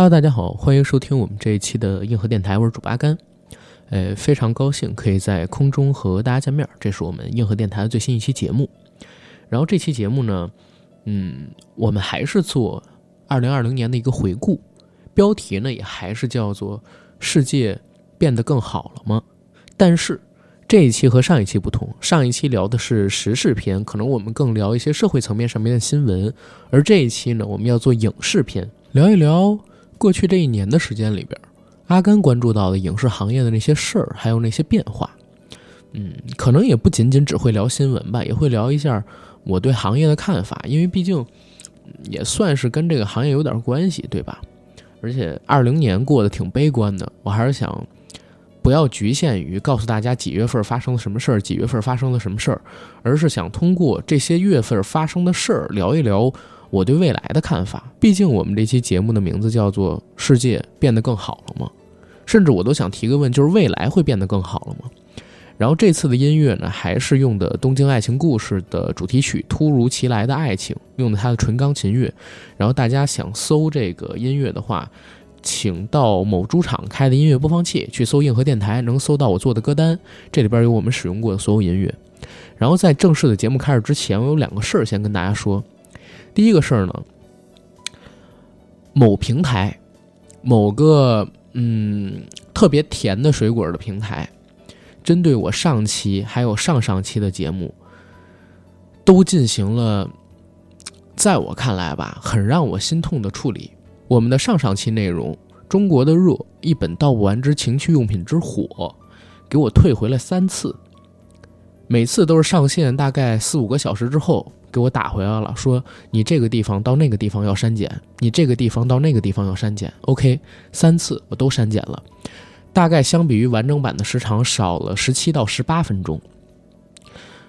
Hello，大家好，欢迎收听我们这一期的硬核电台，我是主八甘。呃，非常高兴可以在空中和大家见面，这是我们硬核电台的最新一期节目。然后这期节目呢，嗯，我们还是做二零二零年的一个回顾，标题呢也还是叫做“世界变得更好了吗？”但是这一期和上一期不同，上一期聊的是时事篇，可能我们更聊一些社会层面上面的新闻，而这一期呢，我们要做影视篇，聊一聊过去这一年的时间里边。阿甘关注到的影视行业的那些事儿，还有那些变化，嗯，可能也不仅仅只会聊新闻吧，也会聊一下我对行业的看法，因为毕竟也算是跟这个行业有点关系，对吧？而且二零年过得挺悲观的，我还是想不要局限于告诉大家几月份发生了什么事儿，几月份发生了什么事儿，而是想通过这些月份发生的事儿聊一聊我对未来的看法。毕竟我们这期节目的名字叫做《世界变得更好了吗》。甚至我都想提个问，就是未来会变得更好了吗？然后这次的音乐呢，还是用的《东京爱情故事》的主题曲《突如其来的爱情》，用的它的纯钢琴乐。然后大家想搜这个音乐的话，请到某猪场开的音乐播放器去搜硬核电台，能搜到我做的歌单，这里边有我们使用过的所有音乐。然后在正式的节目开始之前，我有两个事儿先跟大家说。第一个事儿呢，某平台，某个。嗯，特别甜的水果的平台，针对我上期还有上上期的节目，都进行了，在我看来吧，很让我心痛的处理。我们的上上期内容《中国的热》一本道不完之情趣用品之火，给我退回了三次，每次都是上线大概四五个小时之后。给我打回来了，说你这个地方到那个地方要删减，你这个地方到那个地方要删减。OK，三次我都删减了，大概相比于完整版的时长少了十七到十八分钟。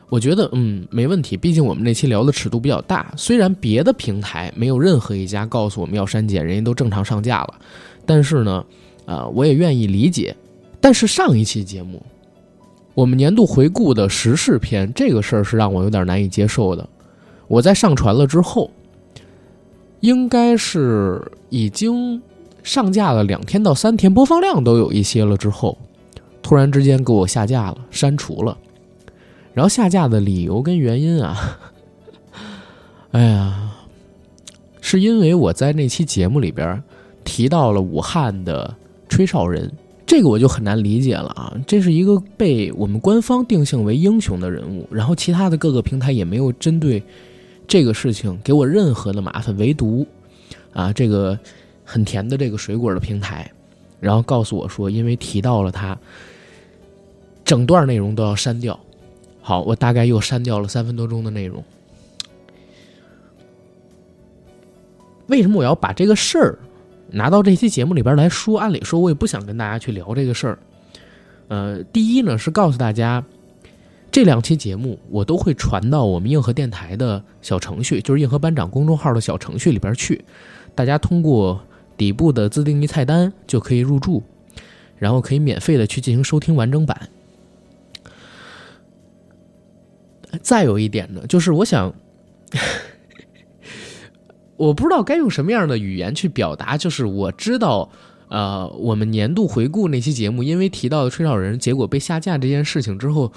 我觉得嗯没问题，毕竟我们那期聊的尺度比较大。虽然别的平台没有任何一家告诉我们要删减，人家都正常上架了，但是呢，啊我也愿意理解。但是上一期节目，我们年度回顾的时事篇，这个事儿是让我有点难以接受的。我在上传了之后，应该是已经上架了两天到三天，播放量都有一些了之后，突然之间给我下架了，删除了。然后下架的理由跟原因啊，哎呀，是因为我在那期节目里边提到了武汉的吹哨人，这个我就很难理解了啊！这是一个被我们官方定性为英雄的人物，然后其他的各个平台也没有针对。这个事情给我任何的麻烦，唯独，啊，这个很甜的这个水果的平台，然后告诉我说，因为提到了它，整段内容都要删掉。好，我大概又删掉了三分多钟的内容。为什么我要把这个事儿拿到这期节目里边来说？按理说，我也不想跟大家去聊这个事儿。呃，第一呢，是告诉大家。这两期节目我都会传到我们硬核电台的小程序，就是硬核班长公众号的小程序里边去。大家通过底部的自定义菜单就可以入驻，然后可以免费的去进行收听完整版。再有一点呢，就是我想，我不知道该用什么样的语言去表达，就是我知道，呃，我们年度回顾那期节目因为提到的吹哨人结果被下架这件事情之后。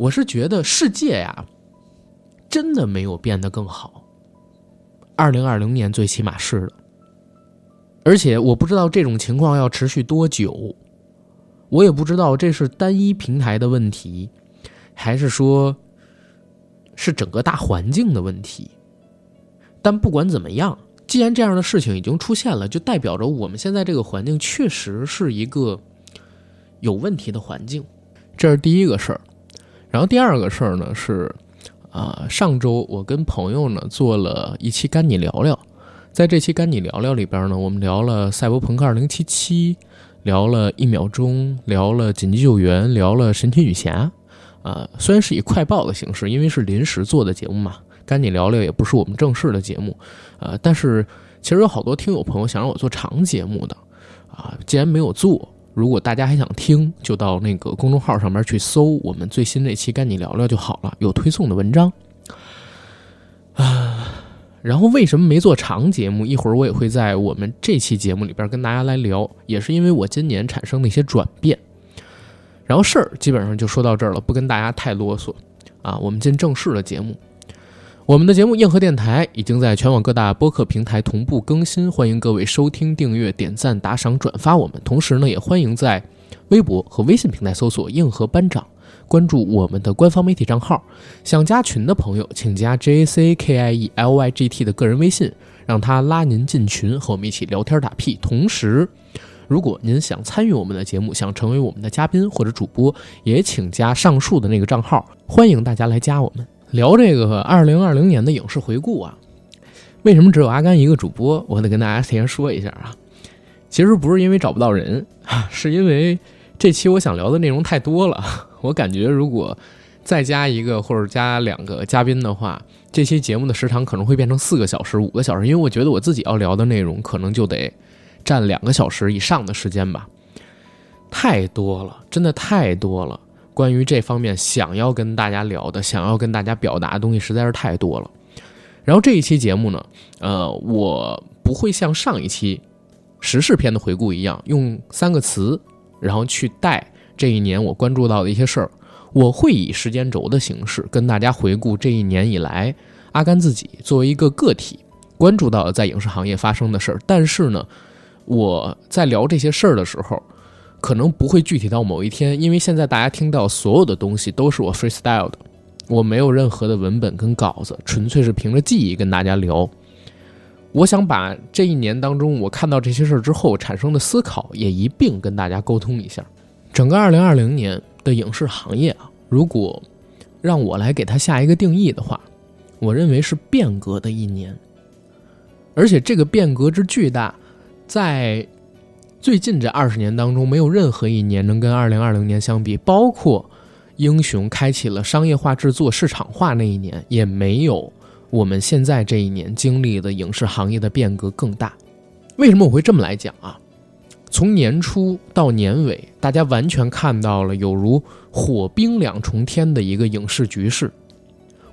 我是觉得世界呀，真的没有变得更好。二零二零年最起码是的，而且我不知道这种情况要持续多久，我也不知道这是单一平台的问题，还是说，是整个大环境的问题。但不管怎么样，既然这样的事情已经出现了，就代表着我们现在这个环境确实是一个有问题的环境，这是第一个事儿。然后第二个事儿呢是，啊，上周我跟朋友呢做了一期跟你聊聊，在这期跟你聊聊里边呢，我们聊了《赛博朋克2077》，聊了一秒钟，聊了紧急救援，聊了神奇女侠，啊，虽然是以快报的形式，因为是临时做的节目嘛，跟你聊聊也不是我们正式的节目，啊，但是其实有好多听友朋友想让我做长节目的，啊，既然没有做。如果大家还想听，就到那个公众号上面去搜我们最新那期《跟你聊聊》就好了，有推送的文章。啊，然后为什么没做长节目？一会儿我也会在我们这期节目里边跟大家来聊，也是因为我今年产生的一些转变。然后事儿基本上就说到这儿了，不跟大家太啰嗦啊。我们进正式的节目。我们的节目《硬核电台》已经在全网各大播客平台同步更新，欢迎各位收听、订阅、点赞、打赏、转发我们。同时呢，也欢迎在微博和微信平台搜索“硬核班长”。关注我们的官方媒体账号，想加群的朋友，请加 J A C K I E L Y G T 的个人微信，让他拉您进群，和我们一起聊天打屁。同时，如果您想参与我们的节目，想成为我们的嘉宾或者主播，也请加上述的那个账号，欢迎大家来加我们聊这个二零二零年的影视回顾啊。为什么只有阿甘一个主播？我得跟大家提前说一下啊，其实不是因为找不到人，是因为这期我想聊的内容太多了。我感觉，如果再加一个或者加两个嘉宾的话，这期节目的时长可能会变成四个小时、五个小时，因为我觉得我自己要聊的内容可能就得占两个小时以上的时间吧。太多了，真的太多了。关于这方面想要跟大家聊的、想要跟大家表达的东西实在是太多了。然后这一期节目呢，呃，我不会像上一期时事片的回顾一样，用三个词，然后去带。这一年我关注到的一些事儿，我会以时间轴的形式跟大家回顾这一年以来阿甘自己作为一个个体关注到在影视行业发生的事儿。但是呢，我在聊这些事儿的时候，可能不会具体到某一天，因为现在大家听到所有的东西都是我 freestyle 的，我没有任何的文本跟稿子，纯粹是凭着记忆跟大家聊。我想把这一年当中我看到这些事儿之后产生的思考也一并跟大家沟通一下。整个二零二零年的影视行业啊，如果让我来给它下一个定义的话，我认为是变革的一年。而且这个变革之巨大，在最近这二十年当中，没有任何一年能跟二零二零年相比。包括《英雄》开启了商业化制作、市场化那一年，也没有我们现在这一年经历的影视行业的变革更大。为什么我会这么来讲啊？从年初到年尾，大家完全看到了有如火冰两重天的一个影视局势。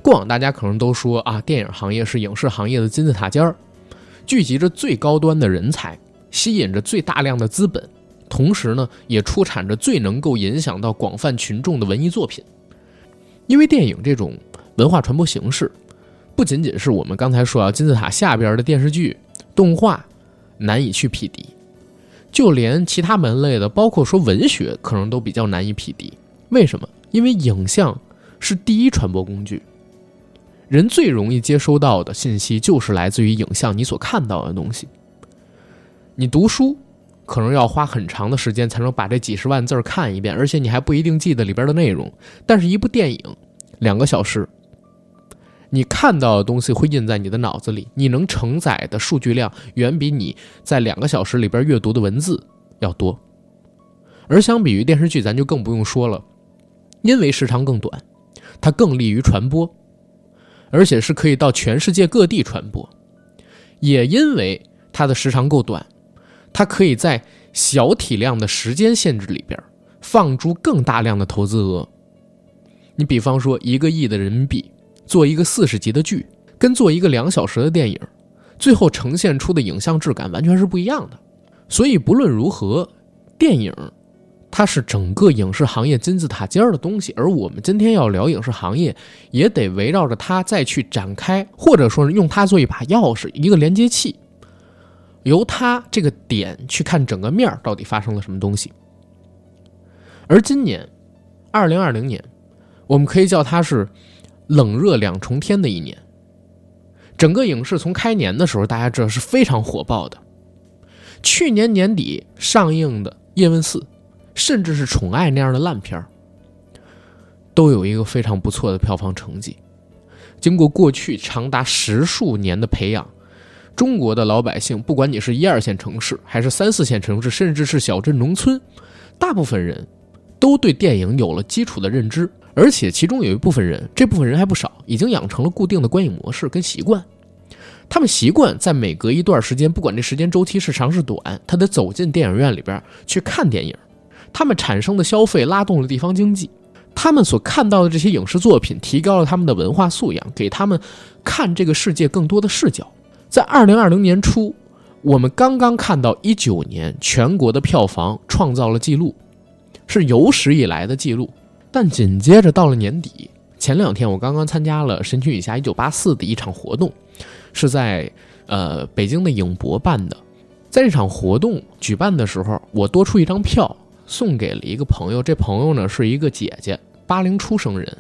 过往大家可能都说啊，电影行业是影视行业的金字塔尖儿，聚集着最高端的人才，吸引着最大量的资本，同时呢，也出产着最能够影响到广泛群众的文艺作品。因为电影这种文化传播形式，不仅仅是我们刚才说啊金字塔下边的电视剧、动画难以去匹敌。就连其他门类的，包括说文学，可能都比较难以匹敌。为什么？因为影像是第一传播工具，人最容易接收到的信息就是来自于影像，你所看到的东西。你读书可能要花很长的时间才能把这几十万字儿看一遍，而且你还不一定记得里边的内容。但是，一部电影两个小时。你看到的东西会印在你的脑子里，你能承载的数据量远比你在两个小时里边阅读的文字要多。而相比于电视剧，咱就更不用说了，因为时长更短，它更利于传播，而且是可以到全世界各地传播。也因为它的时长够短，它可以在小体量的时间限制里边放出更大量的投资额。你比方说一个亿的人民币。做一个四十集的剧，跟做一个两小时的电影，最后呈现出的影像质感完全是不一样的。所以不论如何，电影它是整个影视行业金字塔尖儿的东西。而我们今天要聊影视行业，也得围绕着它再去展开，或者说是用它做一把钥匙，一个连接器，由它这个点去看整个面到底发生了什么东西。而今年，二零二零年，我们可以叫它是。冷热两重天的一年，整个影视从开年的时候，大家知道是非常火爆的。去年年底上映的《叶问四》，甚至是《宠爱》那样的烂片都有一个非常不错的票房成绩。经过过去长达十数年的培养，中国的老百姓，不管你是一二线城市，还是三四线城市，甚至是小镇农村，大部分人都对电影有了基础的认知。而且其中有一部分人，这部分人还不少，已经养成了固定的观影模式跟习惯。他们习惯在每隔一段时间，不管这时间周期是长是短，他得走进电影院里边去看电影。他们产生的消费拉动了地方经济，他们所看到的这些影视作品提高了他们的文化素养，给他们看这个世界更多的视角。在二零二零年初，我们刚刚看到一九年全国的票房创造了记录，是有史以来的记录。但紧接着到了年底，前两天我刚刚参加了《神奇女侠一九八四》的一场活动，是在呃北京的影博办的。在这场活动举办的时候，我多出一张票送给了一个朋友。这朋友呢是一个姐姐，八零出生人。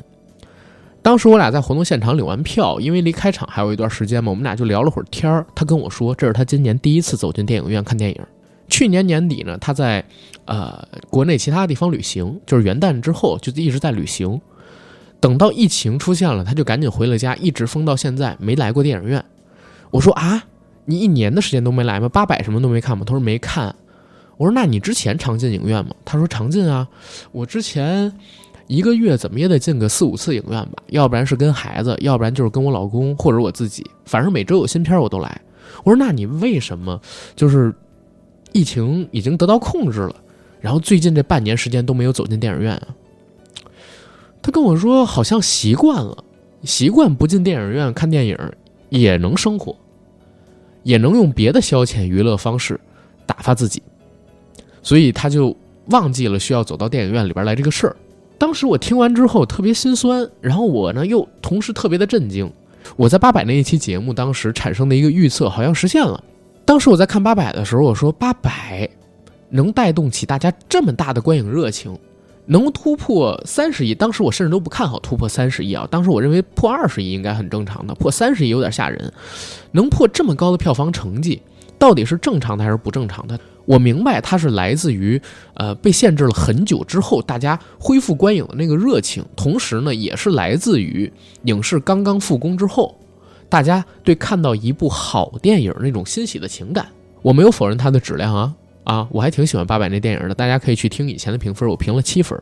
当时我俩在活动现场领完票，因为离开场还有一段时间嘛，我们俩就聊了会儿天儿。他跟我说，这是他今年第一次走进电影院看电影。去年年底呢，他在呃国内其他地方旅行，就是元旦之后就一直在旅行。等到疫情出现了，他就赶紧回了家，一直封到现在，没来过电影院。我说啊。你一年的时间都没来吗？八百什么都没看吗？他说没看。我说那你之前常进影院吗？他说常进啊。我之前一个月怎么也得进个四五次影院吧，要不然是跟孩子，要不然就是跟我老公或者我自己，反正每周有新片我都来。我说那你为什么就是疫情已经得到控制了，然后最近这半年时间都没有走进电影院啊？他跟我说好像习惯了，习惯不进电影院看电影也能生活。也能用别的消遣娱乐方式打发自己，所以他就忘记了需要走到电影院里边来这个事儿。当时我听完之后特别心酸，然后我呢又同时特别的震惊。我在八百那一期节目当时产生的一个预测好像实现了。当时我在看八百的时候，我说八百能带动起大家这么大的观影热情。能突破三十亿，当时我甚至都不看好突破三十亿啊！当时我认为破二十亿应该很正常的，破三十亿有点吓人。能破这么高的票房成绩，到底是正常的还是不正常的？我明白它是来自于呃被限制了很久之后大家恢复观影的那个热情，同时呢也是来自于影视刚刚复工之后，大家对看到一部好电影那种欣喜的情感。我没有否认它的质量啊。啊，我还挺喜欢八百那电影的，大家可以去听以前的评分，我评了七分。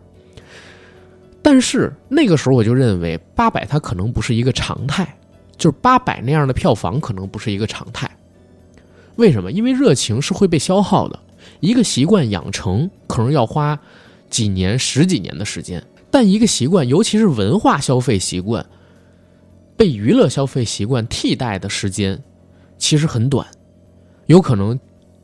但是那个时候我就认为八百它可能不是一个常态，就是八百那样的票房可能不是一个常态。为什么？因为热情是会被消耗的，一个习惯养成可能要花几年、十几年的时间，但一个习惯，尤其是文化消费习惯，被娱乐消费习惯替代的时间其实很短，有可能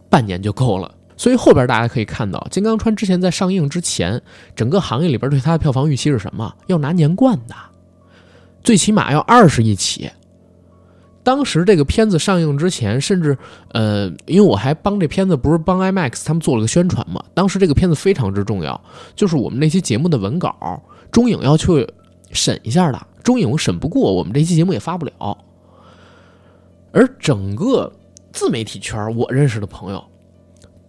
半年就够了。所以后边大家可以看到，《金刚川》之前在上映之前，整个行业里边对它的票房预期是什么？要拿年冠的，最起码要二十亿起。当时这个片子上映之前，甚至呃，因为我还帮这片子不是帮 IMAX 他们做了个宣传嘛。当时这个片子非常之重要，就是我们那期节目的文稿，中影要去审一下的，中影审不过，我们这期节目也发不了。而整个自媒体圈，我认识的朋友。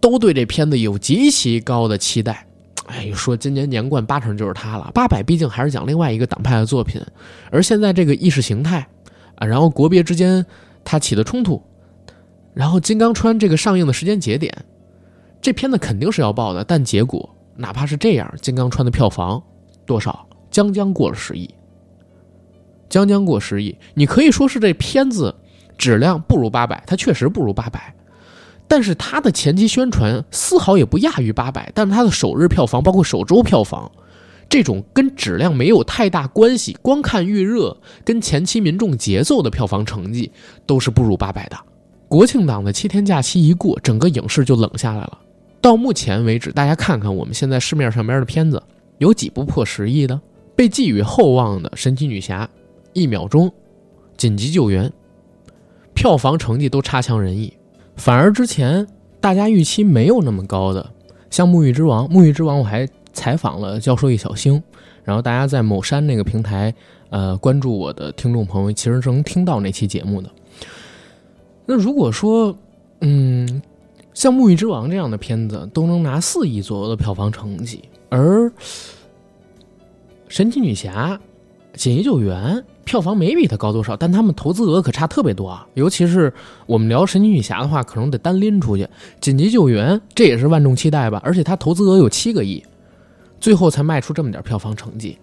都对这片子有极其高的期待，哎，说今年年冠八成就是他了。八百毕竟还是讲另外一个党派的作品，而现在这个意识形态然后国别之间它起的冲突，然后金刚川这个上映的时间节点，这片子肯定是要爆的。但结果哪怕是这样，金刚川的票房多少，将将过了十亿，将将过十亿。你可以说是这片子质量不如八百，它确实不如八百。但是它的前期宣传丝毫也不亚于八百，但是它的首日票房，包括首周票房，这种跟质量没有太大关系，光看预热跟前期民众节奏的票房成绩都是不如八百的。国庆档的七天假期一过，整个影视就冷下来了。到目前为止，大家看看我们现在市面上边的片子，有几部破十亿的？被寄予厚望的《神奇女侠》，一秒钟，《紧急救援》，票房成绩都差强人意。反而之前大家预期没有那么高的，像《沐浴之王》，《沐浴之王》我还采访了教授易小星，然后大家在某山那个平台，呃，关注我的听众朋友其实是能听到那期节目的。那如果说，嗯，像《沐浴之王》这样的片子都能拿四亿左右的票房成绩，而《神奇女侠》。紧急救援票房没比它高多少，但他们投资额可差特别多啊！尤其是我们聊神奇女侠的话，可能得单拎出去。紧急救援这也是万众期待吧？而且它投资额有七个亿，最后才卖出这么点票房成绩。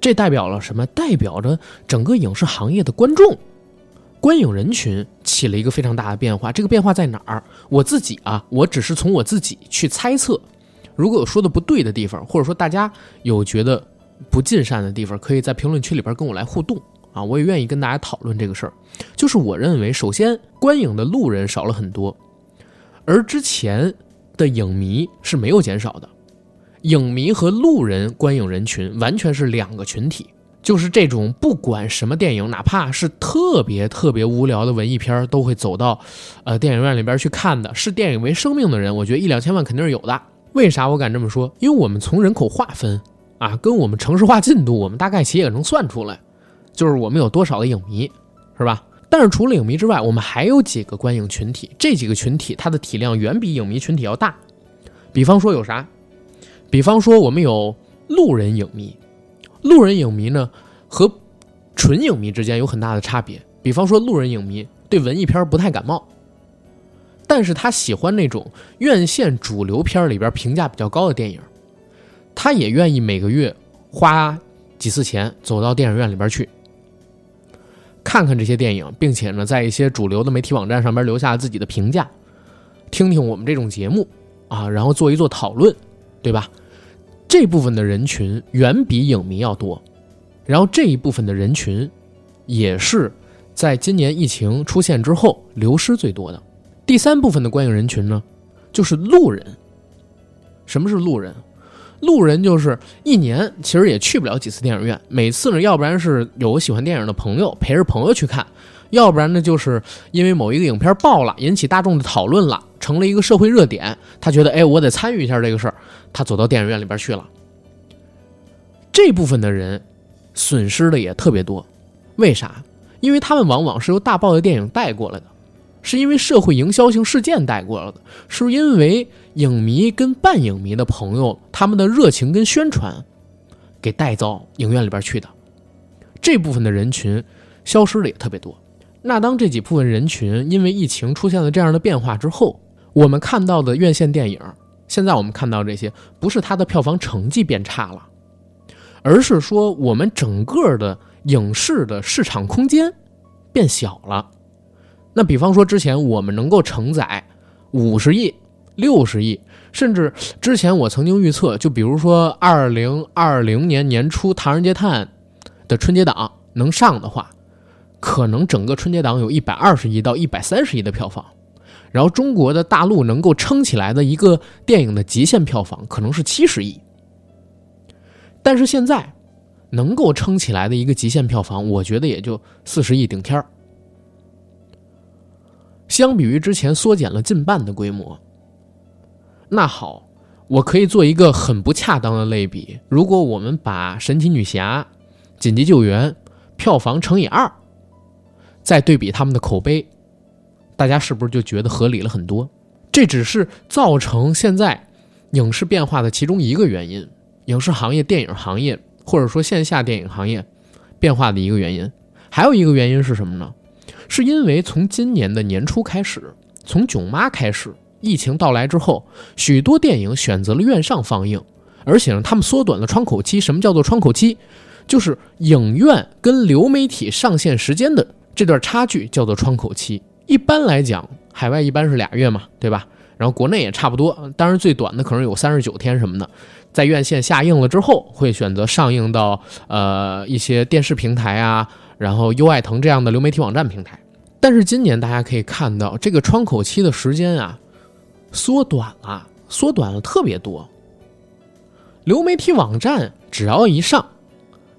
这代表了什么？代表着整个影视行业的观众、观影人群起了一个非常大的变化。这个变化在哪儿？我自己啊，我只是从我自己去猜测。如果有说的不对的地方，或者说大家有觉得。不尽善的地方，可以在评论区里边跟我来互动啊，我也愿意跟大家讨论这个事儿。就是我认为，首先观影的路人少了很多，而之前的影迷是没有减少的。影迷和路人观影人群完全是两个群体。就是这种不管什么电影，哪怕是特别特别无聊的文艺片，都会走到，呃，电影院里边去看的。视电影为生命的人，我觉得一两千万肯定是有的。为啥我敢这么说？因为我们从人口划分啊，跟我们城市化进度，我们大概其也能算出来，就是我们有多少的影迷，是吧？但是除了影迷之外，我们还有几个观影群体，这几个群体它的体量远比影迷群体要大。比方说有啥？比方说我们有路人影迷。路人影迷呢，和纯影迷之间有很大的差别。比方说，路人影迷对文艺片不太感冒，但是他喜欢那种院线主流片里边评价比较高的电影，他也愿意每个月花几次钱走到电影院里边去看看这些电影，并且呢，在一些主流的媒体网站上边留下自己的评价，听听我们这种节目啊，然后做一做讨论，对吧？这部分的人群远比影迷要多，然后这一部分的人群，也是在今年疫情出现之后流失最多的。第三部分的观影人群呢，就是路人。什么是路人？路人就是一年其实也去不了几次电影院，每次呢，要不然是有个喜欢电影的朋友陪着朋友去看，要不然呢，就是因为某一个影片爆了，引起大众的讨论了。成了一个社会热点，他觉得哎，我得参与一下这个事儿，他走到电影院里边去了。这部分的人损失的也特别多，为啥？因为他们往往是由大爆的电影带过来的，是因为社会营销性事件带过来的，是因为影迷跟半影迷的朋友他们的热情跟宣传给带到影院里边去的。这部分的人群消失的也特别多。那当这几部分人群因为疫情出现了这样的变化之后，我们看到的院线电影，现在我们看到这些，不是它的票房成绩变差了，而是说我们整个的影视的市场空间变小了。那比方说之前我们能够承载五十亿、六十亿，甚至之前我曾经预测，就比如说二零二零年年初《唐人街探案》的春节档能上的话，可能整个春节档有一百二十亿到一百三十亿的票房。然后中国的大陆能够撑起来的一个电影的极限票房可能是七十亿，但是现在能够撑起来的一个极限票房，我觉得也就四十亿顶天儿。相比于之前缩减了近半的规模，那好，我可以做一个很不恰当的类比：如果我们把神奇女侠、紧急救援票房乘以二，再对比他们的口碑。大家是不是就觉得合理了很多？这只是造成现在影视变化的其中一个原因，影视行业、电影行业或者说线下电影行业变化的一个原因。还有一个原因是什么呢？是因为从今年的年初开始，从囧妈开始，疫情到来之后，许多电影选择了院上放映，而且呢，他们缩短了窗口期。什么叫做窗口期？就是影院跟流媒体上线时间的这段差距叫做窗口期。一般来讲，海外一般是俩月嘛，对吧？然后国内也差不多，当然最短的可能有三十九天什么的。在院线下映了之后，会选择上映到呃一些电视平台啊，然后优爱腾这样的流媒体网站平台。但是今年大家可以看到，这个窗口期的时间啊缩短了，缩短了特别多。流媒体网站只要一上，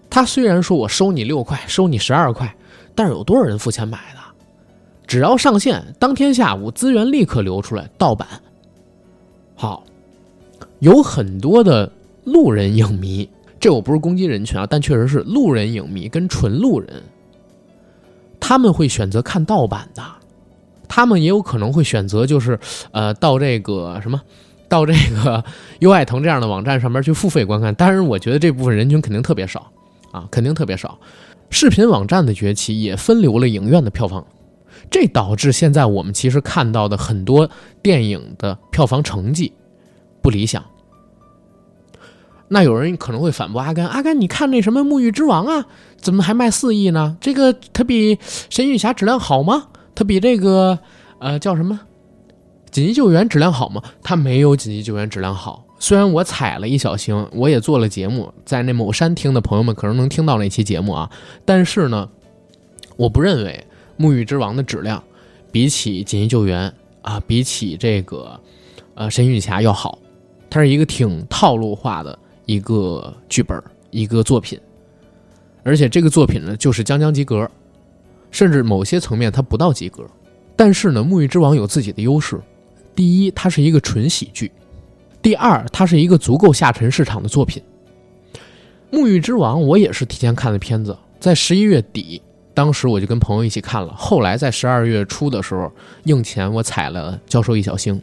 它虽然说我收你六块，收你十二块，但是有多少人付钱买的？只要上线，当天下午资源立刻流出来盗版。好，有很多的路人影迷，这我不是攻击人群啊，但确实是路人影迷跟纯路人，他们会选择看盗版的，他们也有可能会选择就是呃到这个什么，到这个 优爱腾这样的网站上面去付费观看。当然，我觉得这部分人群肯定特别少啊，肯定特别少。视频网站的崛起也分流了影院的票房。这导致现在我们其实看到的很多电影的票房成绩不理想。那有人可能会反驳阿甘：“阿甘，你看那什么《沐浴之王》啊，怎么还卖四亿呢？这个它比《神女侠》质量好吗？它比这个呃叫什么《紧急救援》质量好吗？它没有《紧急救援》质量好，虽然我踩了一小星，我也做了节目，在那某山听的朋友们可能能听到那期节目啊，但是呢，我不认为《沐浴之王》的质量比起《紧急救援》啊，比起这个呃《神女侠》要好。它是一个挺套路化的一个剧本，一个作品，而且这个作品呢，就是将将及格，甚至某些层面它不到及格。但是呢，《沐浴之王》有自己的优势。第一，它是一个纯喜剧；第二，它是一个足够下沉市场的作品。《沐浴之王》我也是提前看的片子，在十一月底，当时我就跟朋友一起看了。后来在十二月初的时候，映前我踩了教授一小星。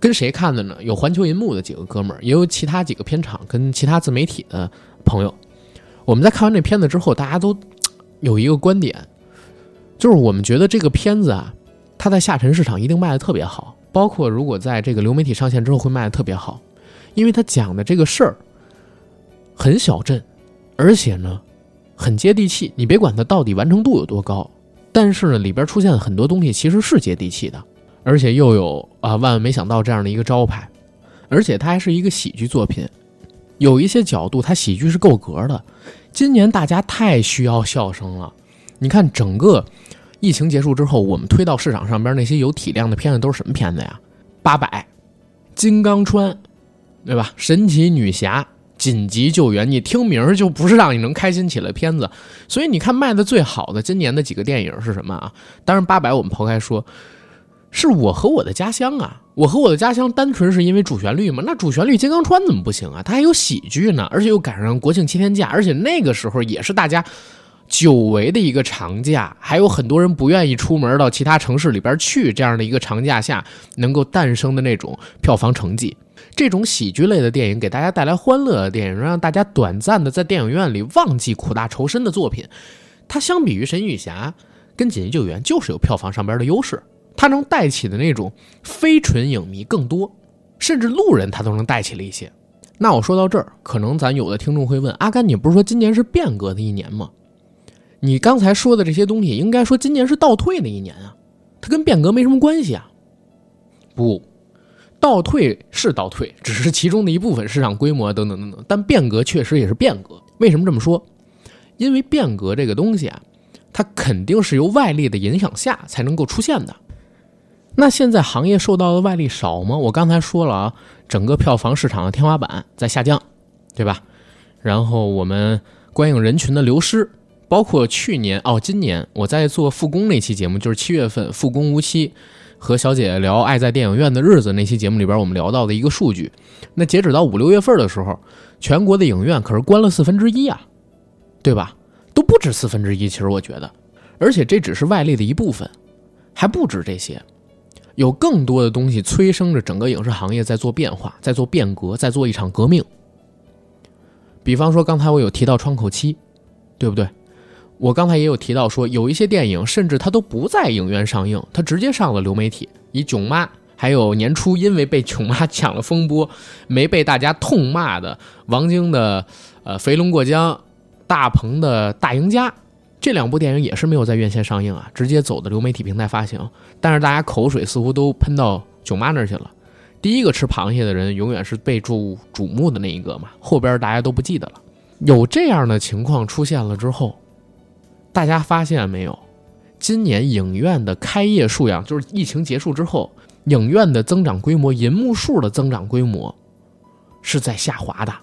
跟谁看的呢？有环球银幕的几个哥们儿，也有其他几个片场跟其他自媒体的朋友。我们在看完这片子之后，大家都有一个观点，就是我们觉得这个片子啊，它在下沉市场一定卖的特别好。包括如果在这个流媒体上线之后会卖的特别好，因为他讲的这个事儿很小镇，而且呢很接地气。你别管它到底完成度有多高，但是呢里边出现了很多东西其实是接地气的，而且又有啊万万没想到这样的一个招牌，而且它还是一个喜剧作品，有一些角度它喜剧是够格的。今年大家太需要笑声了，你看整个。疫情结束之后，我们推到市场上边那些有体量的片子都是什么片子呀？八佰、金刚川，对吧？神奇女侠、紧急救援，你听名儿就不是让你能开心起来片子。所以你看卖的最好的今年的几个电影是什么啊？当然八佰我们抛开说，是我和我的家乡啊！我和我的家乡单纯是因为主旋律吗？那主旋律金刚川怎么不行啊？它还有喜剧呢，而且又赶上国庆七天假，而且那个时候也是大家。久违的一个长假，还有很多人不愿意出门到其他城市里边去，这样的一个长假下能够诞生的那种票房成绩，这种喜剧类的电影给大家带来欢乐的电影，让大家短暂的在电影院里忘记苦大仇深的作品，它相比于《神女侠》跟《紧急救援》就是有票房上边的优势，它能带起的那种非纯影迷更多，甚至路人他都能带起了一些。那我说到这儿，可能咱有的听众会问：阿甘，你不是说今年是变革的一年吗？你刚才说的这些东西，应该说今年是倒退的一年啊，它跟变革没什么关系啊。不，倒退是倒退，只是其中的一部分市场规模等等等等，但变革确实也是变革。为什么这么说？因为变革这个东西啊，它肯定是由外力的影响下才能够出现的。那现在行业受到的外力少吗？我刚才说了啊，整个票房市场的天花板在下降，对吧？然后我们观影人群的流失。包括去年哦，今年我在做复工那期节目，就是七月份复工无期，和小姐姐聊《爱在电影院的日子》那期节目里边，我们聊到的一个数据，那截止到五六月份的时候，全国的影院可是关了四分之一啊，对吧？都不止四分之一，其实我觉得，而且这只是外力的一部分，还不止这些，有更多的东西催生着整个影视行业在做变化，在做变革，在做一场革命。比方说刚才我有提到窗口期，对不对？我刚才也有提到说，有一些电影甚至它都不在影院上映，它直接上了流媒体。以《囧妈》，还有年初因为被《囧妈 》抢了风波，没被大家痛骂的王晶的《呃肥龙过江》，大鹏的《大赢家》，这两部电影也是没有在院线上映啊，直接走的流媒体平台发行。但是大家口水似乎都喷到《囧妈》那儿去了。第一个吃螃蟹的人永远是被注瞩目的那一个嘛，后边大家都不记得了。有这样的情况出现了之后。大家发现没有，今年影院的开业数量，就是疫情结束之后，影院的增长规模，银幕数的增长规模，是在下滑的。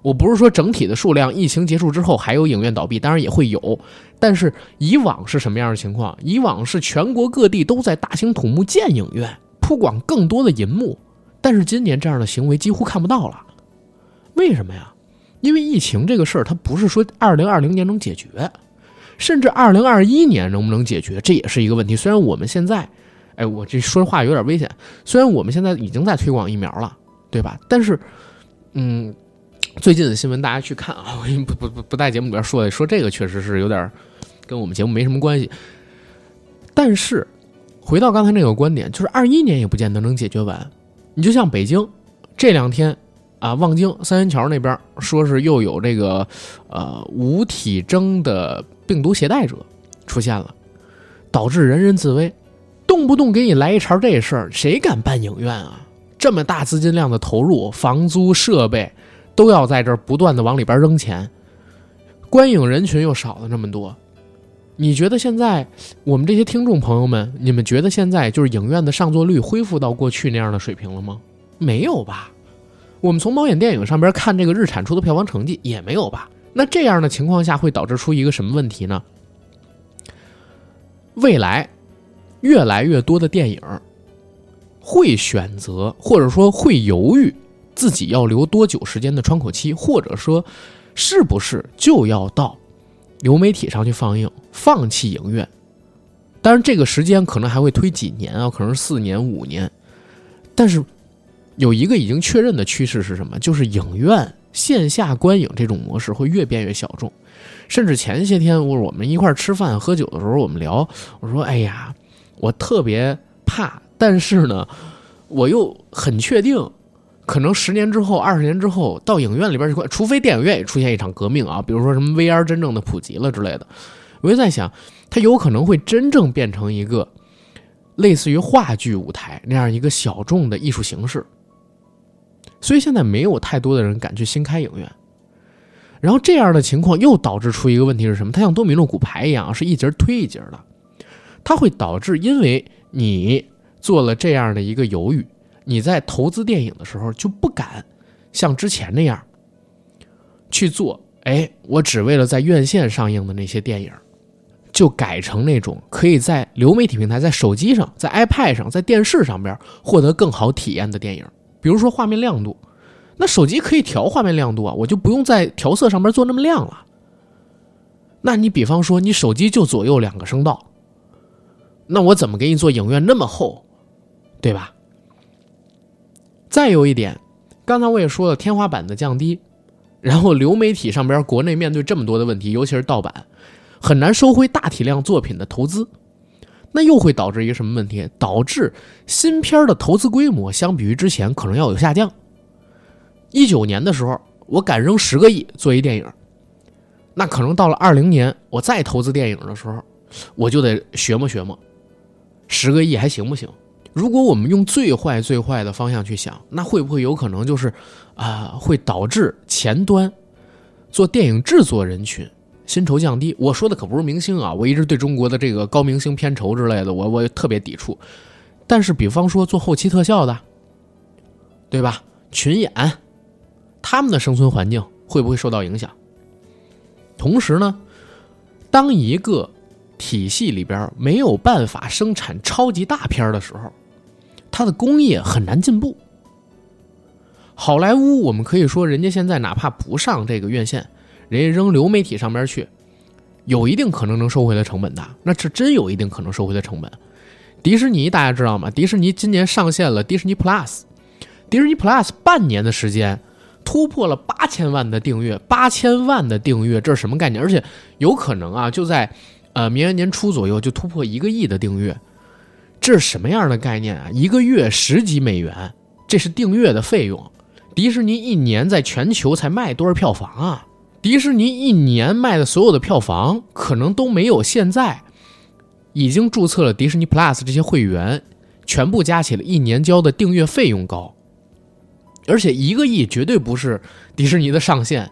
我不是说整体的数量，疫情结束之后还有影院倒闭，当然也会有，但是以往是什么样的情况？以往是全国各地都在大兴土木建影院，铺广更多的银幕，但是今年这样的行为几乎看不到了。为什么呀？因为疫情这个事儿，它不是说二零二零年能解决。甚至二零二一年能不能解决，这也是一个问题。虽然我们现在，哎，我这说话有点危险。虽然我们现在已经在推广疫苗了，对吧？但是，嗯，最近的新闻大家去看啊，我不不不不在节目里边说，说这个确实是有点跟我们节目没什么关系。但是，回到刚才那个观点，就是二一年也不见得能解决完。你就像北京这两天。啊，望京三元桥那边说是又有这个，呃，无体征的病毒携带者出现了，导致人人自危，动不动给你来一茬这事儿，谁敢办影院啊？这么大资金量的投入，房租、设备都要在这儿不断的往里边扔钱，观影人群又少了那么多。你觉得现在我们这些听众朋友们，你们觉得现在就是影院的上座率恢复到过去那样的水平了吗？没有吧？我们从猫眼电影上边看这个日产出的票房成绩也没有吧？那这样的情况下会导致出一个什么问题呢？未来越来越多的电影会选择或者说会犹豫自己要留多久时间的窗口期，或者说是不是就要到。流媒体上去放映，放弃影院，当然这个时间可能还会推几年啊，可能是四年五年。但是有一个已经确认的趋势是什么？就是影院线下观影这种模式会越变越小众。甚至前些天我我们一块吃饭喝酒的时候，我们聊，我说：“哎呀，我特别怕，但是呢，我又很确定。”可能十年之后、二十年之后，到影院里边去看，除非电影院也出现一场革命啊，比如说什么 VR 真正的普及了之类的，我就在想，它有可能会真正变成一个类似于话剧舞台那样一个小众的艺术形式。所以现在没有太多的人敢去新开影院，然后这样的情况又导致出一个问题是什么？它像多米诺骨牌一样，是一节推一节的，它会导致因为你做了这样的一个犹豫。你在投资电影的时候就不敢像之前那样去做，哎，我只为了在院线上映的那些电影，就改成那种可以在流媒体平台、在手机上、在 iPad 上、在电视上边获得更好体验的电影。比如说画面亮度，那手机可以调画面亮度啊，我就不用在调色上边做那么亮了。那你比方说你手机就左右两个声道，那我怎么给你做影院那么厚，对吧？再有一点，刚才我也说了，天花板的降低，然后流媒体上边国内面对这么多的问题，尤其是盗版，很难收回大体量作品的投资，那又会导致一个什么问题？导致新片的投资规模相比于之前可能要有下降。一九年的时候，我敢扔十个亿做一电影，那可能到了二零年，我再投资电影的时候，我就得学摸学摸，十个亿还行不行？如果我们用最坏最坏的方向去想，那会不会有可能就是，啊，会导致前端做电影制作人群薪酬降低？我说的可不是明星啊，我一直对中国的这个高明星片酬之类的，我我特别抵触。但是，比方说做后期特效的，对吧？群演，他们的生存环境会不会受到影响？同时呢，当一个体系里边没有办法生产超级大片的时候，它的工业很难进步。好莱坞，我们可以说，人家现在哪怕不上这个院线，人家扔流媒体上边去，有一定可能能收回来成本的。那是真有一定可能收回来成本。迪士尼大家知道吗？迪士尼今年上线了迪士尼 Plus，迪士尼 Plus 半年的时间突破了八千万的订阅，八千万的订阅，这是什么概念？而且有可能啊，就在呃明年年初左右就突破一个亿的订阅。这是什么样的概念啊？一个月十几美元，这是订阅的费用。迪士尼一年在全球才卖多少票房啊？迪士尼一年卖的所有的票房，可能都没有现在已经注册了迪士尼 Plus 这些会员全部加起来一年交的订阅费用高。而且一个亿绝对不是迪士尼的上限。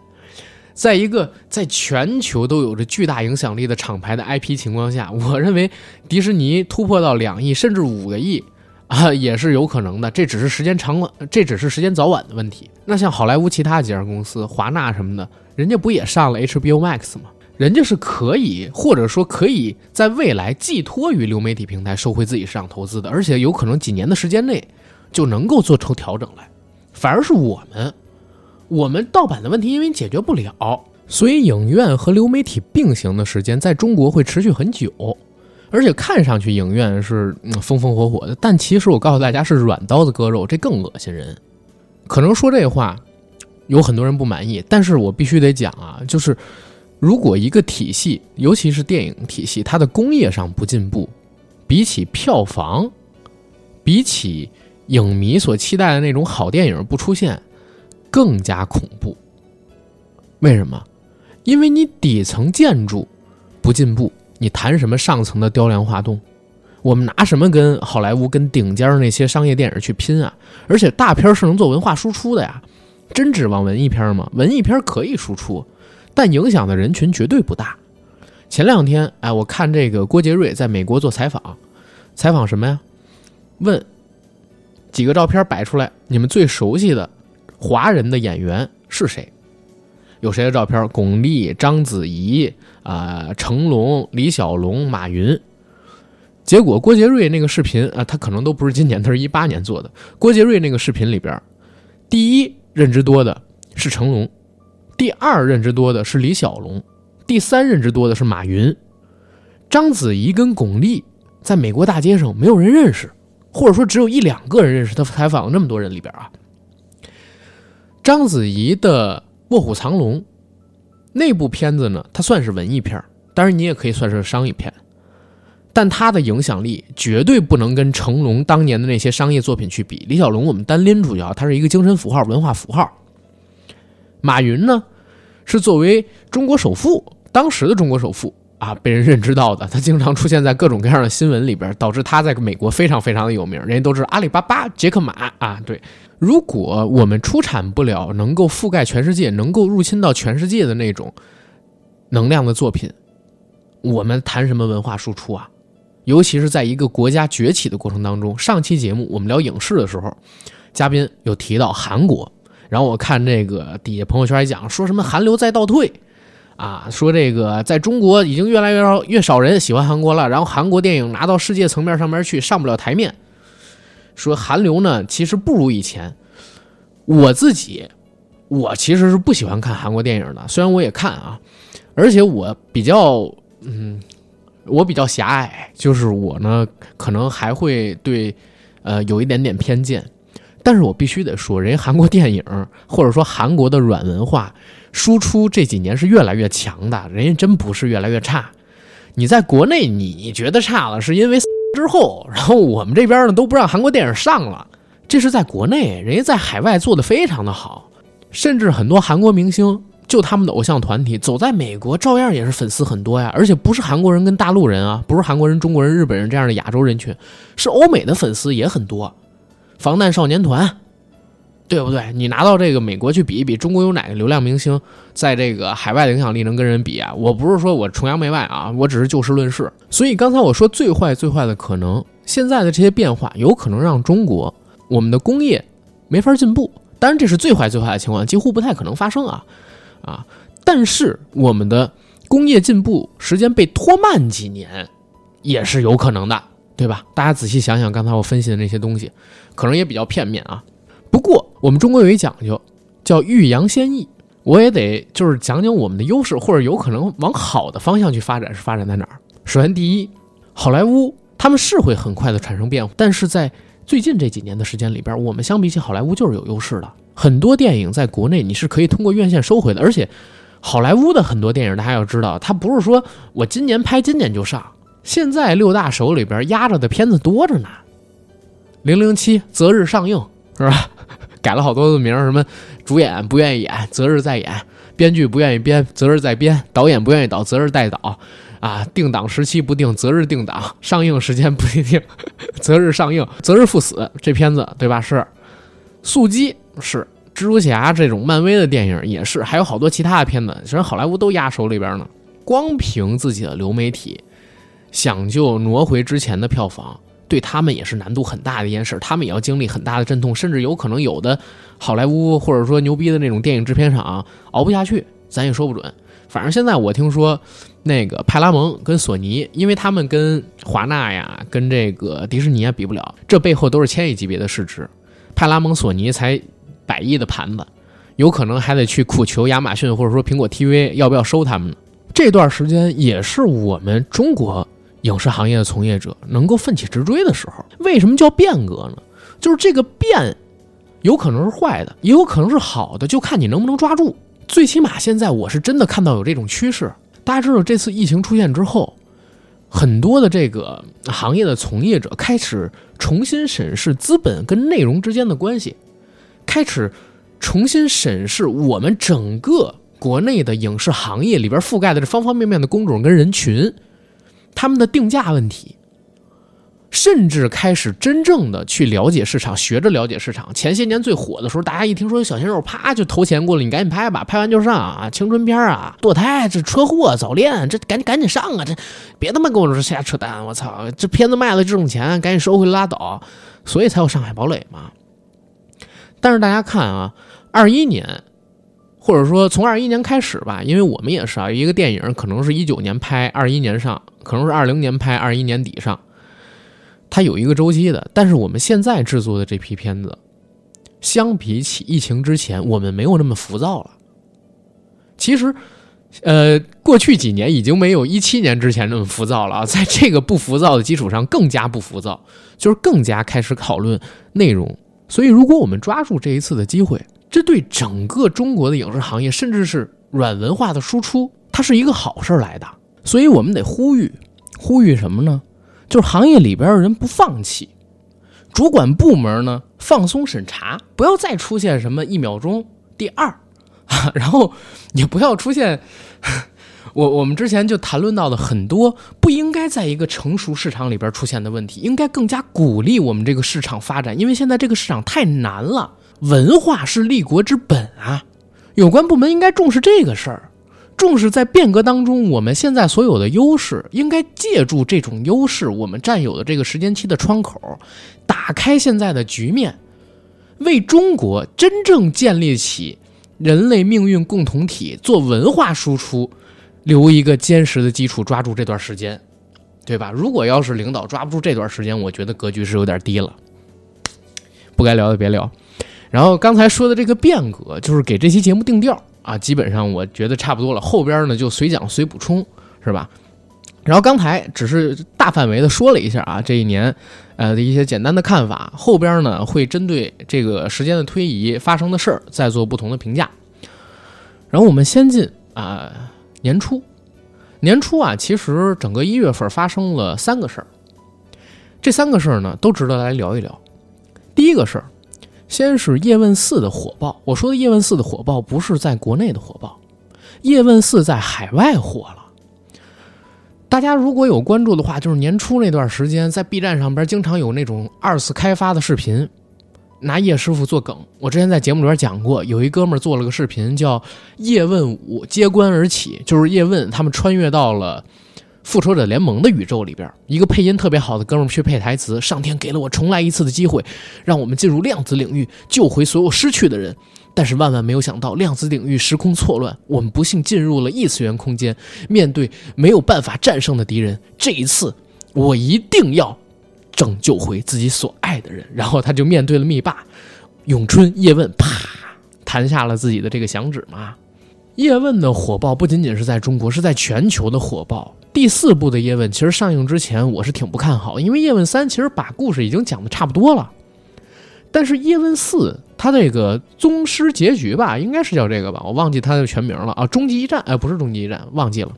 在一个在全球都有着巨大影响力的厂牌的 IP 情况下，我认为迪士尼突破到两亿甚至五个亿啊也是有可能的。这只是时间长了，这只是时间早晚的问题。那像好莱坞其他几家公司，华纳什么的，人家不也上了 HBO Max 吗？人家是可以，或者说可以在未来寄托于流媒体平台收回自己市场投资的，而且有可能几年的时间内就能够做出调整来。反而是我们。我们盗版的问题因为解决不了，所以影院和流媒体并行的时间在中国会持续很久，而且看上去影院是嗯风风火火的，但其实我告诉大家是软刀子割肉，这更恶心人。可能说这话有很多人不满意，但是我必须得讲啊，就是如果一个体系，尤其是电影体系，它的工业上不进步，比起票房，比起影迷所期待的那种好电影不出现。更加恐怖。为什么？因为你底层建筑不进步，你谈什么上层的雕梁画栋？我们拿什么跟好莱坞、跟顶尖那些商业电影去拼啊？而且大片是能做文化输出的呀，真指望文艺片吗？文艺片可以输出，但影响的人群绝对不大。前两天，哎，我看这个郭杰瑞在美国做采访，采访什么呀？问几个照片摆出来，你们最熟悉的华人的演员是谁？有谁的照片？巩俐、章子怡啊，成龙、李小龙、马云。结果郭杰瑞那个视频啊，他可能都不是今年，他是一八年做的。郭杰瑞那个视频里边，第一认知多的是成龙，第二认知多的是李小龙，第三认知多的是马云。章子怡跟巩俐在美国大街上没有人认识，或者说只有一两个人认识。他采访了那么多人里边啊，章子怡的《卧虎藏龙》那部片子呢，它算是文艺片，当然你也可以算是商业片。但他的影响力绝对不能跟成龙当年的那些商业作品去比。李小龙我们单拎出去啊，他是一个精神符号、文化符号。马云呢，是作为中国首富，当时的中国首富啊，被人认知到的。他经常出现在各种各样的新闻里边，导致他在美国非常非常的有名。人家都知道阿里巴巴、杰克马啊。对，如果我们出产不了能够覆盖全世界、能够入侵到全世界的那种能量的作品，我们谈什么文化输出啊？尤其是在一个国家崛起的过程当中，上期节目我们聊影视的时候，嘉宾有提到韩国，然后我看这个底下朋友圈还讲说什么韩流在倒退，啊，说这个在中国已经越来越少越少人喜欢韩国了，然后韩国电影拿到世界层面上面去上不了台面，说韩流呢其实不如以前。我自己，我其实是不喜欢看韩国电影的，虽然我也看啊，而且我比较嗯。我比较狭隘，就是我呢，可能还会对，呃，有一点点偏见，但是我必须得说，人家韩国电影或者说韩国的软文化输出这几年是越来越强的，人家真不是越来越差。你在国内你觉得差了，是因为 之后，然后我们这边呢都不让韩国电影上了，这是在国内，人家在海外做的非常的好，甚至很多韩国明星。就他们的偶像团体走在美国，照样也是粉丝很多呀。而且不是韩国人跟大陆人啊，不是韩国人、中国人、日本人这样的亚洲人群，是欧美的粉丝也很多。防弹少年团，对不对？你拿到这个美国去比一比，中国有哪个流量明星在这个海外的影响力能跟人比啊？我不是说我崇洋媚外啊，我只是就事论事。所以刚才我说最坏最坏的可能，现在的这些变化有可能让中国我们的工业没法进步。当然这是最坏最坏的情况，几乎不太可能发生啊。啊，但是我们的工业进步时间被拖慢几年，也是有可能的，对吧？大家仔细想想，刚才我分析的那些东西，可能也比较片面啊。不过我们中国有一讲究，叫欲扬先抑，我也得就是讲讲我们的优势，或者有可能往好的方向去发展，是发展在哪儿？首先，第一，好莱坞他们是会很快的产生变化，但是在最近这几年的时间里边，我们相比起好莱坞就是有优势的。很多电影在国内你是可以通过院线收回的，而且好莱坞的很多电影大家要知道，它不是说我今年拍今年就上。现在六大手里边压着的片子多着呢，《零零七》择日上映是吧？改了好多的名，什么主演不愿意演，择日再演；编剧不愿意编，择日再编；导演不愿意导，择日再导。啊，定档时期不定，择日定档；上映时间不一定，择日上映，择日赴死。这片子对吧？是速激。是蜘蛛侠这种漫威的电影也是，还有好多其他的片子，其实好莱坞都压手里边呢。光凭自己的流媒体，想就挪回之前的票房，对他们也是难度很大的一件事。他们也要经历很大的阵痛，甚至有可能有的好莱坞或者说牛逼的那种电影制片厂熬不下去，咱也说不准。反正现在我听说，那个派拉蒙跟索尼，因为他们跟华纳呀、跟这个迪士尼啊比不了，这背后都是千亿级别的市值。派拉蒙、索尼才百亿的盘子，有可能还得去苦求亚马逊或者说苹果 TV 要不要收他们呢？这段时间也是我们中国影视行业的从业者能够奋起直追的时候。为什么叫变革呢？就是这个变，有可能是坏的，也有可能是好的，就看你能不能抓住。最起码现在我是真的看到有这种趋势。大家知道这次疫情出现之后。很多的这个行业的从业者开始重新审视资本跟内容之间的关系，开始重新审视我们整个国内的影视行业里边覆盖的这方方面面的工种跟人群，他们的定价问题，甚至开始真正的去了解市场，学着了解市场。前些年最火的时候，大家一听说有小鲜肉，啪就投钱过来，你赶紧拍吧，拍完就上啊！青春片啊，堕胎、这车祸、早恋，这赶紧赶紧上啊！这别他妈跟我说瞎扯淡！我操，这片子卖了这种钱，赶紧收回拉倒。所以才有《上海堡垒》嘛。但是大家看啊，二一年，或者说从二一年开始吧，因为我们也是啊，一个电影可能是一九年拍，二一年上，可能是二零年拍，二一年底上。它有一个周期的，但是我们现在制作的这批片子，相比起疫情之前，我们没有那么浮躁了。其实，呃，过去几年已经没有一七年之前那么浮躁了啊，在这个不浮躁的基础上，更加不浮躁，就是更加开始讨论内容。所以，如果我们抓住这一次的机会，这对整个中国的影视行业，甚至是软文化的输出，它是一个好事来的。所以我们得呼吁，呼吁什么呢？就是行业里边的人不放弃，主管部门呢放松审查，不要再出现什么一秒钟第二，然后也不要出现我我们之前就谈论到的很多不应该在一个成熟市场里边出现的问题，应该更加鼓励我们这个市场发展，因为现在这个市场太难了，文化是立国之本啊，有关部门应该重视这个事儿。重视在变革当中，我们现在所有的优势，应该借助这种优势，我们占有的这个时间期的窗口，打开现在的局面，为中国真正建立起人类命运共同体做文化输出留一个坚实的基础。抓住这段时间，对吧？如果要是领导抓不住这段时间，我觉得格局是有点低了。不该聊的别聊。然后刚才说的这个变革，就是给这期节目定调。啊，基本上我觉得差不多了，后边呢就随讲随补充，是吧？然后刚才只是大范围的说了一下啊，这一年，呃的一些简单的看法，后边呢会针对这个时间的推移发生的事儿再做不同的评价。然后我们先进啊年初，年初啊，其实整个一月份发生了三个事儿，这三个事儿呢都值得来聊一聊。第一个事儿。先是叶问四的火爆，我说的叶问四的火爆不是在国内的火爆，叶问四在海外火了。大家如果有关注的话，就是年初那段时间，在 B 站上边经常有那种二次开发的视频，拿叶师傅做梗。我之前在节目里边讲过，有一哥们儿做了个视频，叫《叶问五揭棺而起》，就是叶问他们穿越到了。复仇者联盟的宇宙里边，一个配音特别好的哥们儿去配台词。上天给了我重来一次的机会，让我们进入量子领域，救回所有失去的人。但是万万没有想到，量子领域时空错乱，我们不幸进入了异次元空间。面对没有办法战胜的敌人，这一次我一定要拯救回自己所爱的人。然后他就面对了灭霸、咏春、叶问，啪弹下了自己的这个响指嘛。叶问的火爆不仅仅是在中国，是在全球的火爆。第四部的叶问其实上映之前，我是挺不看好，因为叶问三其实把故事已经讲的差不多了。但是叶问四，他这个宗师结局吧，应该是叫这个吧，我忘记他的全名了啊。终极一战，哎，不是终极一战，忘记了。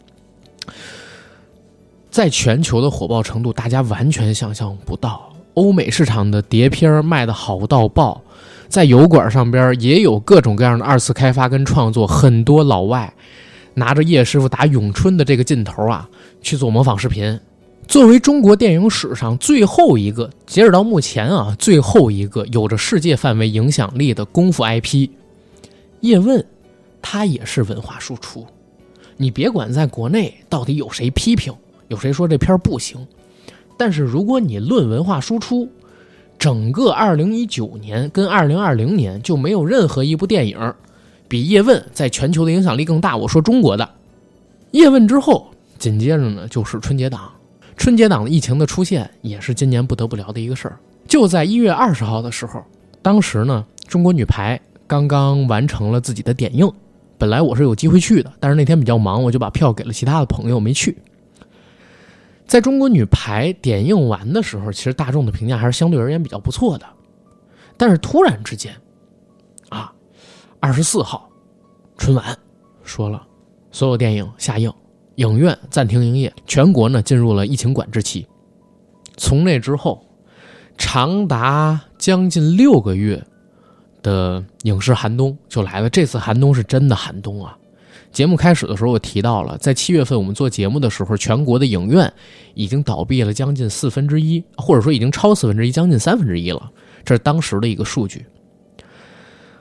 在全球的火爆程度，大家完全想象不到。欧美市场的碟片卖的好到爆，在油管上边也有各种各样的二次开发跟创作，很多老外。拿着叶师傅打咏春的这个劲头啊，去做模仿视频。作为中国电影史上最后一个，截止到目前啊，最后一个有着世界范围影响力的功夫 IP，叶问，他也是文化输出。你别管在国内到底有谁批评，有谁说这片不行，但是如果你论文化输出，整个2019年跟2020年就没有任何一部电影。比叶问在全球的影响力更大。我说中国的叶问之后，紧接着呢就是春节档。春节档的疫情的出现，也是今年不得不聊的一个事儿。就在一月二十号的时候，当时呢中国女排刚刚完成了自己的点映。本来我是有机会去的，但是那天比较忙，我就把票给了其他的朋友，没去。在中国女排点映完的时候，其实大众的评价还是相对而言比较不错的。但是突然之间，啊。二十四号，春晚说了，所有电影下映，影院暂停营业，全国呢进入了疫情管制期。从那之后，长达将近六个月的影视寒冬就来了。这次寒冬是真的寒冬啊！节目开始的时候我提到了，在七月份我们做节目的时候，全国的影院已经倒闭了将近四分之一，或者说已经超四分之一，将近三分之一了。这是当时的一个数据。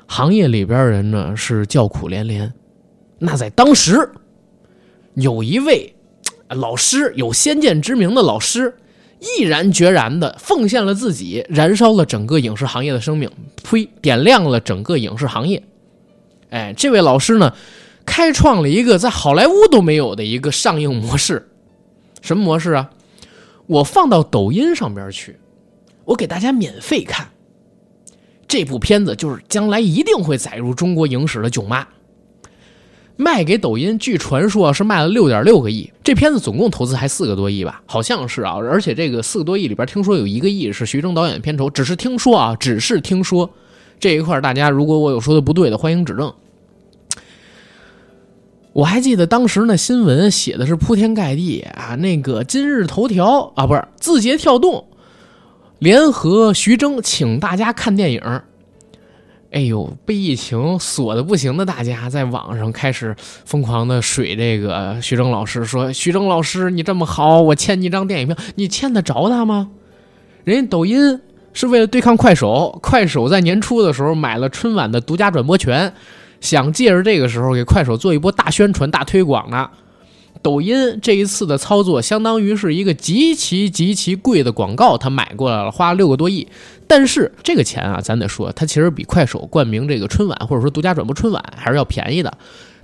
行业里边人呢是叫苦连连。那在当时，有一位老师，有先见之明的老师，毅然决然的奉献了自己，燃烧了整个影视行业的生命，呸，点亮了整个影视行业。哎，这位老师呢？开创了一个在好莱坞都没有的一个上映模式，什么模式啊？我放到抖音上边去，我给大家免费看这部片子，就是将来一定会载入中国影史的《囧妈》。卖给抖音，据传说是卖了六点六个亿。这片子总共投资还四个多亿吧？好像是啊。而且这个四个多亿里边，听说有一个亿是徐峥导演的片酬，只是听说啊，只是听说。这一块大家如果我有说的不对的，欢迎指正。我还记得当时那新闻写的是铺天盖地啊，那个今日头条啊，不是字节跳动联合徐峥请大家看电影。哎呦，被疫情锁的不行的大家，在网上开始疯狂的水这个徐峥老师，说徐峥老师你这么好，我欠你一张电影票，你欠得着他吗？人家抖音是为了对抗快手，快手在年初的时候买了春晚的独家转播权。想借着这个时候给快手做一波大宣传、大推广呢。抖音这一次的操作，相当于是一个极其极其贵的广告，他买过来了，花了六个多亿。但是这个钱啊，咱得说，它其实比快手冠名这个春晚或者说独家转播春晚还是要便宜的。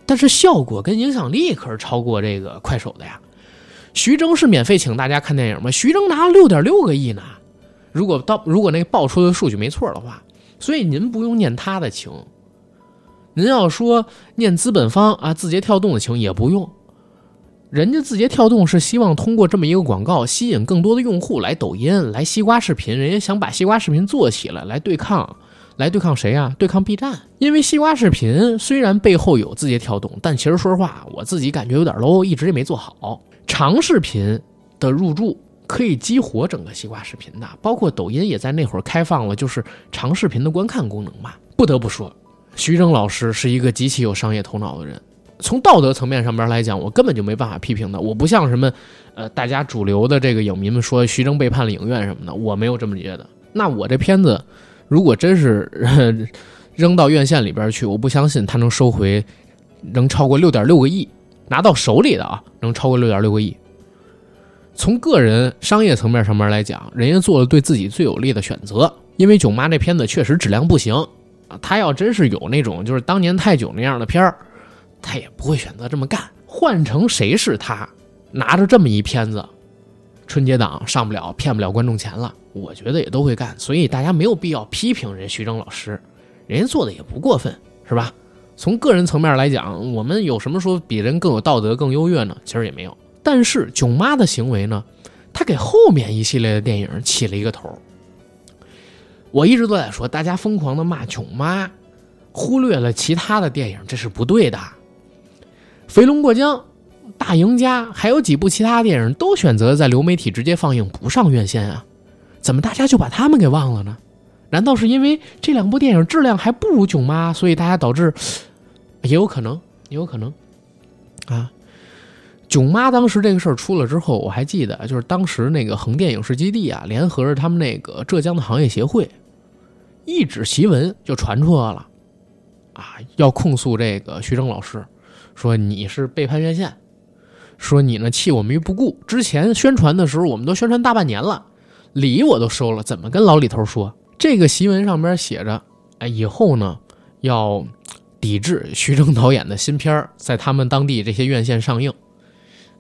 但是效果跟影响力可是超过这个快手的呀。徐峥是免费请大家看电影吗？徐峥拿了六点六个亿呢。如果到如果那个爆出的数据没错的话，所以您不用念他的情。您要说念资本方啊，字节跳动的情也不用，人家字节跳动是希望通过这么一个广告吸引更多的用户来抖音、来西瓜视频，人家想把西瓜视频做起来，来对抗，来对抗谁啊？对抗 B 站。因为西瓜视频虽然背后有字节跳动，但其实说实话，我自己感觉有点 low，一直也没做好。长视频的入驻可以激活整个西瓜视频的，包括抖音也在那会儿开放了，就是长视频的观看功能嘛。不得不说。徐峥老师是一个极其有商业头脑的人，从道德层面上边来讲，我根本就没办法批评他。我不像什么，呃，大家主流的这个影迷们说徐峥背叛了影院什么的，我没有这么觉得。那我这片子，如果真是 扔到院线里边去，我不相信他能收回，能超过六点六个亿拿到手里的啊，能超过六点六个亿。从个人商业层面上面来讲，人家做了对自己最有利的选择，因为《囧妈》这片子确实质量不行。他要真是有那种就是当年泰囧那样的片儿，他也不会选择这么干。换成谁是他，拿着这么一片子，春节档上不了，骗不了观众钱了，我觉得也都会干。所以大家没有必要批评人徐峥老师，人家做的也不过分，是吧？从个人层面来讲，我们有什么说比人更有道德、更优越呢？其实也没有。但是囧妈的行为呢，他给后面一系列的电影起了一个头。我一直都在说，大家疯狂的骂《囧妈》，忽略了其他的电影，这是不对的。《飞龙过江》《大赢家》还有几部其他电影都选择在流媒体直接放映，不上院线啊？怎么大家就把他们给忘了呢？难道是因为这两部电影质量还不如《囧妈》，所以大家导致？也有可能，也有可能。啊，《囧妈》当时这个事儿出了之后，我还记得，就是当时那个横店影视基地啊，联合着他们那个浙江的行业协会。一纸檄文就传出来了，啊，要控诉这个徐峥老师，说你是背叛院线，说你呢弃我们于不顾。之前宣传的时候，我们都宣传大半年了，礼我都收了，怎么跟老李头说？这个檄文上边写着，哎，以后呢要抵制徐峥导演的新片在他们当地这些院线上映。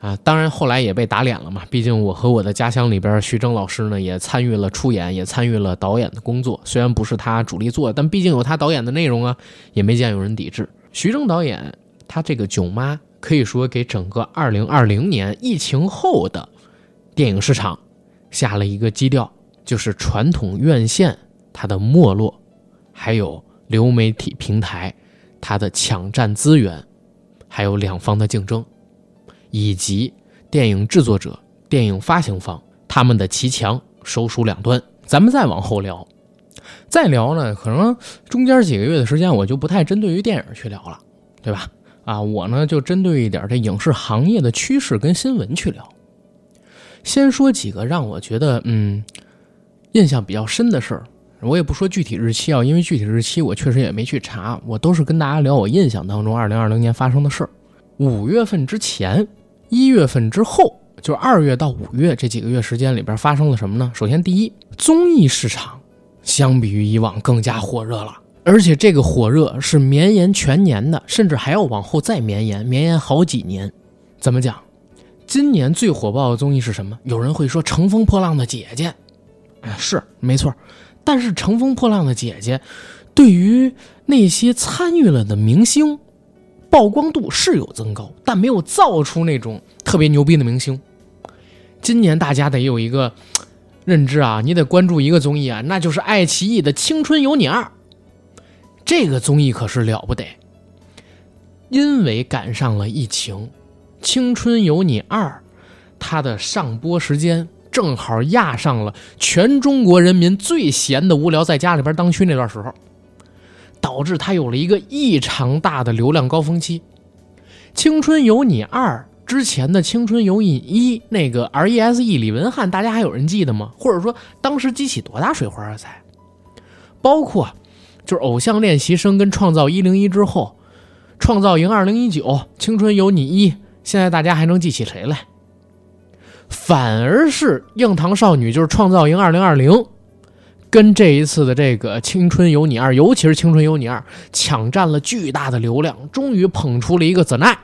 啊，当然后来也被打脸了嘛。毕竟我和我的家乡里边，徐峥老师呢也参与了出演，也参与了导演的工作。虽然不是他主力做，但毕竟有他导演的内容啊，也没见有人抵制。徐峥导演他这个《囧妈》可以说给整个2020年疫情后的电影市场下了一个基调，就是传统院线它的没落，还有流媒体平台它的抢占资源，还有两方的竞争。以及电影制作者、电影发行方他们的骑墙手鼠两端，咱们再往后聊，再聊呢，可能中间几个月的时间我就不太针对于电影去聊了，对吧？啊，我呢就针对一点这影视行业的趋势跟新闻去聊。先说几个让我觉得嗯印象比较深的事儿，我也不说具体日期啊，因为具体日期我确实也没去查，我都是跟大家聊我印象当中二零二零年发生的事儿。五月份之前，一月份之后，就是二月到五月这几个月时间里边发生了什么呢？首先，第一，综艺市场相比于以往更加火热了，而且这个火热是绵延全年的，甚至还要往后再绵延，绵延好几年。怎么讲？今年最火爆的综艺是什么？有人会说《乘风破浪的姐姐》，哎，是没错。但是《乘风破浪的姐姐》对于那些参与了的明星，曝光度是有增高，但没有造出那种特别牛逼的明星。今年大家得有一个认知啊，你得关注一个综艺啊，那就是爱奇艺的《青春有你二》。这个综艺可是了不得，因为赶上了疫情。《青春有你二》，它的上播时间正好压上了全中国人民最闲的无聊，在家里边当区那段时候，导致他有了一个异常大的流量高峰期。《青春有你二》之前的《青春有你一》，那个 R E S E 李文翰，大家还有人记得吗？或者说当时激起多大水花啊？才包括就是《偶像练习生》跟《创造一零一》之后，《创造营二零一九》《青春有你一》。现在大家还能记起谁来？反而是硬糖少女，就是创造营二零二零，跟这一次的这个青春有你二，尤其是青春有你二，抢占了巨大的流量，终于捧出了一个泽奈。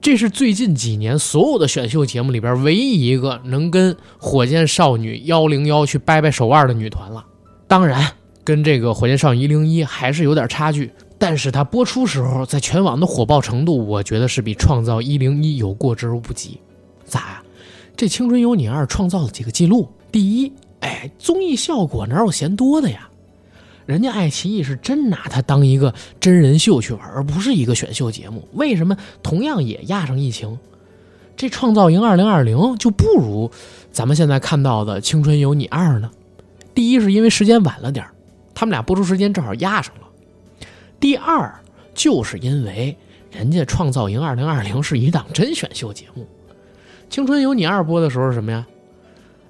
这是最近几年所有的选秀节目里边唯一一个能跟火箭少女幺零幺去掰掰手腕的女团了。当然，跟这个火箭少女一零一还是有点差距。但是它播出时候，在全网的火爆程度，我觉得是比《创造一零一》有过之而无不及。咋呀？这《青春有你二》创造了几个记录？第一，哎，综艺效果哪有嫌多的呀？人家爱奇艺是真拿它当一个真人秀去玩，而不是一个选秀节目。为什么同样也压上疫情，这《创造营二零二零》就不如咱们现在看到的《青春有你二》呢？第一是因为时间晚了点他们俩播出时间正好压上了。第二，就是因为人家《创造营2020》是一档真选秀节目，《青春有你二》播的时候是什么呀？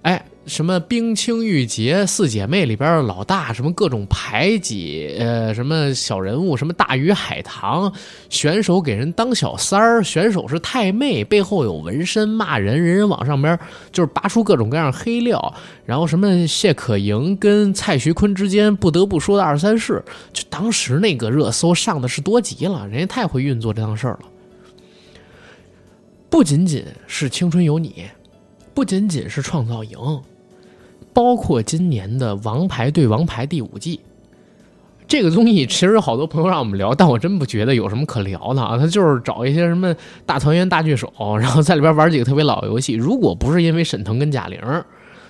哎。什么冰清玉洁四姐妹里边的老大，什么各种排挤，呃，什么小人物，什么大鱼海棠选手给人当小三儿，选手是太妹，背后有纹身，骂人，人人往上边就是扒出各种各样黑料，然后什么谢可莹跟蔡徐坤之间不得不说的二三事，就当时那个热搜上的是多极了，人家太会运作这档事儿了，不仅仅是青春有你，不仅仅是创造营。包括今年的《王牌对王牌》第五季，这个综艺其实好多朋友让我们聊，但我真不觉得有什么可聊的啊。他就是找一些什么大团圆、大聚首，然后在里边玩几个特别老游戏。如果不是因为沈腾跟贾玲，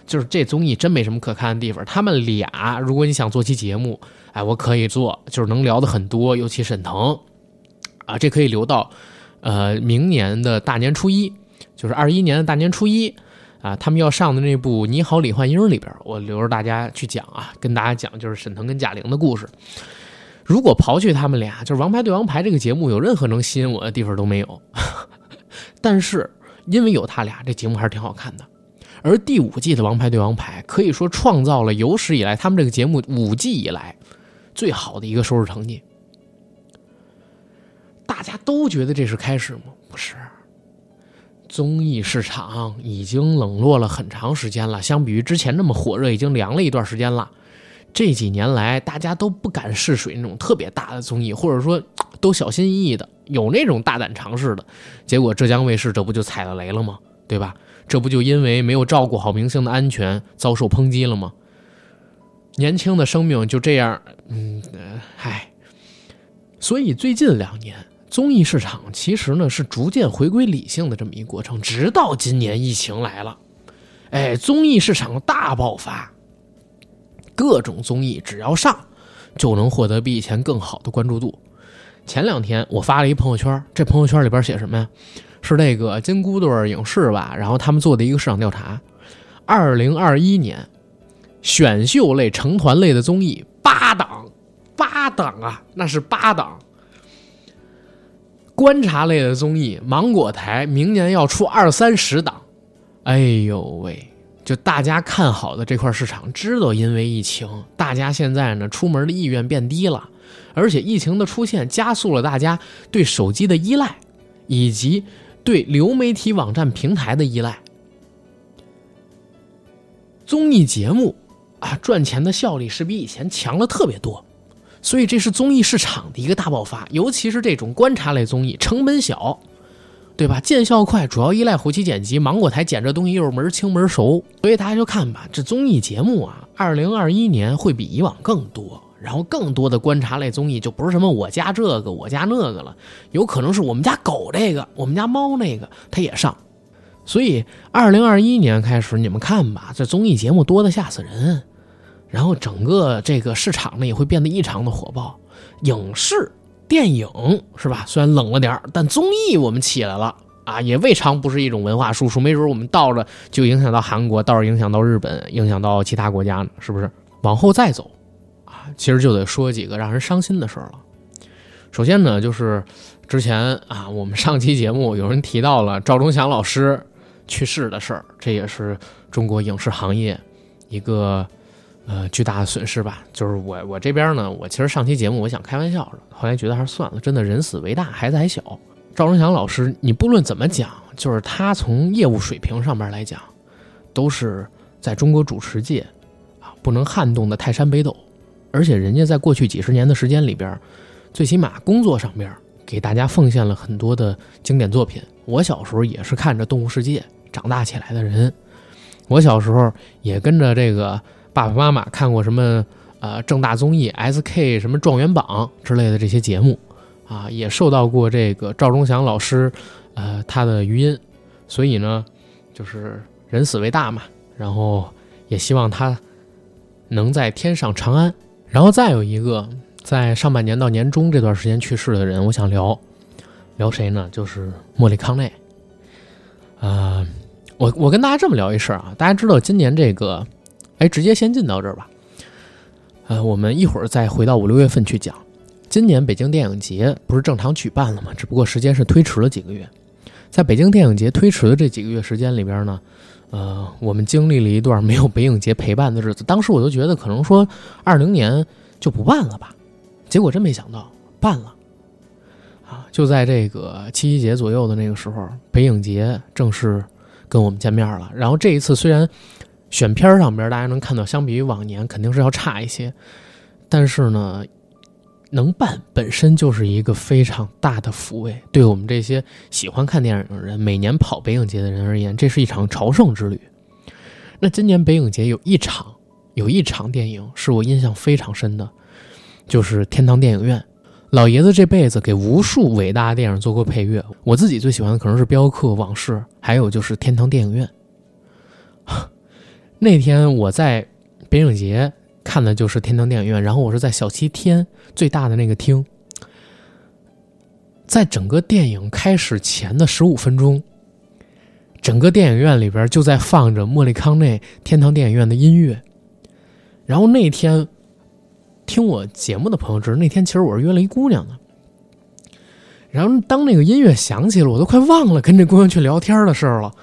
就是这综艺真没什么可看的地方。他们俩，如果你想做期节目，哎，我可以做，就是能聊的很多。尤其沈腾啊，这可以留到呃明年的大年初一，就是二一年的大年初一。啊，他们要上的那部《你好，李焕英》里边，我留着大家去讲啊，跟大家讲就是沈腾跟贾玲的故事。如果刨去他们俩，就是《王牌对王牌》这个节目有任何能吸引我的地方都没有。但是因为有他俩，这节目还是挺好看的。而第五季的《王牌对王牌》可以说创造了有史以来他们这个节目五季以来最好的一个收视成绩。大家都觉得这是开始吗？不是。综艺市场已经冷落了很长时间了，相比于之前那么火热，已经凉了一段时间了。这几年来，大家都不敢试水那种特别大的综艺，或者说都小心翼翼的，有那种大胆尝试的。结果浙江卫视这不就踩了雷了吗？对吧？这不就因为没有照顾好明星的安全，遭受抨击了吗？年轻的生命就这样，嗯，唉。所以最近两年。综艺市场其实呢是逐渐回归理性的这么一个过程，直到今年疫情来了，哎，综艺市场大爆发，各种综艺只要上，就能获得比以前更好的关注度。前两天我发了一朋友圈，这朋友圈里边写什么呀？是那个金箍墩影视吧，然后他们做的一个市场调查，二零二一年选秀类、成团类的综艺八档，八档啊，那是八档。观察类的综艺，芒果台明年要出二三十档，哎呦喂！就大家看好的这块市场，知道因为疫情，大家现在呢出门的意愿变低了，而且疫情的出现加速了大家对手机的依赖，以及对流媒体网站平台的依赖。综艺节目啊，赚钱的效率是比以前强了特别多，所以这是综艺市场的一个大爆发，尤其是这种观察类综艺，成本小。对吧？见效快，主要依赖后期剪辑。芒果台剪这东西又是门清门熟，所以大家就看吧。这综艺节目啊，二零二一年会比以往更多，然后更多的观察类综艺就不是什么我家这个我家那个了，有可能是我们家狗这个，我们家猫那个，它也上。所以二零二一年开始，你们看吧，这综艺节目多的吓死人，然后整个这个市场呢也会变得异常的火爆，影视。电影是吧？虽然冷了点但综艺我们起来了啊，也未尝不是一种文化输出。没准我们到了就影响到韩国，到时影响到日本，影响到其他国家呢，是不是？往后再走啊，其实就得说几个让人伤心的事儿了。首先呢，就是之前啊，我们上期节目有人提到了赵忠祥老师去世的事儿，这也是中国影视行业一个。呃，巨大的损失吧，就是我我这边呢，我其实上期节目我想开玩笑，后来觉得还是算了，真的人死为大，孩子还小。赵忠祥老师，你不论怎么讲，就是他从业务水平上面来讲，都是在中国主持界啊不能撼动的泰山北斗，而且人家在过去几十年的时间里边，最起码工作上边给大家奉献了很多的经典作品。我小时候也是看着《动物世界》长大起来的人，我小时候也跟着这个。爸爸妈妈看过什么？呃，正大综艺、SK 什么状元榜之类的这些节目，啊，也受到过这个赵忠祥老师，呃，他的余音。所以呢，就是人死为大嘛，然后也希望他能在天上长安。然后再有一个，在上半年到年中这段时间去世的人，我想聊聊谁呢？就是莫里康内。啊，我我跟大家这么聊一事儿啊，大家知道今年这个。哎，直接先进到这儿吧。呃，我们一会儿再回到五六月份去讲。今年北京电影节不是正常举办了吗？只不过时间是推迟了几个月。在北京电影节推迟的这几个月时间里边呢，呃，我们经历了一段没有北影节陪伴的日子。当时我就觉得可能说二零年就不办了吧，结果真没想到办了。啊，就在这个七夕节左右的那个时候，北影节正式跟我们见面了。然后这一次虽然。选片上边，大家能看到，相比于往年肯定是要差一些，但是呢，能办本身就是一个非常大的抚慰。对我们这些喜欢看电影的人，每年跑北影节的人而言，这是一场朝圣之旅。那今年北影节有一场，有一场电影是我印象非常深的，就是天堂电影院。老爷子这辈子给无数伟大的电影做过配乐，我自己最喜欢的可能是《镖客往事》，还有就是天堂电影院。那天我在北影节看的就是天堂电影院，然后我是在小七天最大的那个厅，在整个电影开始前的十五分钟，整个电影院里边就在放着莫里康内天堂电影院的音乐。然后那天听我节目的朋友知道，那天其实我是约了一姑娘的。然后当那个音乐响起了，我都快忘了跟这姑娘去聊天的事儿了。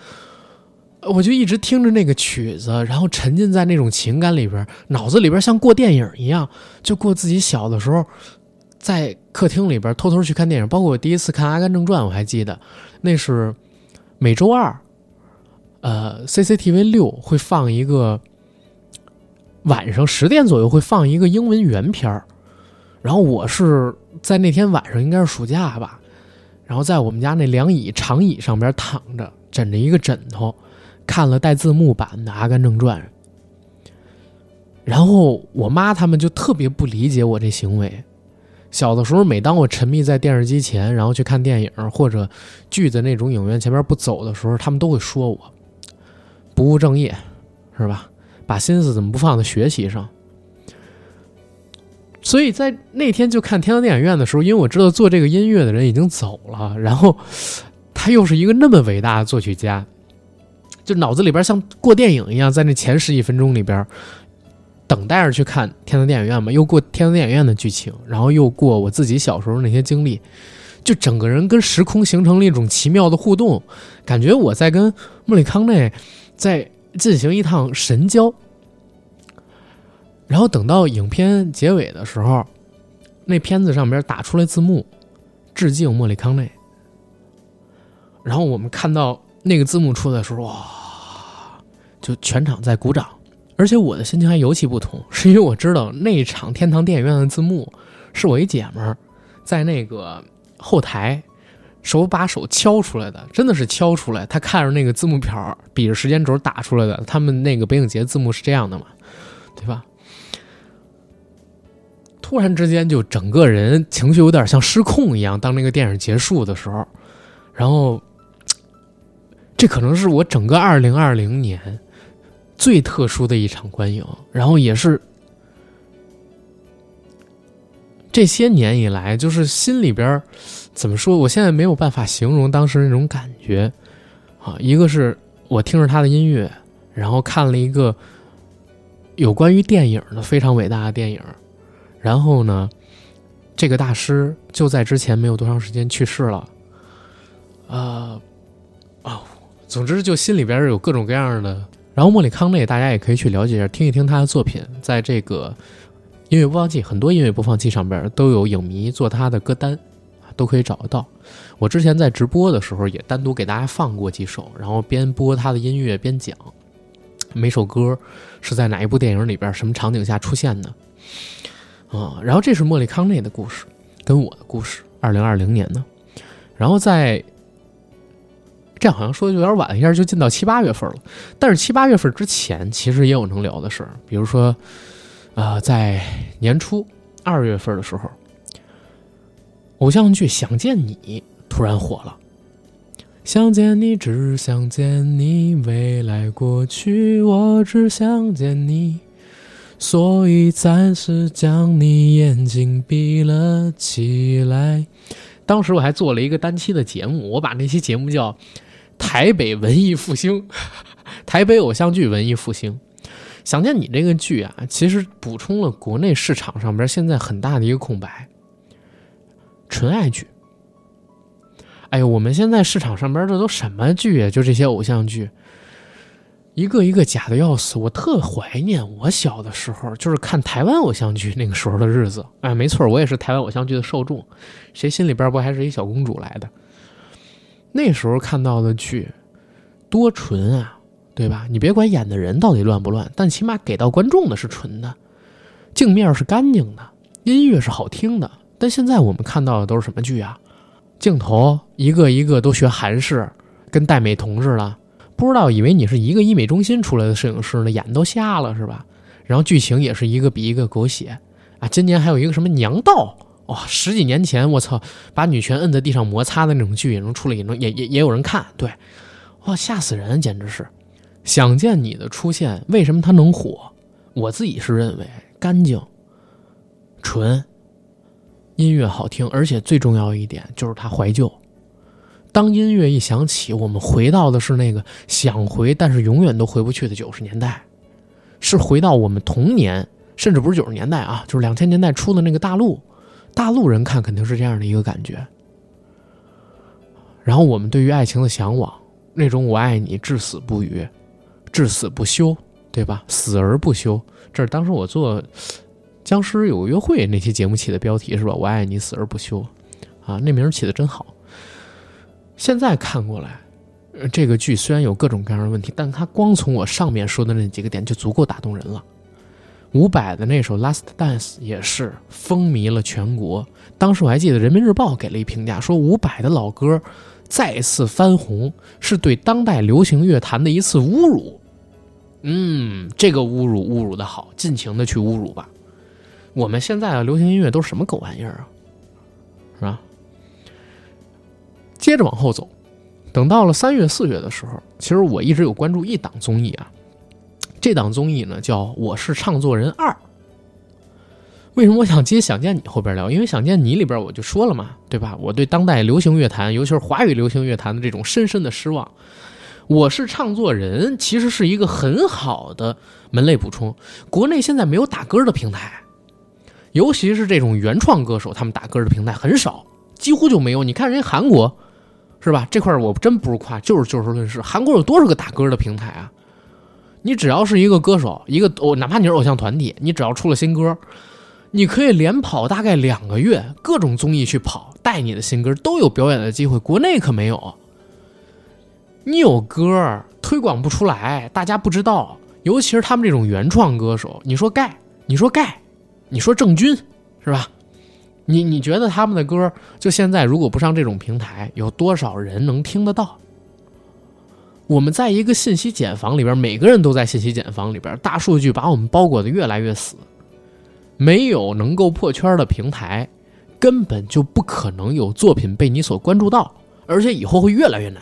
我就一直听着那个曲子，然后沉浸在那种情感里边，脑子里边像过电影一样，就过自己小的时候，在客厅里边偷偷去看电影。包括我第一次看《阿甘正传》，我还记得，那是每周二，呃，CCTV 六会放一个晚上十点左右会放一个英文原片儿然后我是在那天晚上，应该是暑假吧，然后在我们家那凉椅长椅上边躺着，枕着一个枕头。看了带字幕版的《阿甘正传》，然后我妈他们就特别不理解我这行为。小的时候，每当我沉迷在电视机前，然后去看电影或者剧的那种影院前面不走的时候，他们都会说我不务正业，是吧？把心思怎么不放在学习上？所以在那天就看天堂电影院的时候，因为我知道做这个音乐的人已经走了，然后他又是一个那么伟大的作曲家。就脑子里边像过电影一样，在那前十几分钟里边，等待着去看天堂电影院嘛，又过天堂电影院的剧情，然后又过我自己小时候那些经历，就整个人跟时空形成了一种奇妙的互动，感觉我在跟莫里康内在进行一趟神交。然后等到影片结尾的时候，那片子上边打出来字幕，致敬莫里康内。然后我们看到那个字幕出来的时候，哇，就全场在鼓掌，而且我的心情还尤其不同，是因为我知道那场天堂电影院的字幕是我一姐们儿在那个后台手把手敲出来的，真的是敲出来。她看着那个字幕条，比着时间轴打出来的。他们那个北影节字幕是这样的嘛，对吧？突然之间，就整个人情绪有点像失控一样。当那个电影结束的时候，然后，这可能是我整个二零二零年最特殊的一场观影，然后也是这些年以来，就是心里边怎么说？我现在没有办法形容当时那种感觉啊。一个是我听着他的音乐，然后看了一个有关于电影的非常伟大的电影。然后呢，这个大师就在之前没有多长时间去世了，啊，总之就心里边有各种各样的。然后莫里康内，大家也可以去了解一下，听一听他的作品，在这个音乐播放器，很多音乐播放器上边都有影迷做他的歌单，都可以找得到。我之前在直播的时候也单独给大家放过几首，然后边播他的音乐边讲每首歌是在哪一部电影里边、什么场景下出现的。啊，然后这是莫里康内的故事，跟我的故事，二零二零年呢，然后在这样好像说的有点晚，一下就进到七八月份了。但是七八月份之前，其实也有能聊的事，比如说，啊，在年初二月份的时候，偶像剧《想见你》突然火了，想见你，只想见你，未来过去，我只想见你。所以暂时将你眼睛闭了起来。当时我还做了一个单期的节目，我把那期节目叫《台北文艺复兴》，台北偶像剧文艺复兴。想见你这个剧啊，其实补充了国内市场上边现在很大的一个空白，纯爱剧。哎呦，我们现在市场上边这都什么剧啊？就这些偶像剧。一个一个假的要死，我特怀念我小的时候，就是看台湾偶像剧那个时候的日子。哎，没错，我也是台湾偶像剧的受众。谁心里边不还是一小公主来的？那时候看到的剧多纯啊，对吧？你别管演的人到底乱不乱，但起码给到观众的是纯的，镜面是干净的，音乐是好听的。但现在我们看到的都是什么剧啊？镜头一个一个都学韩式，跟戴美瞳似的。不知道，以为你是一个医美中心出来的摄影师呢，眼都瞎了是吧？然后剧情也是一个比一个狗血啊！今年还有一个什么娘道哇，十几年前我操，把女权摁在地上摩擦的那种剧也能出来，也能也也也有人看，对，哇，吓死人，简直是！想见你的出现，为什么它能火？我自己是认为干净、纯，音乐好听，而且最重要一点就是它怀旧。当音乐一响起，我们回到的是那个想回但是永远都回不去的九十年代，是回到我们童年，甚至不是九十年代啊，就是两千年代初的那个大陆，大陆人看肯定是这样的一个感觉。然后我们对于爱情的向往，那种我爱你至死不渝，至死不休，对吧？死而不休，这是当时我做《僵尸有约会》那期节目起的标题是吧？我爱你死而不休，啊，那名起的真好。现在看过来，这个剧虽然有各种各样的问题，但它光从我上面说的那几个点就足够打动人了。伍佰的那首《Last Dance》也是风靡了全国。当时我还记得《人民日报》给了一评价，说伍佰的老歌再次翻红是对当代流行乐坛的一次侮辱。嗯，这个侮辱侮辱的好，尽情的去侮辱吧。我们现在的流行音乐都是什么狗玩意儿啊？是吧？接着往后走，等到了三月四月的时候，其实我一直有关注一档综艺啊。这档综艺呢叫《我是唱作人二》。为什么我想接《想见你》后边聊？因为《想见你》里边我就说了嘛，对吧？我对当代流行乐坛，尤其是华语流行乐坛的这种深深的失望。《我是唱作人》其实是一个很好的门类补充。国内现在没有打歌的平台，尤其是这种原创歌手，他们打歌的平台很少。几乎就没有。你看人家韩国，是吧？这块我真不是夸，就是就事论事。韩国有多少个打歌的平台啊？你只要是一个歌手，一个哦，哪怕你是偶像团体，你只要出了新歌，你可以连跑大概两个月，各种综艺去跑，带你的新歌都有表演的机会。国内可没有，你有歌推广不出来，大家不知道。尤其是他们这种原创歌手，你说盖，你说盖，你说郑钧，是吧？你你觉得他们的歌，就现在如果不上这种平台，有多少人能听得到？我们在一个信息茧房里边，每个人都在信息茧房里边，大数据把我们包裹的越来越死。没有能够破圈的平台，根本就不可能有作品被你所关注到，而且以后会越来越难。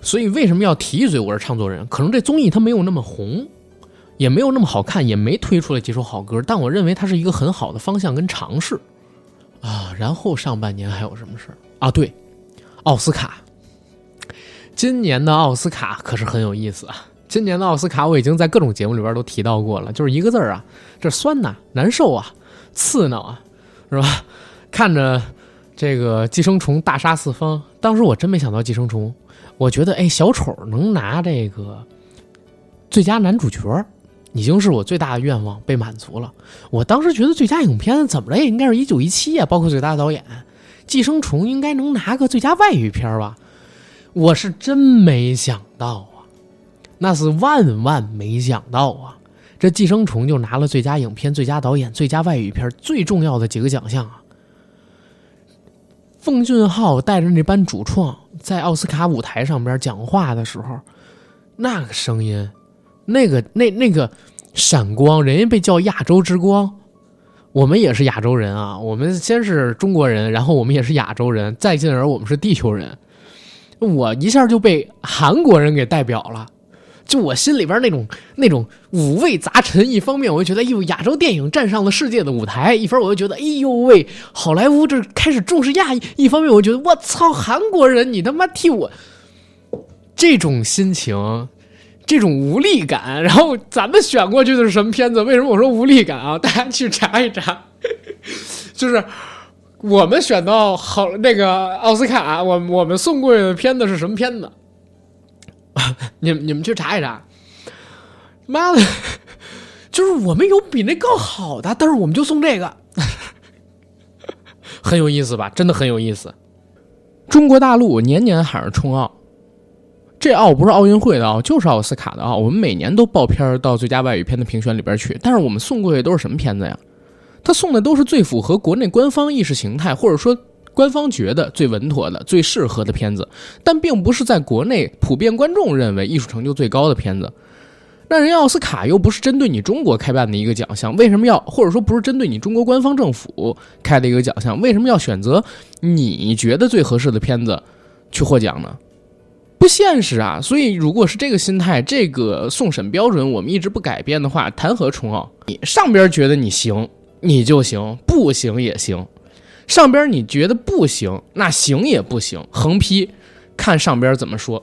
所以为什么要提一嘴？我是唱作人，可能这综艺它没有那么红，也没有那么好看，也没推出来几首好歌，但我认为它是一个很好的方向跟尝试啊。然后上半年还有什么事儿啊？对，奥斯卡。今年的奥斯卡可是很有意思啊！今年的奥斯卡我已经在各种节目里边都提到过了，就是一个字儿啊，这酸呐，难受啊，刺挠啊，是吧？看着这个寄生虫大杀四方，当时我真没想到寄生虫，我觉得哎，小丑能拿这个最佳男主角，已经是我最大的愿望被满足了。我当时觉得最佳影片怎么着也应该是一九一七啊，包括最佳导演，寄生虫应该能拿个最佳外语片吧。我是真没想到啊，那是万万没想到啊！这《寄生虫》就拿了最佳影片、最佳导演、最佳外语片最重要的几个奖项啊！奉俊昊带着那班主创在奥斯卡舞台上边讲话的时候，那个声音，那个那那个闪光，人家被叫亚洲之光，我们也是亚洲人啊！我们先是中国人，然后我们也是亚洲人，再进而我们是地球人。我一下就被韩国人给代表了，就我心里边那种那种五味杂陈。一方面，我就觉得，哎呦，亚洲电影站上了世界的舞台；一方面，我就觉得，哎呦喂，好莱坞这开始重视亚裔。一方面，我觉得，我操，韩国人，你他妈替我这种心情，这种无力感。然后咱们选过去的是什么片子？为什么我说无力感啊？大家去查一查，就是。我们选到好那个奥斯卡，我我们送过去的片子是什么片子？你们你们去查一查。妈的，就是我们有比那更好的，但是我们就送这个，很有意思吧？真的很有意思。中国大陆年年喊着冲奥，这奥不是奥运会的奥，就是奥斯卡的奥。我们每年都报片到最佳外语片的评选里边去，但是我们送过去都是什么片子呀？他送的都是最符合国内官方意识形态，或者说官方觉得最稳妥的、最适合的片子，但并不是在国内普遍观众认为艺术成就最高的片子。那人奥斯卡又不是针对你中国开办的一个奖项，为什么要或者说不是针对你中国官方政府开的一个奖项，为什么要选择你觉得最合适的片子去获奖呢？不现实啊！所以如果是这个心态，这个送审标准我们一直不改变的话，谈何冲奥？你上边觉得你行。你就行，不行也行。上边你觉得不行，那行也不行，横批看上边怎么说。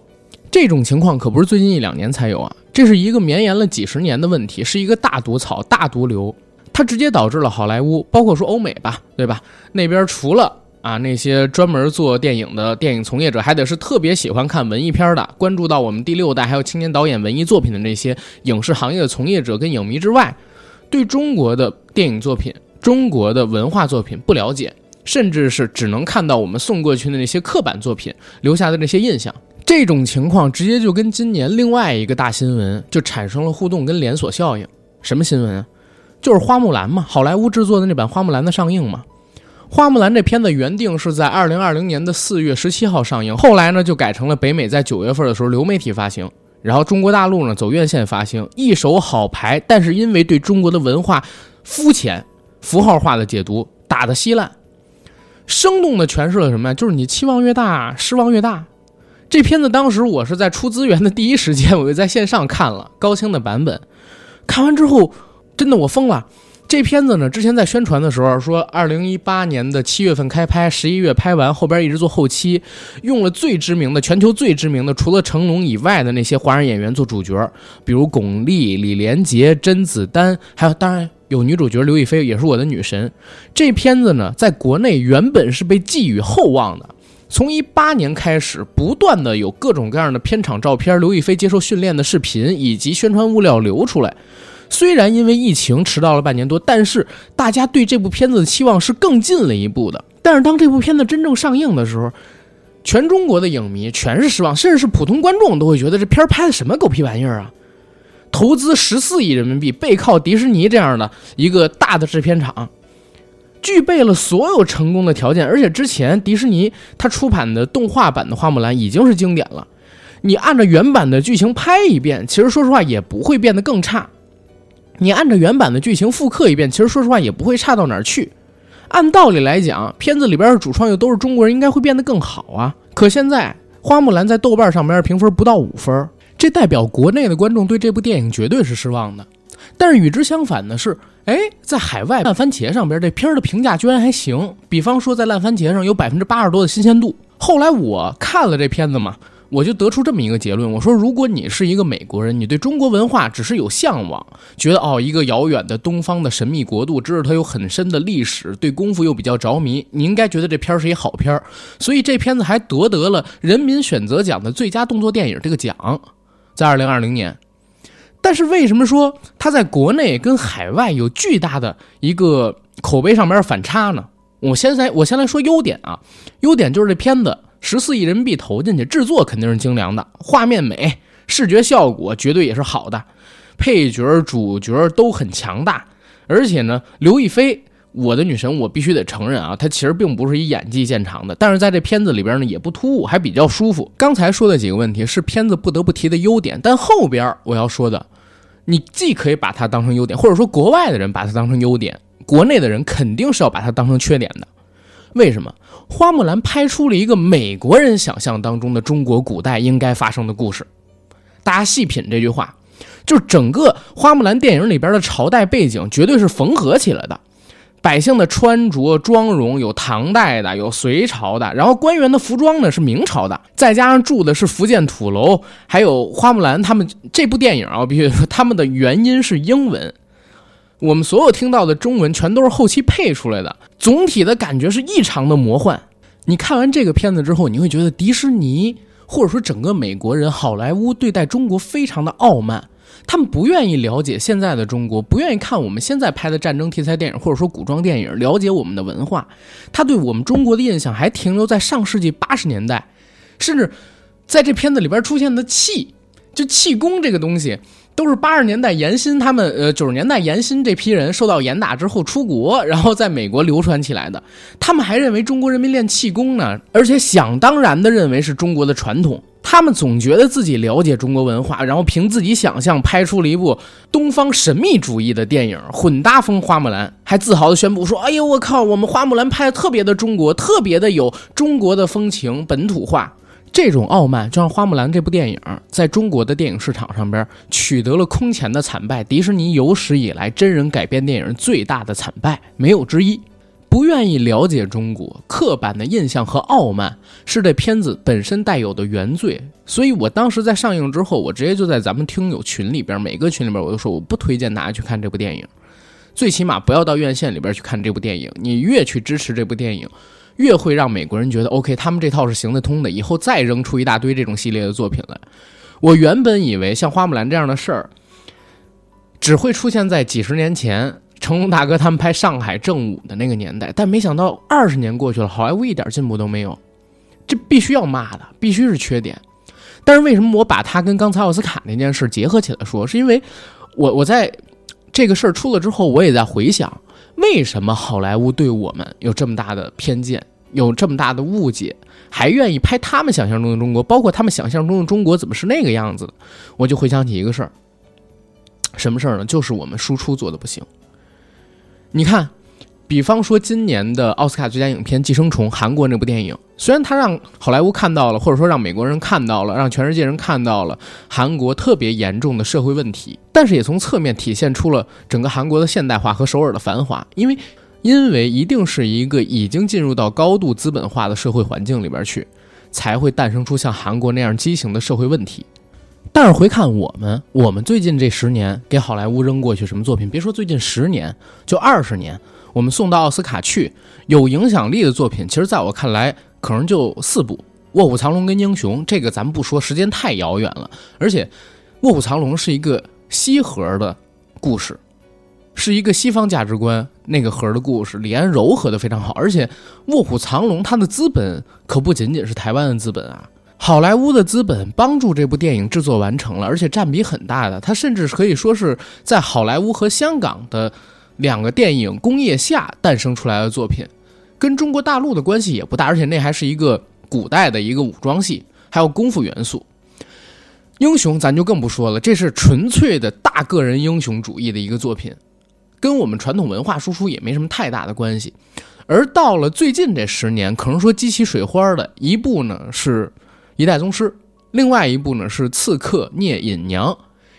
这种情况可不是最近一两年才有啊，这是一个绵延了几十年的问题，是一个大毒草、大毒瘤。它直接导致了好莱坞，包括说欧美吧，对吧？那边除了啊那些专门做电影的电影从业者，还得是特别喜欢看文艺片的，关注到我们第六代还有青年导演文艺作品的那些影视行业的从业者跟影迷之外。对中国的电影作品、中国的文化作品不了解，甚至是只能看到我们送过去的那些刻板作品留下的那些印象，这种情况直接就跟今年另外一个大新闻就产生了互动跟连锁效应。什么新闻啊？就是《花木兰》嘛，好莱坞制作的那版《花木兰》的上映嘛。《花木兰》这片子原定是在二零二零年的四月十七号上映，后来呢就改成了北美在九月份的时候流媒体发行。然后中国大陆呢走院线发行，一手好牌，但是因为对中国的文化肤浅、符号化的解读，打得稀烂。生动的诠释了什么呀？就是你期望越大，失望越大。这片子当时我是在出资源的第一时间，我就在线上看了高清的版本，看完之后，真的我疯了。这片子呢，之前在宣传的时候说，二零一八年的七月份开拍，十一月拍完，后边一直做后期，用了最知名的、全球最知名的，除了成龙以外的那些华人演员做主角，比如巩俐、李连杰、甄子丹，还有当然有女主角刘亦菲，也是我的女神。这片子呢，在国内原本是被寄予厚望的。从一八年开始，不断的有各种各样的片场照片、刘亦菲接受训练的视频以及宣传物料流出来。虽然因为疫情迟到了半年多，但是大家对这部片子的期望是更进了一步的。但是当这部片子真正上映的时候，全中国的影迷全是失望，甚至是普通观众都会觉得这片儿拍的什么狗屁玩意儿啊！投资十四亿人民币，背靠迪士尼这样的一个大的制片厂。具备了所有成功的条件，而且之前迪士尼它出版的动画版的花木兰已经是经典了。你按照原版的剧情拍一遍，其实说实话也不会变得更差。你按照原版的剧情复刻一遍，其实说实话也不会差到哪儿去。按道理来讲，片子里边的主创又都是中国人，应该会变得更好啊。可现在花木兰在豆瓣上边评分不到五分，这代表国内的观众对这部电影绝对是失望的。但是与之相反的是。哎，在海外烂番茄上边，这片儿的评价居然还行。比方说，在烂番茄上有百分之八十多的新鲜度。后来我看了这片子嘛，我就得出这么一个结论：我说，如果你是一个美国人，你对中国文化只是有向往，觉得哦，一个遥远的东方的神秘国度，知道它有很深的历史，对功夫又比较着迷，你应该觉得这片儿是一好片儿。所以这片子还夺得了人民选择奖的最佳动作电影这个奖，在二零二零年。但是为什么说它在国内跟海外有巨大的一个口碑上面反差呢？我先来，我先来说优点啊。优点就是这片子十四亿人民币投进去，制作肯定是精良的，画面美，视觉效果绝对也是好的，配角、主角都很强大，而且呢，刘亦菲。我的女神，我必须得承认啊，她其实并不是以演技见长的，但是在这片子里边呢，也不突兀，还比较舒服。刚才说的几个问题是片子不得不提的优点，但后边我要说的，你既可以把它当成优点，或者说国外的人把它当成优点，国内的人肯定是要把它当成缺点的。为什么？花木兰拍出了一个美国人想象当中的中国古代应该发生的故事。大家细品这句话，就是整个花木兰电影里边的朝代背景绝对是缝合起来的。百姓的穿着妆容有唐代的，有隋朝的，然后官员的服装呢是明朝的，再加上住的是福建土楼，还有花木兰他们这部电影啊，必须说他们的原因是英文，我们所有听到的中文全都是后期配出来的，总体的感觉是异常的魔幻。你看完这个片子之后，你会觉得迪士尼或者说整个美国人好莱坞对待中国非常的傲慢。他们不愿意了解现在的中国，不愿意看我们现在拍的战争题材电影或者说古装电影，了解我们的文化。他对我们中国的印象还停留在上世纪八十年代，甚至在这片子里边出现的气，就气功这个东西。都是八十年代严新他们，呃，九十年代严新这批人受到严打之后出国，然后在美国流传起来的。他们还认为中国人民练气功呢，而且想当然的认为是中国的传统。他们总觉得自己了解中国文化，然后凭自己想象拍出了一部东方神秘主义的电影《混搭风花木兰》，还自豪地宣布说：“哎呦，我靠，我们花木兰拍的特别的中国，特别的有中国的风情，本土化。”这种傲慢，就像《花木兰》这部电影在中国的电影市场上边取得了空前的惨败。迪士尼有史以来真人改编电影最大的惨败，没有之一。不愿意了解中国，刻板的印象和傲慢是这片子本身带有的原罪。所以我当时在上映之后，我直接就在咱们听友群里边，每个群里边我就说，我不推荐大家去看这部电影，最起码不要到院线里边去看这部电影。你越去支持这部电影。越会让美国人觉得 OK，他们这套是行得通的。以后再扔出一大堆这种系列的作品来，我原本以为像花木兰这样的事儿，只会出现在几十年前成龙大哥他们拍《上海正午》的那个年代，但没想到二十年过去了，好莱坞一点进步都没有，这必须要骂的，必须是缺点。但是为什么我把它跟刚才奥斯卡那件事结合起来说？是因为我我在这个事儿出了之后，我也在回想。为什么好莱坞对我们有这么大的偏见，有这么大的误解，还愿意拍他们想象中的中国？包括他们想象中的中国怎么是那个样子的？我就回想起一个事儿，什么事儿呢？就是我们输出做的不行。你看。比方说，今年的奥斯卡最佳影片《寄生虫》，韩国那部电影，虽然它让好莱坞看到了，或者说让美国人看到了，让全世界人看到了韩国特别严重的社会问题，但是也从侧面体现出了整个韩国的现代化和首尔的繁华。因为，因为一定是一个已经进入到高度资本化的社会环境里边去，才会诞生出像韩国那样畸形的社会问题。但是回看我们，我们最近这十年给好莱坞扔过去什么作品？别说最近十年，就二十年，我们送到奥斯卡去有影响力的作品，其实在我看来，可能就四部《卧虎藏龙》跟《英雄》。这个咱们不说，时间太遥远了。而且，《卧虎藏龙》是一个西核的故事，是一个西方价值观那个核的故事。李安柔和的非常好，而且《卧虎藏龙》它的资本可不仅仅是台湾的资本啊。好莱坞的资本帮助这部电影制作完成了，而且占比很大的。它甚至可以说是在好莱坞和香港的两个电影工业下诞生出来的作品，跟中国大陆的关系也不大。而且那还是一个古代的一个武装戏，还有功夫元素。英雄咱就更不说了，这是纯粹的大个人英雄主义的一个作品，跟我们传统文化输出也没什么太大的关系。而到了最近这十年，可能说激起水花的一部呢是。一代宗师，另外一部呢是《刺客聂隐娘》。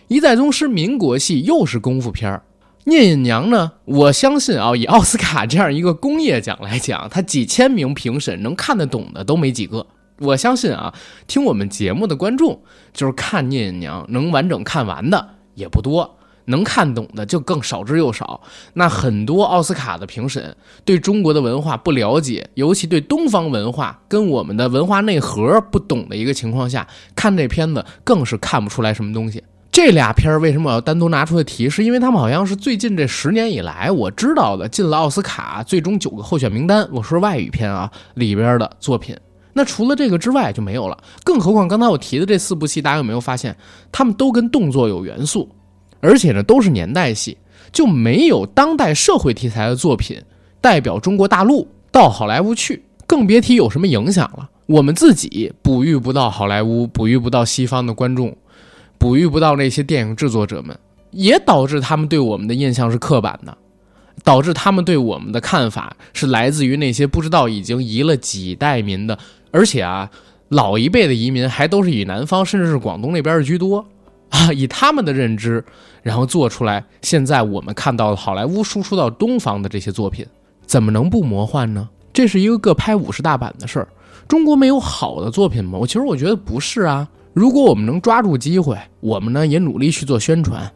一代宗师民国戏又是功夫片儿，聂隐娘呢？我相信啊，以奥斯卡这样一个工业奖来讲，他几千名评审能看得懂的都没几个。我相信啊，听我们节目的观众，就是看聂隐娘能完整看完的也不多。能看懂的就更少之又少。那很多奥斯卡的评审对中国的文化不了解，尤其对东方文化跟我们的文化内核不懂的一个情况下，看这片子更是看不出来什么东西。这俩片儿为什么我要单独拿出来提？是因为他们好像是最近这十年以来我知道的进了奥斯卡最终九个候选名单。我说外语片啊里边的作品。那除了这个之外就没有了。更何况刚才我提的这四部戏，大家有没有发现，他们都跟动作有元素？而且呢，都是年代戏，就没有当代社会题材的作品代表中国大陆到好莱坞去，更别提有什么影响了。我们自己哺育不到好莱坞，哺育不到西方的观众，哺育不到那些电影制作者们，也导致他们对我们的印象是刻板的，导致他们对我们的看法是来自于那些不知道已经移了几代民的，而且啊，老一辈的移民还都是以南方甚至是广东那边的居多。啊，以他们的认知，然后做出来，现在我们看到的好莱坞输出到东方的这些作品，怎么能不魔幻呢？这是一个各拍五十大板的事儿。中国没有好的作品吗？我其实我觉得不是啊。如果我们能抓住机会，我们呢也努力去做宣传，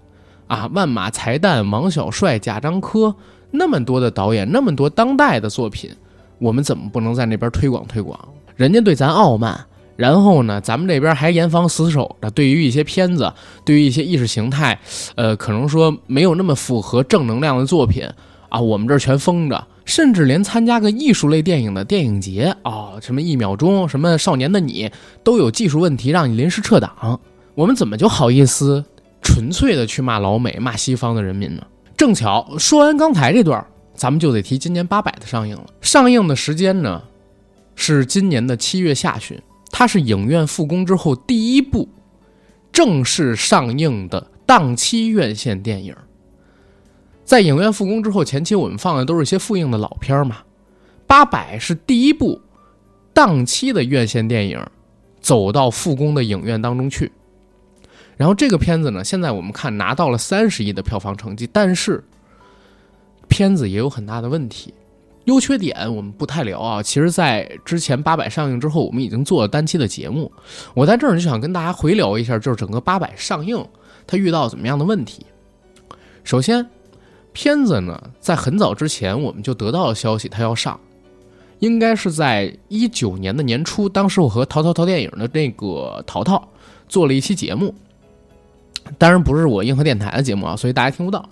啊，万马才旦、王小帅、贾樟柯那么多的导演，那么多当代的作品，我们怎么不能在那边推广推广？人家对咱傲慢。然后呢，咱们这边还严防死守的，对于一些片子，对于一些意识形态，呃，可能说没有那么符合正能量的作品啊，我们这儿全封着，甚至连参加个艺术类电影的电影节啊，什么一秒钟，什么少年的你，都有技术问题让你临时撤档，我们怎么就好意思纯粹的去骂老美、骂西方的人民呢？正巧说完刚才这段，咱们就得提今年八百的上映了，上映的时间呢是今年的七月下旬。它是影院复工之后第一部正式上映的档期院线电影。在影院复工之后，前期我们放的都是一些复映的老片嘛，《八百》是第一部档期的院线电影走到复工的影院当中去。然后这个片子呢，现在我们看拿到了三十亿的票房成绩，但是片子也有很大的问题。优缺点我们不太聊啊，其实，在之前八百上映之后，我们已经做了单期的节目。我在这儿就想跟大家回聊一下，就是整个八百上映它遇到怎么样的问题。首先，片子呢在很早之前我们就得到了消息，它要上，应该是在一九年的年初。当时我和淘淘淘电影的那个淘淘做了一期节目，当然不是我硬核电台的节目啊，所以大家听不到。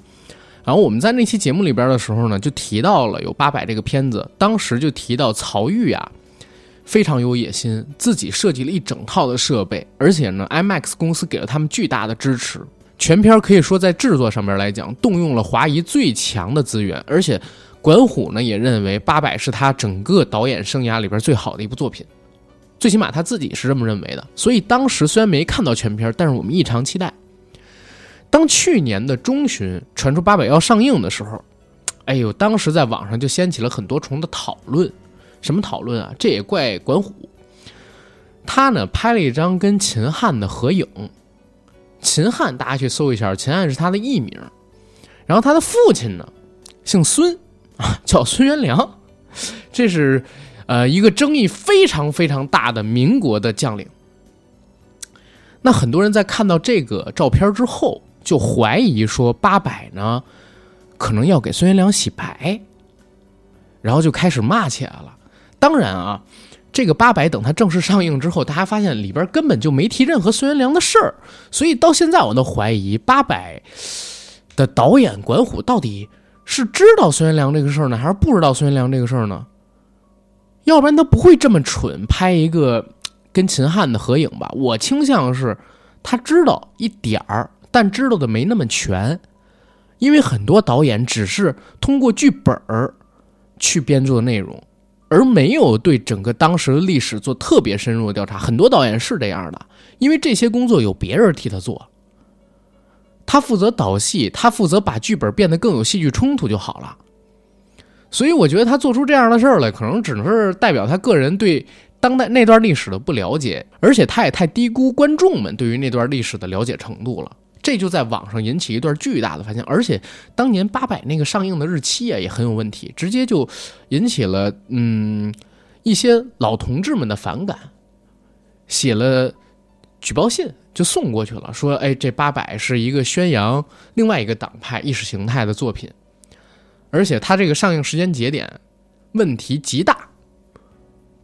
然后我们在那期节目里边的时候呢，就提到了有八百这个片子，当时就提到曹郁啊，非常有野心，自己设计了一整套的设备，而且呢，IMAX 公司给了他们巨大的支持，全片可以说在制作上面来讲，动用了华谊最强的资源，而且管虎呢也认为八百是他整个导演生涯里边最好的一部作品，最起码他自己是这么认为的，所以当时虽然没看到全片，但是我们异常期待。当去年的中旬传出八百要上映的时候，哎呦，当时在网上就掀起了很多重的讨论。什么讨论啊？这也怪管虎，他呢拍了一张跟秦汉的合影。秦汉，大家去搜一下，秦汉是他的艺名。然后他的父亲呢，姓孙啊，叫孙元良，这是呃一个争议非常非常大的民国的将领。那很多人在看到这个照片之后，就怀疑说八佰呢可能要给孙元良洗白，然后就开始骂起来了。当然啊，这个八佰等它正式上映之后，大家发现里边根本就没提任何孙元良的事儿，所以到现在我都怀疑八佰的导演管虎到底是知道孙元良这个事儿呢，还是不知道孙元良这个事儿呢？要不然他不会这么蠢拍一个跟秦汉的合影吧？我倾向是他知道一点儿，但知道的没那么全，因为很多导演只是通过剧本儿去编作内容，而没有对整个当时的历史做特别深入的调查。很多导演是这样的，因为这些工作有别人替他做，他负责导戏，他负责把剧本变得更有戏剧冲突就好了。所以我觉得他做出这样的事儿来，可能只能是代表他个人对当代那段历史的不了解，而且他也太低估观众们对于那段历史的了解程度了。这就在网上引起一段巨大的反响，而且当年八佰那个上映的日期啊也很有问题，直接就引起了嗯一些老同志们的反感，写了举报信就送过去了，说哎这八佰是一个宣扬另外一个党派意识形态的作品。而且它这个上映时间节点问题极大，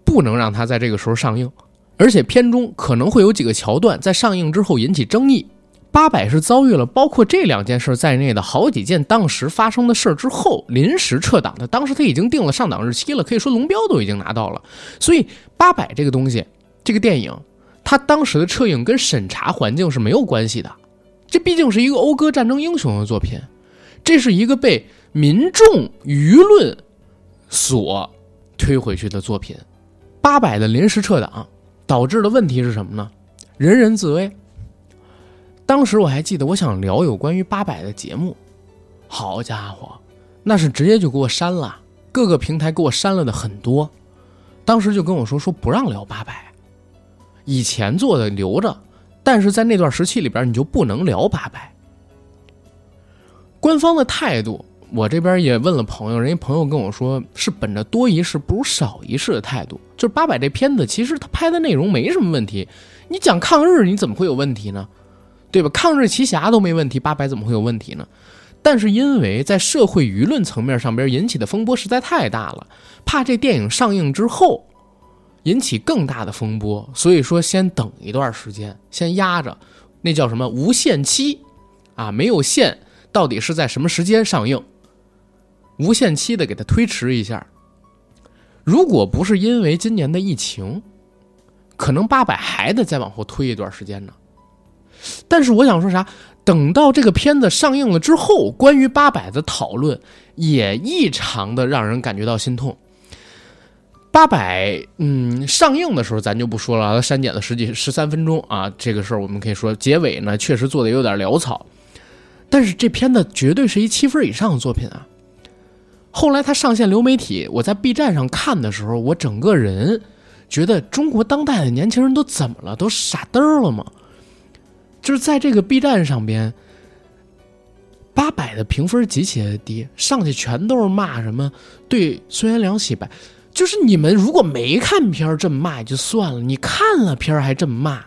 不能让它在这个时候上映。而且片中可能会有几个桥段在上映之后引起争议。八百是遭遇了包括这两件事在内的好几件当时发生的事之后临时撤档的。当时他已经定了上档日期了，可以说龙标都已经拿到了。所以八百这个东西，这个电影，它当时的撤映跟审查环境是没有关系的。这毕竟是一个讴歌战争英雄的作品，这是一个被。民众舆论所推回去的作品，八百的临时撤档导致的问题是什么呢？人人自危。当时我还记得，我想聊有关于八百的节目，好家伙，那是直接就给我删了，各个平台给我删了的很多。当时就跟我说说不让聊八百，以前做的留着，但是在那段时期里边你就不能聊八百。官方的态度。我这边也问了朋友，人家朋友跟我说是本着多一事不如少一事的态度，就是八佰这片子其实他拍的内容没什么问题，你讲抗日你怎么会有问题呢？对吧？抗日奇侠都没问题，八佰怎么会有问题呢？但是因为在社会舆论层面上边引起的风波实在太大了，怕这电影上映之后引起更大的风波，所以说先等一段时间，先压着，那叫什么无限期啊？没有限，到底是在什么时间上映？无限期的给它推迟一下，如果不是因为今年的疫情，可能八百还得再往后推一段时间呢。但是我想说啥？等到这个片子上映了之后，关于八百的讨论也异常的让人感觉到心痛。八百，嗯，上映的时候咱就不说了，它删减了十几十三分钟啊，这个事儿我们可以说结尾呢确实做的有点潦草，但是这片子绝对是一七分以上的作品啊。后来他上线流媒体，我在 B 站上看的时候，我整个人觉得中国当代的年轻人都怎么了？都傻嘚儿了吗？就是在这个 B 站上边，八百的评分极其的低，上去全都是骂什么对孙元良洗白。就是你们如果没看片儿这么骂也就算了，你看了片儿还这么骂，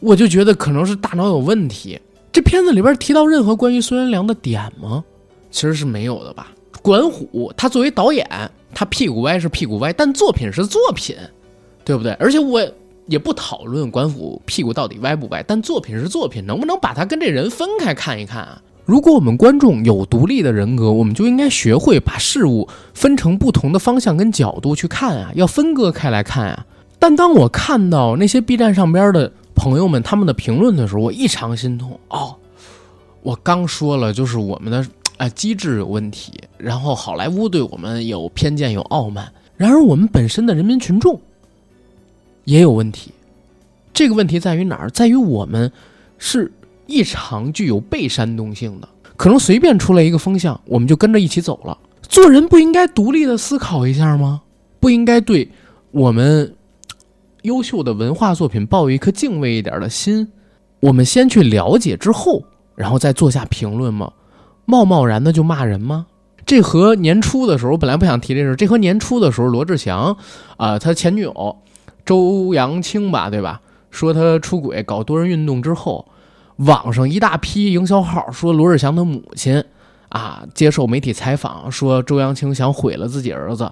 我就觉得可能是大脑有问题。这片子里边提到任何关于孙元良的点吗？其实是没有的吧。管虎他作为导演，他屁股歪是屁股歪，但作品是作品，对不对？而且我也不讨论官府屁股到底歪不歪，但作品是作品，能不能把他跟这人分开看一看啊？如果我们观众有独立的人格，我们就应该学会把事物分成不同的方向跟角度去看啊，要分割开来看啊。但当我看到那些 B 站上边的朋友们他们的评论的时候，我异常心痛哦。我刚说了，就是我们的。啊，机制有问题，然后好莱坞对我们有偏见、有傲慢。然而，我们本身的人民群众也有问题。这个问题在于哪儿？在于我们是异常具有被煽动性的，可能随便出来一个风向，我们就跟着一起走了。做人不应该独立的思考一下吗？不应该对我们优秀的文化作品抱有一颗敬畏一点的心？我们先去了解之后，然后再做下评论吗？贸贸然的就骂人吗？这和年初的时候，我本来不想提这事。这和年初的时候，罗志祥，啊，他前女友周扬青吧，对吧？说他出轨搞多人运动之后，网上一大批营销号说罗志祥的母亲啊接受媒体采访说周扬青想毁了自己儿子，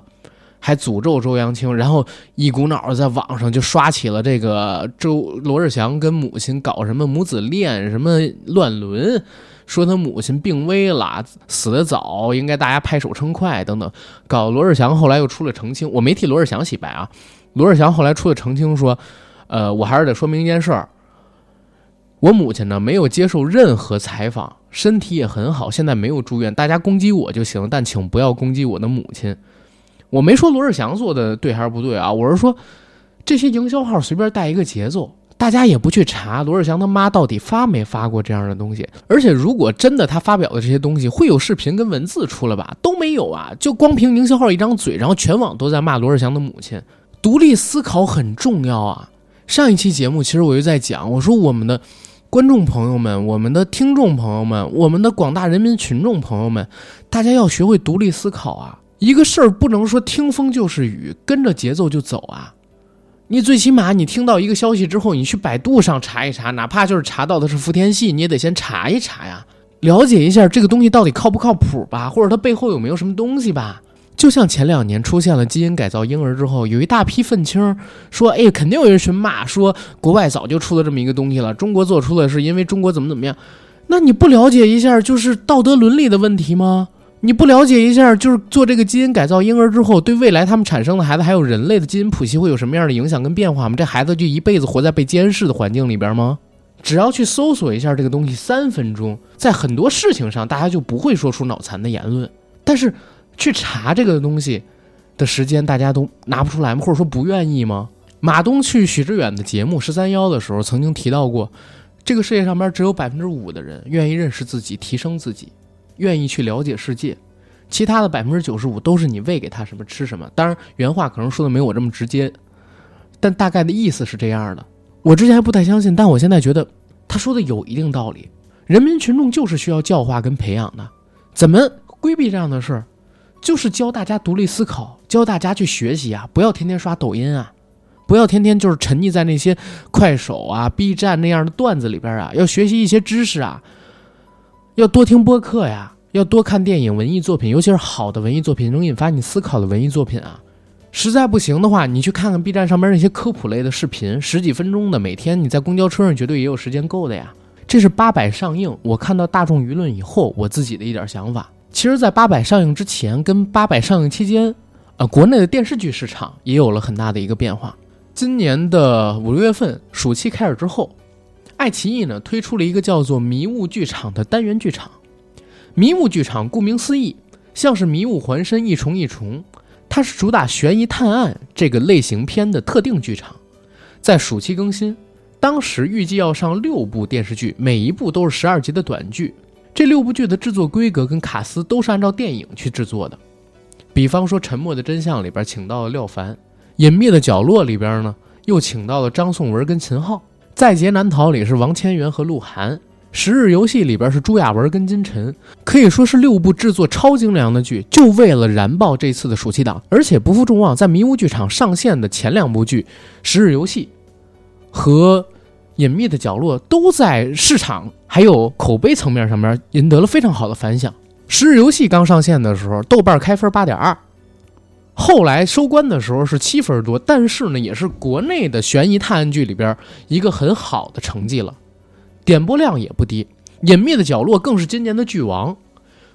还诅咒周扬青，然后一股脑儿在网上就刷起了这个周罗志祥跟母亲搞什么母子恋什么乱伦。说他母亲病危了，死得早，应该大家拍手称快等等。搞罗志祥后来又出了澄清，我没替罗志祥洗白啊。罗志祥后来出了澄清说，呃，我还是得说明一件事儿，我母亲呢没有接受任何采访，身体也很好，现在没有住院，大家攻击我就行，但请不要攻击我的母亲。我没说罗志祥做的对还是不对啊，我是说这些营销号随便带一个节奏。大家也不去查罗志祥他妈到底发没发过这样的东西，而且如果真的他发表的这些东西会有视频跟文字出来吧？都没有啊，就光凭营销号一张嘴，然后全网都在骂罗志祥的母亲。独立思考很重要啊！上一期节目其实我就在讲，我说我们的观众朋友们、我们的听众朋友们、我们的广大人民群众朋友们，大家要学会独立思考啊！一个事儿不能说听风就是雨，跟着节奏就走啊！你最起码，你听到一个消息之后，你去百度上查一查，哪怕就是查到的是福田系，你也得先查一查呀，了解一下这个东西到底靠不靠谱吧，或者它背后有没有什么东西吧。就像前两年出现了基因改造婴儿之后，有一大批愤青说：“哎，肯定有人去骂，说国外早就出了这么一个东西了，中国做出的是因为中国怎么怎么样。”那你不了解一下，就是道德伦理的问题吗？你不了解一下，就是做这个基因改造婴儿之后，对未来他们产生的孩子，还有人类的基因谱系会有什么样的影响跟变化吗？这孩子就一辈子活在被监视的环境里边吗？只要去搜索一下这个东西，三分钟，在很多事情上大家就不会说出脑残的言论。但是去查这个东西的时间，大家都拿不出来吗？或者说不愿意吗？马东去许知远的节目十三幺的时候，曾经提到过，这个世界上边只有百分之五的人愿意认识自己，提升自己。愿意去了解世界，其他的百分之九十五都是你喂给他什么吃什么。当然，原话可能说的没我这么直接，但大概的意思是这样的。我之前还不太相信，但我现在觉得他说的有一定道理。人民群众就是需要教化跟培养的，怎么规避这样的事儿？就是教大家独立思考，教大家去学习啊，不要天天刷抖音啊，不要天天就是沉溺在那些快手啊、B 站那样的段子里边啊，要学习一些知识啊。要多听播客呀，要多看电影、文艺作品，尤其是好的文艺作品，能引发你思考的文艺作品啊。实在不行的话，你去看看 B 站上面那些科普类的视频，十几分钟的，每天你在公交车上绝对也有时间够的呀。这是八百上映，我看到大众舆论以后，我自己的一点想法。其实，在八百上映之前跟八百上映期间，呃，国内的电视剧市场也有了很大的一个变化。今年的五六月份，暑期开始之后。爱奇艺呢推出了一个叫做“迷雾剧场”的单元剧场。迷雾剧场顾名思义，像是迷雾环身，一重一重。它是主打悬疑探案这个类型片的特定剧场，在暑期更新。当时预计要上六部电视剧，每一部都是十二集的短剧。这六部剧的制作规格跟卡司都是按照电影去制作的。比方说，《沉默的真相》里边请到了廖凡，《隐秘的角落》里边呢又请到了张颂文跟秦昊。在劫难逃里是王千源和鹿晗，十日游戏里边是朱亚文跟金晨，可以说是六部制作超精良的剧，就为了燃爆这次的暑期档。而且不负众望，在迷雾剧场上线的前两部剧《十日游戏》和《隐秘的角落》都在市场还有口碑层面上面赢得了非常好的反响。《十日游戏》刚上线的时候，豆瓣开分八点二。后来收官的时候是七分多，但是呢，也是国内的悬疑探案剧里边一个很好的成绩了，点播量也不低。隐秘的角落更是今年的剧王。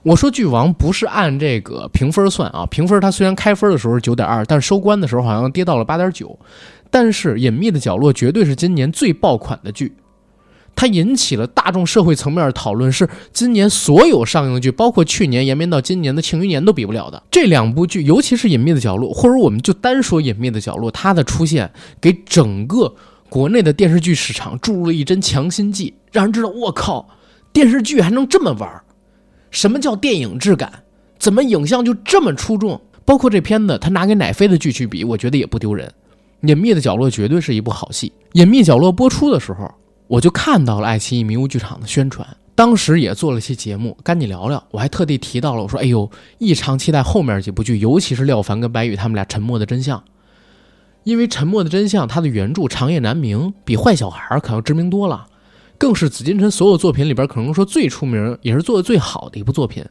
我说剧王不是按这个评分算啊，评分它虽然开分的时候是九点二，但收官的时候好像跌到了八点九。但是隐秘的角落绝对是今年最爆款的剧。它引起了大众社会层面的讨论，是今年所有上映的剧，包括去年延绵到今年的《庆余年》都比不了的。这两部剧，尤其是《隐秘的角落》，或者我们就单说《隐秘的角落》，它的出现给整个国内的电视剧市场注入了一针强心剂，让人知道我靠，电视剧还能这么玩什么叫电影质感？怎么影像就这么出众？包括这片子，他拿给奶飞的剧去比，我觉得也不丢人。《隐秘的角落》绝对是一部好戏，《隐秘角落》播出的时候。我就看到了爱奇艺迷雾剧场的宣传，当时也做了期节目，赶紧聊聊。我还特地提到了，我说：“哎呦，异常期待后面几部剧，尤其是廖凡跟白宇他们俩《沉默的真相》。因为《沉默的真相》它的原著长夜难明比《坏小孩》可要知名多了，更是紫金陈所有作品里边可能说最出名也是做的最好的一部作品。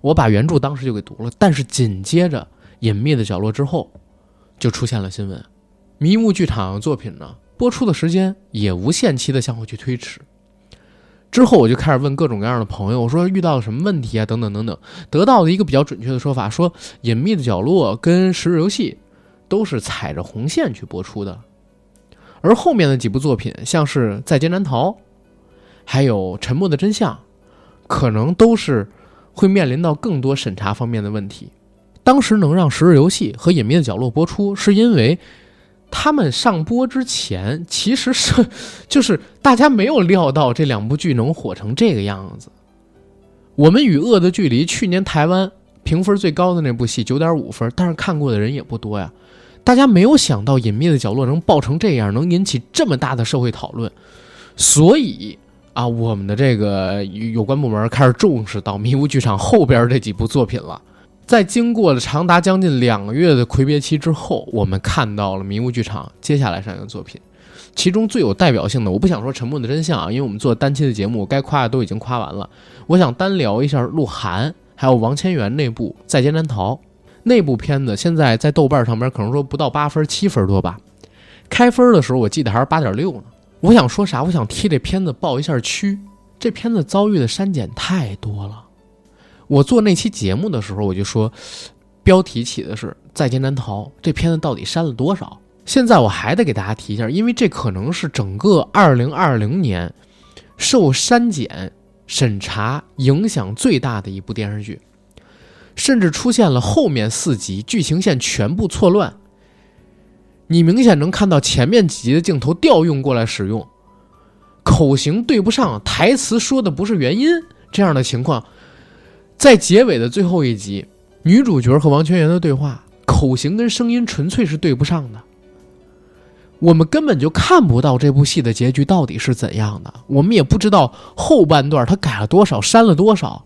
我把原著当时就给读了，但是紧接着《隐秘的角落》之后，就出现了新闻，迷雾剧场作品呢播出的时间也无限期的向后去推迟。之后我就开始问各种各样的朋友，我说遇到了什么问题啊？等等等等，得到的一个比较准确的说法，说《隐秘的角落》跟《十日游戏》都是踩着红线去播出的，而后面的几部作品，像是《在劫难逃》，还有《沉默的真相》，可能都是会面临到更多审查方面的问题。当时能让《十日游戏》和《隐秘的角落》播出，是因为。他们上播之前，其实是 就是大家没有料到这两部剧能火成这个样子。我们与恶的距离，去年台湾评分最高的那部戏九点五分，但是看过的人也不多呀。大家没有想到《隐秘的角落》能爆成这样，能引起这么大的社会讨论，所以啊，我们的这个有关部门开始重视到迷雾剧场后边这几部作品了。在经过了长达将近两个月的魁别期之后，我们看到了迷雾剧场接下来上映的作品，其中最有代表性的，我不想说《沉默的真相》啊，因为我们做单期的节目，该夸的都已经夸完了。我想单聊一下鹿晗还有王千源那部《在劫难逃》那部片子，现在在豆瓣上边可能说不到八分，七分多吧。开分的时候我记得还是八点六呢。我想说啥？我想替这片子报一下屈，这片子遭遇的删减太多了。我做那期节目的时候，我就说，标题起的是“在劫难逃”，这片子到底删了多少？现在我还得给大家提一下，因为这可能是整个2020年受删减审查影响最大的一部电视剧，甚至出现了后面四集剧情线全部错乱，你明显能看到前面几集的镜头调用过来使用，口型对不上，台词说的不是原音，这样的情况。在结尾的最后一集，女主角和王全元的对话口型跟声音纯粹是对不上的。我们根本就看不到这部戏的结局到底是怎样的，我们也不知道后半段他改了多少，删了多少，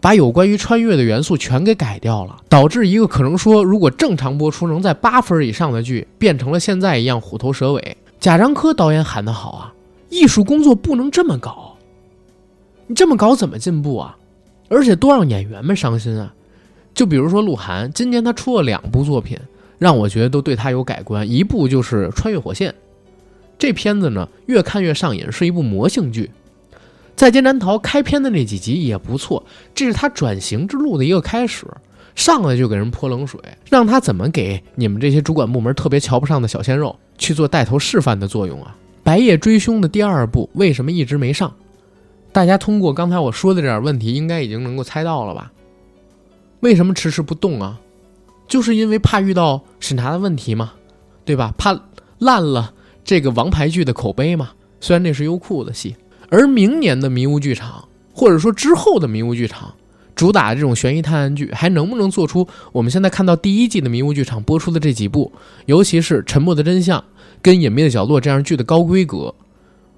把有关于穿越的元素全给改掉了，导致一个可能说如果正常播出能在八分以上的剧，变成了现在一样虎头蛇尾。贾樟柯导演喊得好啊，艺术工作不能这么搞，你这么搞怎么进步啊？而且多让演员们伤心啊！就比如说鹿晗，今年他出了两部作品，让我觉得都对他有改观。一部就是《穿越火线》，这片子呢越看越上瘾，是一部魔性剧。在劫难逃开篇的那几集也不错，这是他转型之路的一个开始。上来就给人泼冷水，让他怎么给你们这些主管部门特别瞧不上的小鲜肉去做带头示范的作用啊？白夜追凶的第二部为什么一直没上？大家通过刚才我说的这点问题，应该已经能够猜到了吧？为什么迟迟不动啊？就是因为怕遇到审查的问题嘛，对吧？怕烂了这个王牌剧的口碑嘛。虽然那是优酷的戏，而明年的迷雾剧场，或者说之后的迷雾剧场，主打这种悬疑探案剧，还能不能做出我们现在看到第一季的迷雾剧场播出的这几部，尤其是《沉默的真相》跟《隐秘的角落》这样剧的高规格，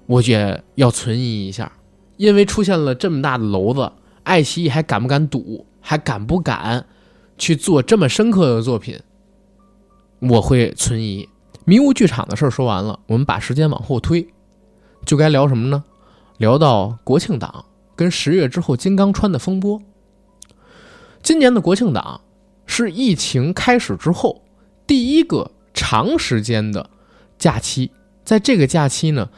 我觉得要存疑一下。因为出现了这么大的娄子，爱奇艺还敢不敢赌，还敢不敢去做这么深刻的作品？我会存疑。迷雾剧场的事儿说完了，我们把时间往后推，就该聊什么呢？聊到国庆档跟十月之后金刚川的风波。今年的国庆档是疫情开始之后第一个长时间的假期，在这个假期呢。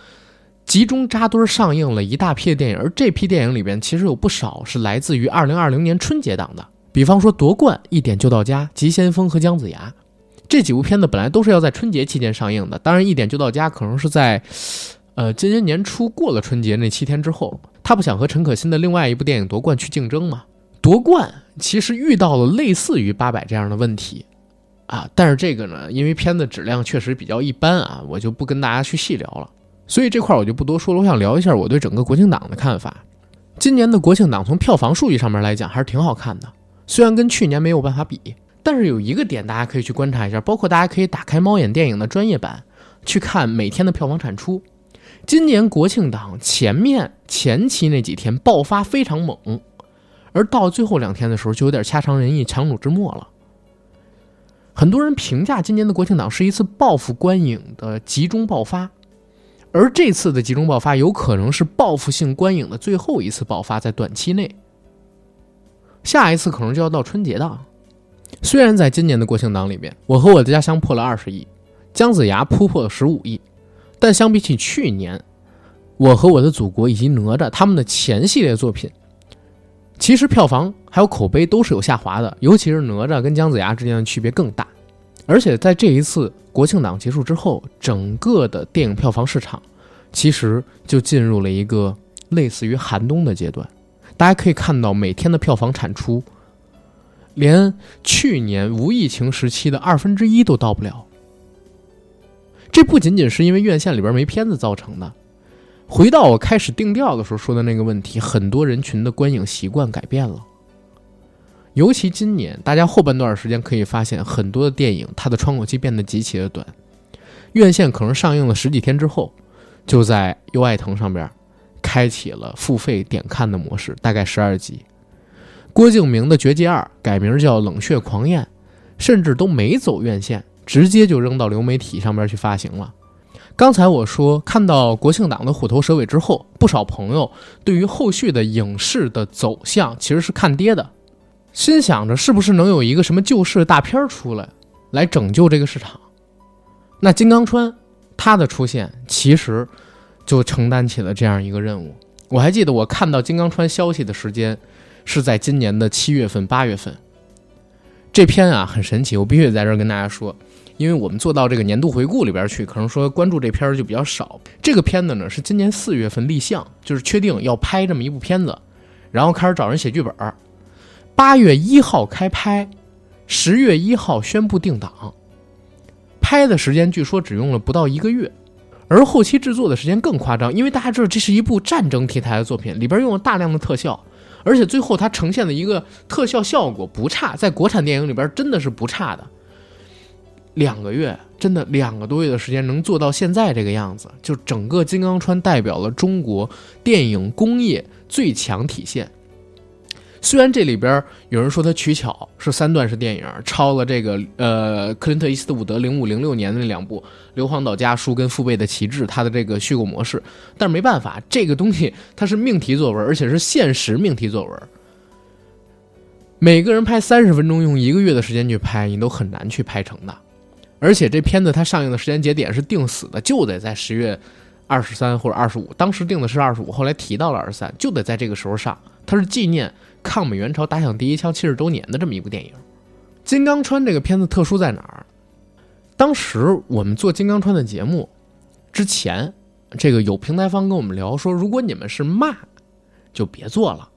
集中扎堆上映了一大批电影，而这批电影里边其实有不少是来自于二零二零年春节档的，比方说《夺冠》《一点就到家》《急先锋》和《姜子牙》这几部片子本来都是要在春节期间上映的，当然《一点就到家》可能是在，呃，今年年初过了春节那七天之后，他不想和陈可辛的另外一部电影《夺冠》去竞争嘛？《夺冠》其实遇到了类似于《八佰》这样的问题，啊，但是这个呢，因为片子质量确实比较一般啊，我就不跟大家去细聊了。所以这块我就不多说了，我想聊一下我对整个国庆档的看法。今年的国庆档从票房数据上面来讲还是挺好看的，虽然跟去年没有办法比，但是有一个点大家可以去观察一下，包括大家可以打开猫眼电影的专业版去看每天的票房产出。今年国庆档前面前期那几天爆发非常猛，而到最后两天的时候就有点掐长人意、强弩之末了。很多人评价今年的国庆档是一次报复观影的集中爆发，而这次的集中爆发有可能是报复性观影的最后一次爆发，在短期内，下一次可能就要到春节档。虽然在今年的国庆档里面，我和我的家乡破了二十亿，姜子牙突破了十五亿，但相比起去年，我和我的祖国以及哪吒他们的前系列作品，其实票房还有口碑都是有下滑的，尤其是哪吒跟姜子牙之间的区别更大。而且在这一次国庆档结束之后，整个的电影票房市场其实就进入了一个类似于寒冬的阶段。大家可以看到，每天的票房产出。连去年无疫情时期的二分之一都到不了，这不仅仅是因为院线里边没片子造成的。回到我开始定调的时候说的那个问题，很多人群的观影习惯改变了。尤其今年，大家后半段时间可以发现，很多的电影它的窗口期变得极其的短，院线可能上映了十几天之后，就在优爱腾上边开启了付费点看的模式，大概十二集。郭敬明的《绝技二》改名叫《冷血狂焰》，甚至都没走院线，直接就扔到流媒体上边去发行了。刚才我说看到国庆档的虎头蛇尾之后，不少朋友对于后续的影视的走向其实是看跌的，心想着是不是能有一个什么救市大片出来，来拯救这个市场。那金刚川他的出现，其实就承担起了这样一个任务。我还记得我看到金刚川消息的时间。是在今年的七月份、八月份，这篇啊很神奇，我必须得在这儿跟大家说，因为我们做到这个年度回顾里边去，可能说关注这片儿就比较少。这个片子呢是今年四月份立项，就是确定要拍这么一部片子，然后开始找人写剧本，八月一号开拍，十月一号宣布定档，拍的时间据说只用了不到一个月，而后期制作的时间更夸张，因为大家知道这是一部战争题材的作品，里边用了大量的特效。而且最后它呈现的一个特效效果不差，在国产电影里边真的是不差的。两个月，真的两个多月的时间能做到现在这个样子，就整个金刚川代表了中国电影工业最强体现。虽然这里边有人说它取巧是三段式电影，抄了这个呃克林特·伊斯特伍德零五零六年的那两部《硫磺岛家书》跟《父辈的旗帜》，它的这个虚构模式，但是没办法，这个东西它是命题作文，而且是现实命题作文。每个人拍三十分钟，用一个月的时间去拍，你都很难去拍成的。而且这片子它上映的时间节点是定死的，就得在十月二十三或者二十五，当时定的是二十五，后来提到了二十三，就得在这个时候上，它是纪念。抗美援朝打响第一枪七十周年的这么一部电影，《金刚川》这个片子特殊在哪儿？当时我们做《金刚川》的节目之前，这个有平台方跟我们聊说，如果你们是骂，就别做了。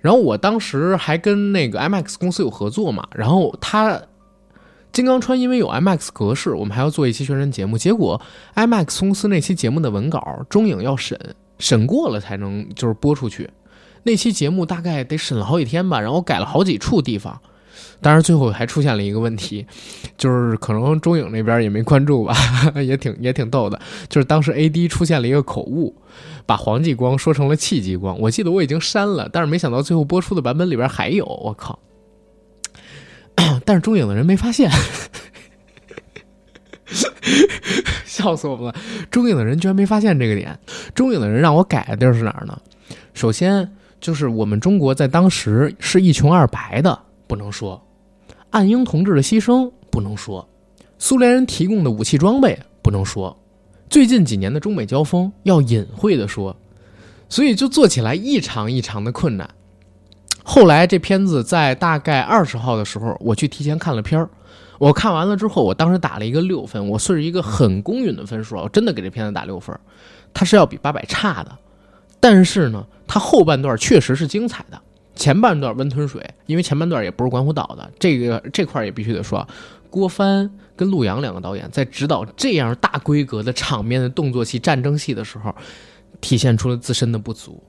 然后我当时还跟那个 IMAX 公司有合作嘛，然后他《金刚川》因为有 IMAX 格式，我们还要做一期宣传节目。结果 IMAX 公司那期节目的文稿，中影要审，审过了才能就是播出去。那期节目大概得审了好几天吧，然后改了好几处地方，当然最后还出现了一个问题，就是可能中影那边也没关注吧，也挺也挺逗的，就是当时 A D 出现了一个口误，把黄继光说成了戚继光，我记得我已经删了，但是没想到最后播出的版本里边还有，我靠！但是中影的人没发现，笑死我们了，中影的人居然没发现这个点，中影的人让我改的地儿是哪儿呢？首先。就是我们中国在当时是一穷二白的，不能说；暗英同志的牺牲不能说；苏联人提供的武器装备不能说；最近几年的中美交锋要隐晦的说，所以就做起来异常异常的困难。后来这片子在大概二十号的时候，我去提前看了片儿，我看完了之后，我当时打了一个六分，我算是一个很公允的分数啊，我真的给这片子打六分，它是要比八百差的。但是呢，它后半段确实是精彩的，前半段温吞水，因为前半段也不是管虎导的，这个这块也必须得说，郭帆跟陆阳两个导演在指导这样大规格的场面的动作戏、战争戏的时候，体现出了自身的不足。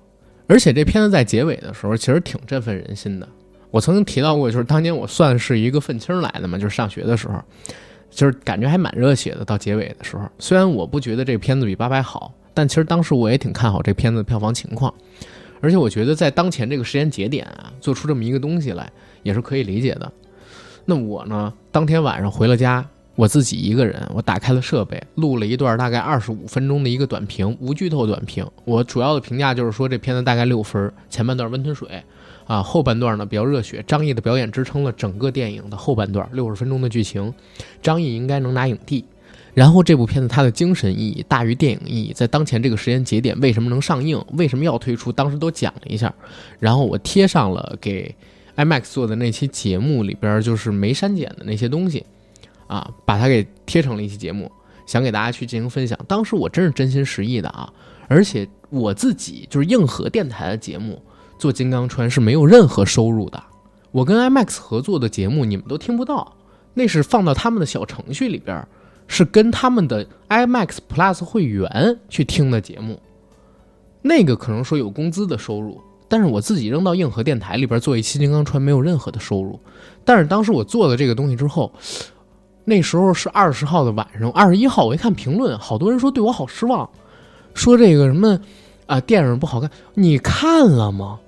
而且这片子在结尾的时候，其实挺振奋人心的。我曾经提到过，就是当年我算是一个愤青来的嘛，就是上学的时候，就是感觉还蛮热血的。到结尾的时候，虽然我不觉得这片子比八佰好。但其实当时我也挺看好这片子的票房情况，而且我觉得在当前这个时间节点啊，做出这么一个东西来也是可以理解的。那我呢，当天晚上回了家，我自己一个人，我打开了设备，录了一段大概二十五分钟的一个短评，无剧透短评。我主要的评价就是说，这片子大概六分，前半段温吞水，啊，后半段呢比较热血。张译的表演支撑了整个电影的后半段六十分钟的剧情，张译应该能拿影帝。然后这部片子它的精神意义大于电影意义，在当前这个时间节点为什么能上映，为什么要推出，当时都讲了一下。然后我贴上了给 IMAX 做的那期节目里边就是没删减的那些东西，啊，把它给贴成了一期节目，想给大家去进行分享。当时我真是真心实意的啊，而且我自己就是硬核电台的节目做《金刚川》是没有任何收入的，我跟 IMAX 合作的节目你们都听不到，那是放到他们的小程序里边。是跟他们的 IMAX Plus 会员去听的节目，那个可能说有工资的收入，但是我自己扔到硬核电台里边做一期《金刚川》没有任何的收入。但是当时我做了这个东西之后，那时候是二十号的晚上，二十一号我一看评论，好多人说对我好失望，说这个什么啊电影不好看。你看了吗？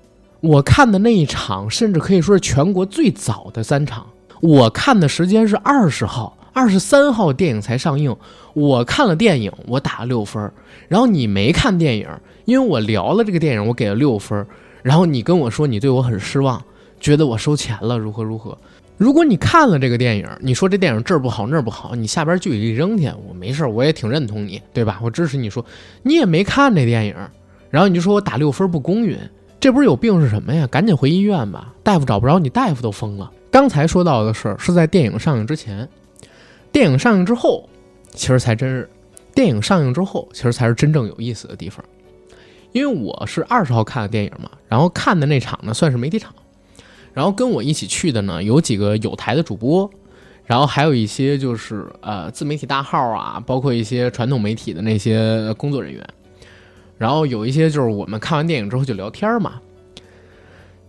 我看的那一场，甚至可以说是全国最早的三场，我看的时间是二十号。二十三号电影才上映，我看了电影，我打了六分。然后你没看电影，因为我聊了这个电影，我给了六分。然后你跟我说你对我很失望，觉得我收钱了，如何如何？如果你看了这个电影，你说这电影这儿不好那儿不好，你下边剧一扔去，我没事儿，我也挺认同你，对吧？我支持你说，你也没看这电影，然后你就说我打六分不公允，这不是有病是什么呀？赶紧回医院吧，大夫找不着你，大夫都疯了。刚才说到的事儿是在电影上映之前。电影上映之后，其实才真是。电影上映之后，其实才是真正有意思的地方。因为我是二十号看的电影嘛，然后看的那场呢算是媒体场，然后跟我一起去的呢有几个有台的主播，然后还有一些就是呃自媒体大号啊，包括一些传统媒体的那些工作人员，然后有一些就是我们看完电影之后就聊天嘛，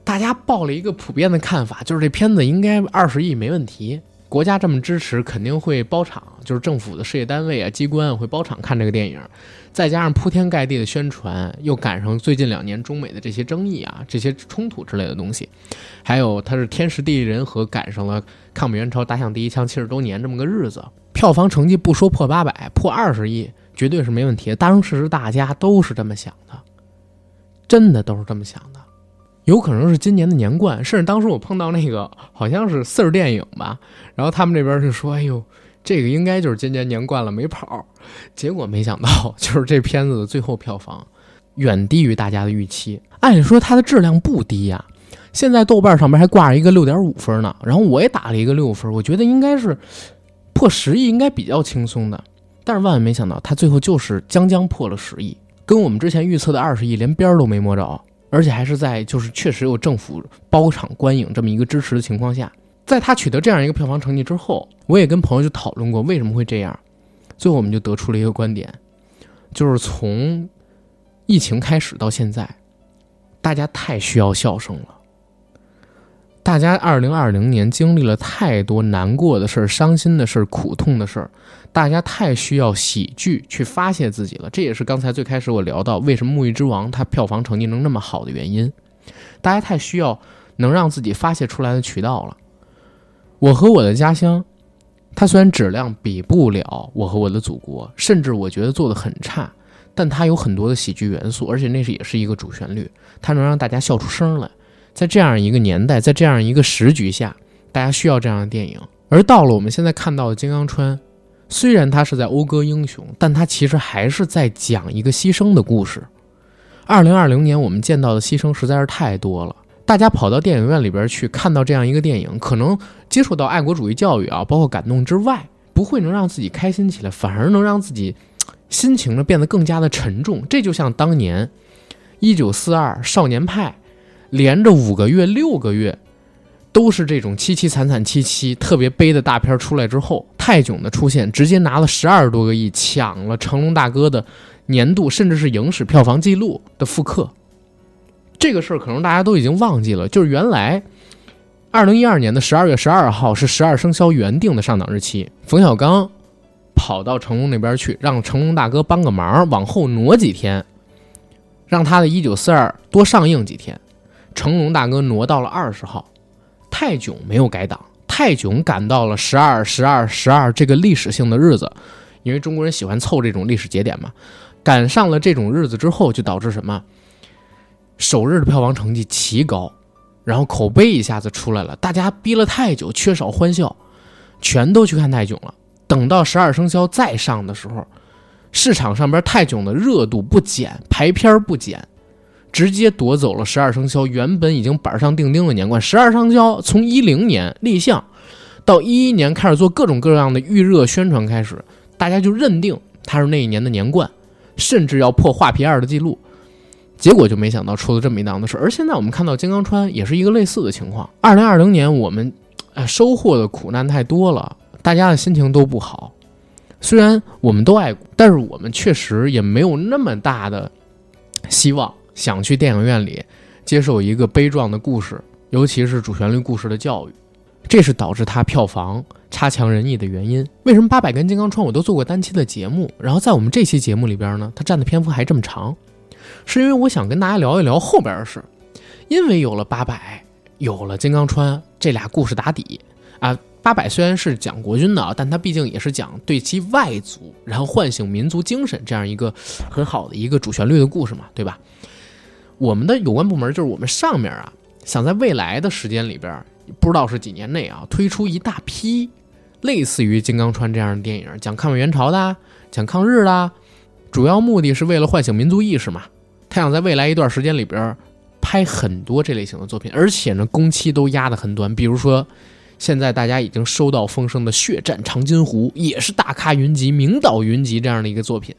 大家报了一个普遍的看法，就是这片子应该二十亿没问题。国家这么支持，肯定会包场，就是政府的事业单位啊、机关会包场看这个电影。再加上铺天盖地的宣传，又赶上最近两年中美的这些争议啊、这些冲突之类的东西，还有它是天时地利人和，赶上了抗美援朝、打响第一枪七十周年这么个日子，票房成绩不说破八百，破二十亿绝对是没问题的。当时大家都是这么想的，真的都是这么想的。有可能是今年的年冠，甚至当时我碰到那个好像是四儿电影吧，然后他们这边就说：“哎呦，这个应该就是今年年冠了，没跑。”结果没想到，就是这片子的最后票房远低于大家的预期。按理说它的质量不低呀，现在豆瓣上面还挂着一个六点五分呢，然后我也打了一个六分，我觉得应该是破十亿应该比较轻松的。但是万万没想到，它最后就是将将破了十亿，跟我们之前预测的二十亿连边儿都没摸着。而且还是在就是确实有政府包场观影这么一个支持的情况下，在他取得这样一个票房成绩之后，我也跟朋友就讨论过为什么会这样，最后我们就得出了一个观点，就是从疫情开始到现在，大家太需要笑声了。大家二零二零年经历了太多难过的事儿、伤心的事儿、苦痛的事儿，大家太需要喜剧去发泄自己了。这也是刚才最开始我聊到为什么《沐浴之王》它票房成绩能那么好的原因。大家太需要能让自己发泄出来的渠道了。我和我的家乡，它虽然质量比不了我和我的祖国，甚至我觉得做的很差，但它有很多的喜剧元素，而且那是也是一个主旋律，它能让大家笑出声来。在这样一个年代，在这样一个时局下，大家需要这样的电影。而到了我们现在看到的《金刚川》，虽然它是在讴歌英雄，但它其实还是在讲一个牺牲的故事。二零二零年，我们见到的牺牲实在是太多了。大家跑到电影院里边去看到这样一个电影，可能接触到爱国主义教育啊，包括感动之外，不会能让自己开心起来，反而能让自己心情呢变得更加的沉重。这就像当年《一九四二少年派》。连着五个月、六个月，都是这种凄凄惨惨戚戚、特别悲的大片出来之后，泰囧的出现，直接拿了十二多个亿，抢了成龙大哥的年度甚至是影史票房记录的复刻。这个事儿可能大家都已经忘记了，就是原来二零一二年的十二月十二号是十二生肖原定的上档日期，冯小刚跑到成龙那边去，让成龙大哥帮个忙，往后挪几天，让他的一九四二多上映几天。成龙大哥挪到了二十号，泰囧没有改档，泰囧赶到了十二、十二、十二这个历史性的日子，因为中国人喜欢凑这种历史节点嘛。赶上了这种日子之后，就导致什么？首日的票房成绩奇高，然后口碑一下子出来了，大家逼了太久，缺少欢笑，全都去看泰囧了。等到十二生肖再上的时候，市场上边泰囧的热度不减，排片不减，直接夺走了十二生肖原本已经板上钉钉的年冠。十二生肖从一零年立项到一一年开始做各种各样的预热宣传，开始大家就认定它是那一年的年冠，甚至要破画皮二的记录。结果就没想到出了这么一档子事，而现在我们看到金刚川也是一个类似的情况。二零二零年我们，呃，收获的苦难太多了，大家的心情都不好。虽然我们都爱，但是我们确实也没有那么大的希望想去电影院里接受一个悲壮的故事，尤其是主旋律故事的教育。这是导致它票房差强人意的原因。为什么八百跟金刚川我都做过单期的节目，然后在我们这期节目里边呢，它占的篇幅还这么长？是因为我想跟大家聊一聊后边的事，因为有了八百，有了金刚川这俩故事打底啊。八百虽然是讲国军的，但它毕竟也是讲对其外族，然后唤醒民族精神这样一个很好的一个主旋律的故事嘛，对吧？我们的有关部门就是我们上面啊，想在未来的时间里边，不知道是几年内啊，推出一大批类似于金刚川这样的电影，讲抗美援朝的，讲抗日的，主要目的是为了唤醒民族意识嘛。他想在未来一段时间里边拍很多这类型的作品，而且呢，工期都压得很短。比如说，现在大家已经收到风声的《血战长津湖》，也是大咖云集、名导云集这样的一个作品。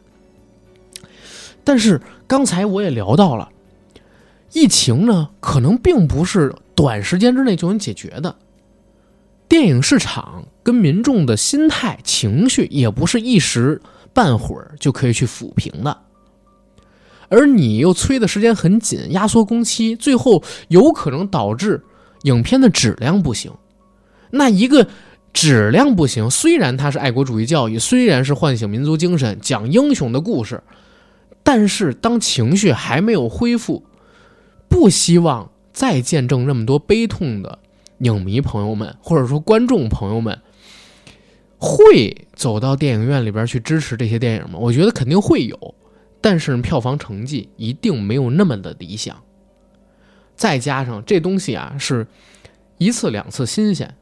但是刚才我也聊到了，疫情呢，可能并不是短时间之内就能解决的。电影市场跟民众的心态、情绪，也不是一时半会儿就可以去抚平的。而你又催的时间很紧，压缩工期，最后有可能导致影片的质量不行。那一个质量不行，虽然它是爱国主义教育，虽然是唤醒民族精神、讲英雄的故事，但是当情绪还没有恢复，不希望再见证那么多悲痛的影迷朋友们，或者说观众朋友们，会走到电影院里边去支持这些电影吗？我觉得肯定会有。但是票房成绩一定没有那么的理想，再加上这东西啊是一次两次新鲜，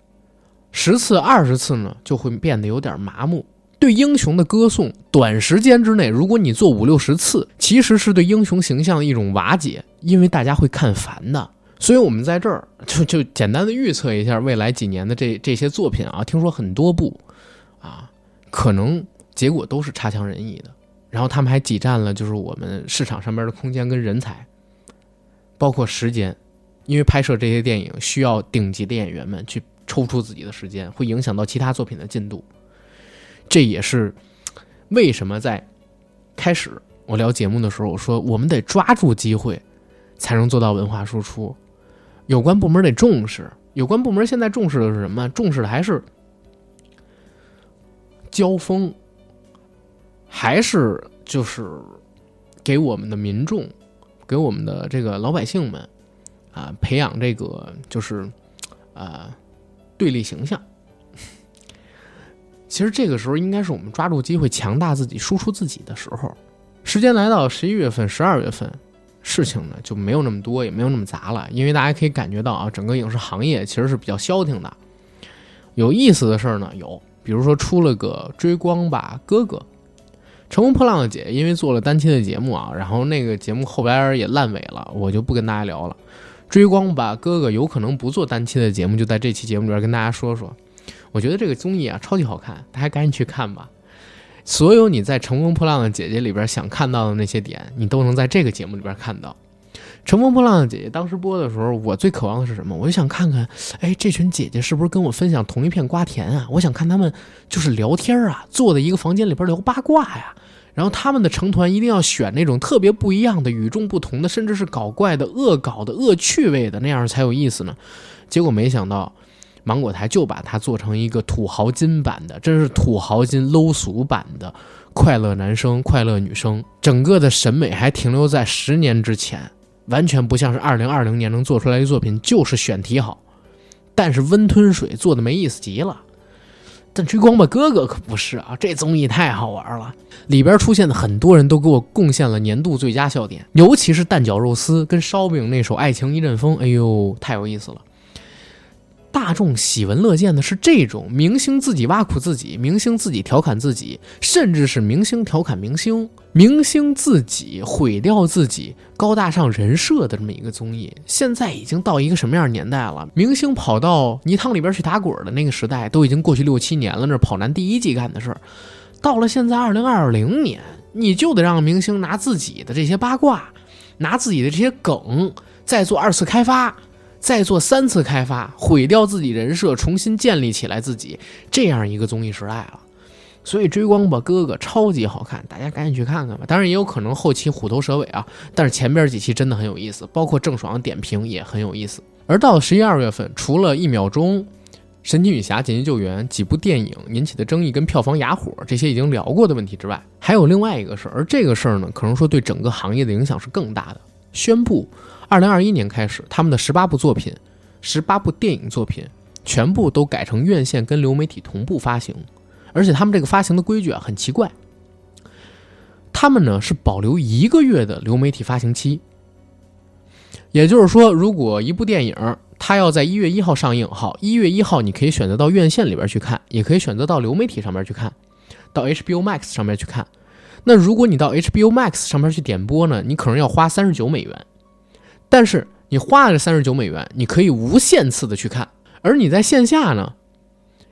十次二十次呢就会变得有点麻木。对英雄的歌颂，短时间之内如果你做五六十次，其实是对英雄形象的一种瓦解，因为大家会看烦的。所以我们在这儿就就简单的预测一下未来几年的这这些作品啊，听说很多部啊，可能结果都是差强人意的。然后他们还挤占了就是我们市场上边的空间跟人才，包括时间，因为拍摄这些电影需要顶级的演员们去抽出自己的时间，会影响到其他作品的进度。这也是为什么在开始我聊节目的时候，我说我们得抓住机会，才能做到文化输出。有关部门得重视，有关部门现在重视的是什么？重视的还是交锋。还是就是给我们的民众，给我们的这个老百姓们啊，培养这个就是啊对立形象。其实这个时候应该是我们抓住机会强大自己、输出自己的时候。时间来到十一月份、十二月份，事情呢就没有那么多，也没有那么杂了。因为大家可以感觉到啊，整个影视行业其实是比较消停的。有意思的事儿呢有，比如说出了个《追光吧哥哥》。乘风破浪的姐姐因为做了单期的节目啊，然后那个节目后边也烂尾了，我就不跟大家聊了。追光吧哥哥有可能不做单期的节目，就在这期节目里边跟大家说说。我觉得这个综艺啊超级好看，大家赶紧去看吧。所有你在乘风破浪的姐姐里边想看到的那些点，你都能在这个节目里边看到。乘风破浪的姐姐当时播的时候，我最渴望的是什么？我就想看看，哎，这群姐姐是不是跟我分享同一片瓜田啊？我想看他们就是聊天啊，坐在一个房间里边聊八卦呀。然后他们的成团一定要选那种特别不一样的、与众不同的，甚至是搞怪的、恶搞的、恶趣味的，那样才有意思呢。结果没想到，芒果台就把它做成一个土豪金版的，真是土豪金 low 俗版的快乐男生、快乐女生，整个的审美还停留在十年之前。完全不像是二零二零年能做出来的作品，就是选题好，但是温吞水做的没意思极了。但追光吧哥哥可不是啊，这综艺太好玩了，里边出现的很多人都给我贡献了年度最佳笑点，尤其是蛋饺肉丝跟烧饼那首《爱情一阵风》，哎呦，太有意思了。大众喜闻乐见的是这种明星自己挖苦自己，明星自己调侃自己，甚至是明星调侃明星，明星自己毁掉自己高大上人设的这么一个综艺。现在已经到一个什么样年代了？明星跑到泥塘里边去打滚的那个时代都已经过去六七年了，那跑男第一季干的事儿。到了现在二零二零年，你就得让明星拿自己的这些八卦，拿自己的这些梗，再做二次开发。再做三次开发，毁掉自己人设，重新建立起来自己，这样一个综艺时代了。所以追光吧哥哥超级好看，大家赶紧去看看吧。当然也有可能后期虎头蛇尾啊，但是前边几期真的很有意思，包括郑爽点评也很有意思。而到了十一二月份，除了一秒钟、神奇女侠紧急救援几部电影引起的争议跟票房哑火这些已经聊过的问题之外，还有另外一个事儿，而这个事儿呢，可能说对整个行业的影响是更大的。宣布。二零二一年开始，他们的十八部作品、十八部电影作品，全部都改成院线跟流媒体同步发行，而且他们这个发行的规矩啊很奇怪，他们呢是保留一个月的流媒体发行期，也就是说，如果一部电影它要在一月一号上映，好，一月一号你可以选择到院线里边去看，也可以选择到流媒体上面去看，到 HBO Max 上面去看。那如果你到 HBO Max 上面去点播呢，你可能要花三十九美元。但是你花了这三十九美元，你可以无限次的去看，而你在线下呢，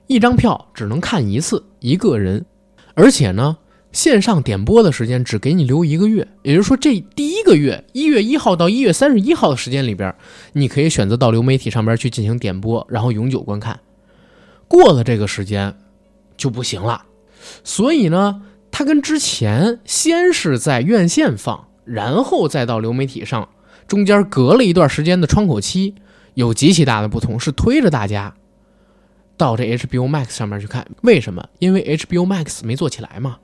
一张票只能看一次，一个人，而且呢，线上点播的时间只给你留一个月，也就是说，这第一个月一月一号到一月三十一号的时间里边，你可以选择到流媒体上边去进行点播，然后永久观看，过了这个时间就不行了。所以呢，它跟之前先是在院线放，然后再到流媒体上。中间隔了一段时间的窗口期，有极其大的不同，是推着大家到这 HBO Max 上面去看。为什么？因为 HBO Max 没做起来嘛。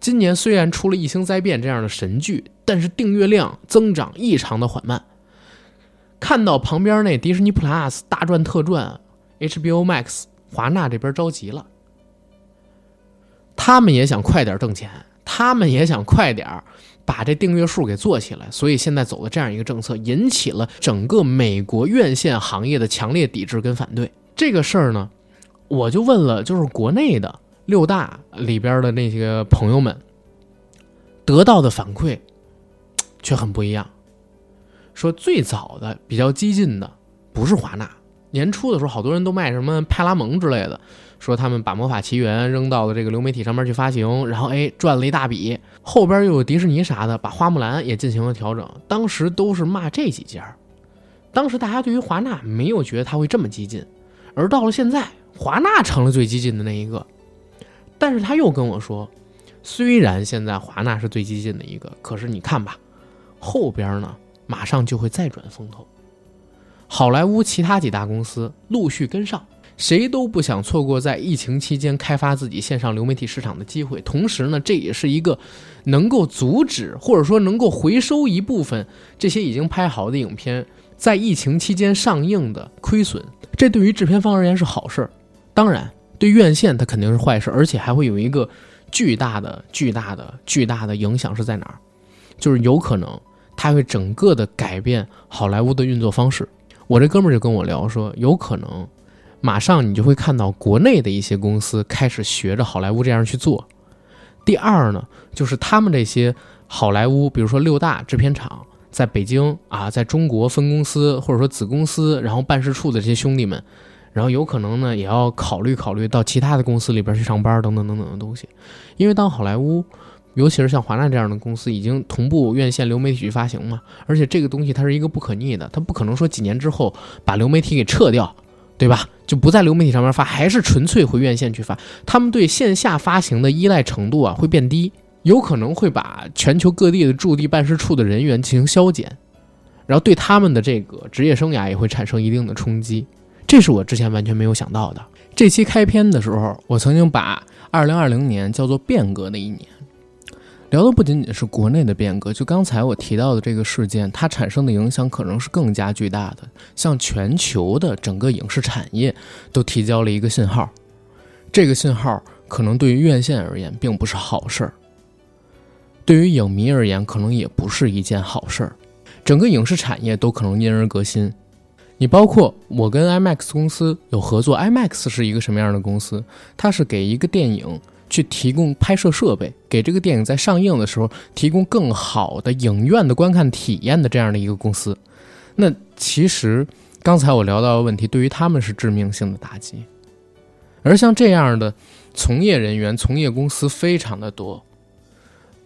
今年虽然出了《异星灾变》这样的神剧，但是订阅量增长异常的缓慢。看到旁边那迪士尼 Plus 大赚特赚，HBO Max 华纳这边着急了，他们也想快点挣钱，他们也想快点把这订阅数给做起来，所以现在走的这样一个政策，引起了整个美国院线行业的强烈抵制跟反对。这个事儿呢，我就问了，就是国内的六大里边的那些朋友们，得到的反馈却很不一样。说最早的比较激进的不是华纳，年初的时候好多人都卖什么派拉蒙之类的。说他们把《魔法奇缘》扔到了这个流媒体上面去发行，然后哎赚了一大笔，后边又有迪士尼啥的，把花木兰也进行了调整。当时都是骂这几家，当时大家对于华纳没有觉得他会这么激进，而到了现在，华纳成了最激进的那一个。但是他又跟我说，虽然现在华纳是最激进的一个，可是你看吧，后边呢马上就会再转风头，好莱坞其他几大公司陆续跟上。谁都不想错过在疫情期间开发自己线上流媒体市场的机会，同时呢，这也是一个能够阻止或者说能够回收一部分这些已经拍好的影片在疫情期间上映的亏损。这对于制片方而言是好事儿，当然对院线它肯定是坏事，而且还会有一个巨大的、巨大的、巨大的影响是在哪儿？就是有可能它会整个的改变好莱坞的运作方式。我这哥们儿就跟我聊说，有可能。马上你就会看到国内的一些公司开始学着好莱坞这样去做。第二呢，就是他们这些好莱坞，比如说六大制片厂在北京啊，在中国分公司或者说子公司，然后办事处的这些兄弟们，然后有可能呢也要考虑考虑到其他的公司里边去上班等等等等的东西。因为当好莱坞，尤其是像华纳这样的公司已经同步院线、流媒体去发行嘛，而且这个东西它是一个不可逆的，它不可能说几年之后把流媒体给撤掉。对吧？就不在流媒体上面发，还是纯粹回院线去发。他们对线下发行的依赖程度啊会变低，有可能会把全球各地的驻地办事处的人员进行削减，然后对他们的这个职业生涯也会产生一定的冲击。这是我之前完全没有想到的。这期开篇的时候，我曾经把2020年叫做变革的一年。聊的不仅仅是国内的变革，就刚才我提到的这个事件，它产生的影响可能是更加巨大的。向全球的整个影视产业都提交了一个信号，这个信号可能对于院线而言并不是好事儿，对于影迷而言可能也不是一件好事儿。整个影视产业都可能因而革新。你包括我跟 IMAX 公司有合作，IMAX 是一个什么样的公司？它是给一个电影。去提供拍摄设备，给这个电影在上映的时候提供更好的影院的观看体验的这样的一个公司。那其实刚才我聊到的问题，对于他们是致命性的打击。而像这样的从业人员、从业公司非常的多，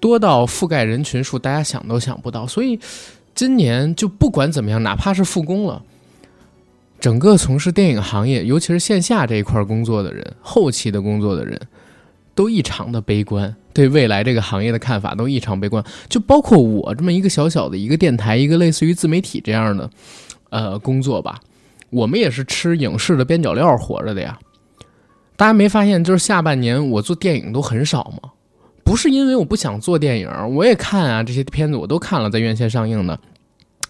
多到覆盖人群数，大家想都想不到。所以今年就不管怎么样，哪怕是复工了，整个从事电影行业，尤其是线下这一块工作的人、后期的工作的人。都异常的悲观，对未来这个行业的看法都异常悲观。就包括我这么一个小小的一个电台，一个类似于自媒体这样的，呃，工作吧，我们也是吃影视的边角料活着的呀。大家没发现，就是下半年我做电影都很少吗？不是因为我不想做电影，我也看啊，这些片子我都看了，在院线上映的。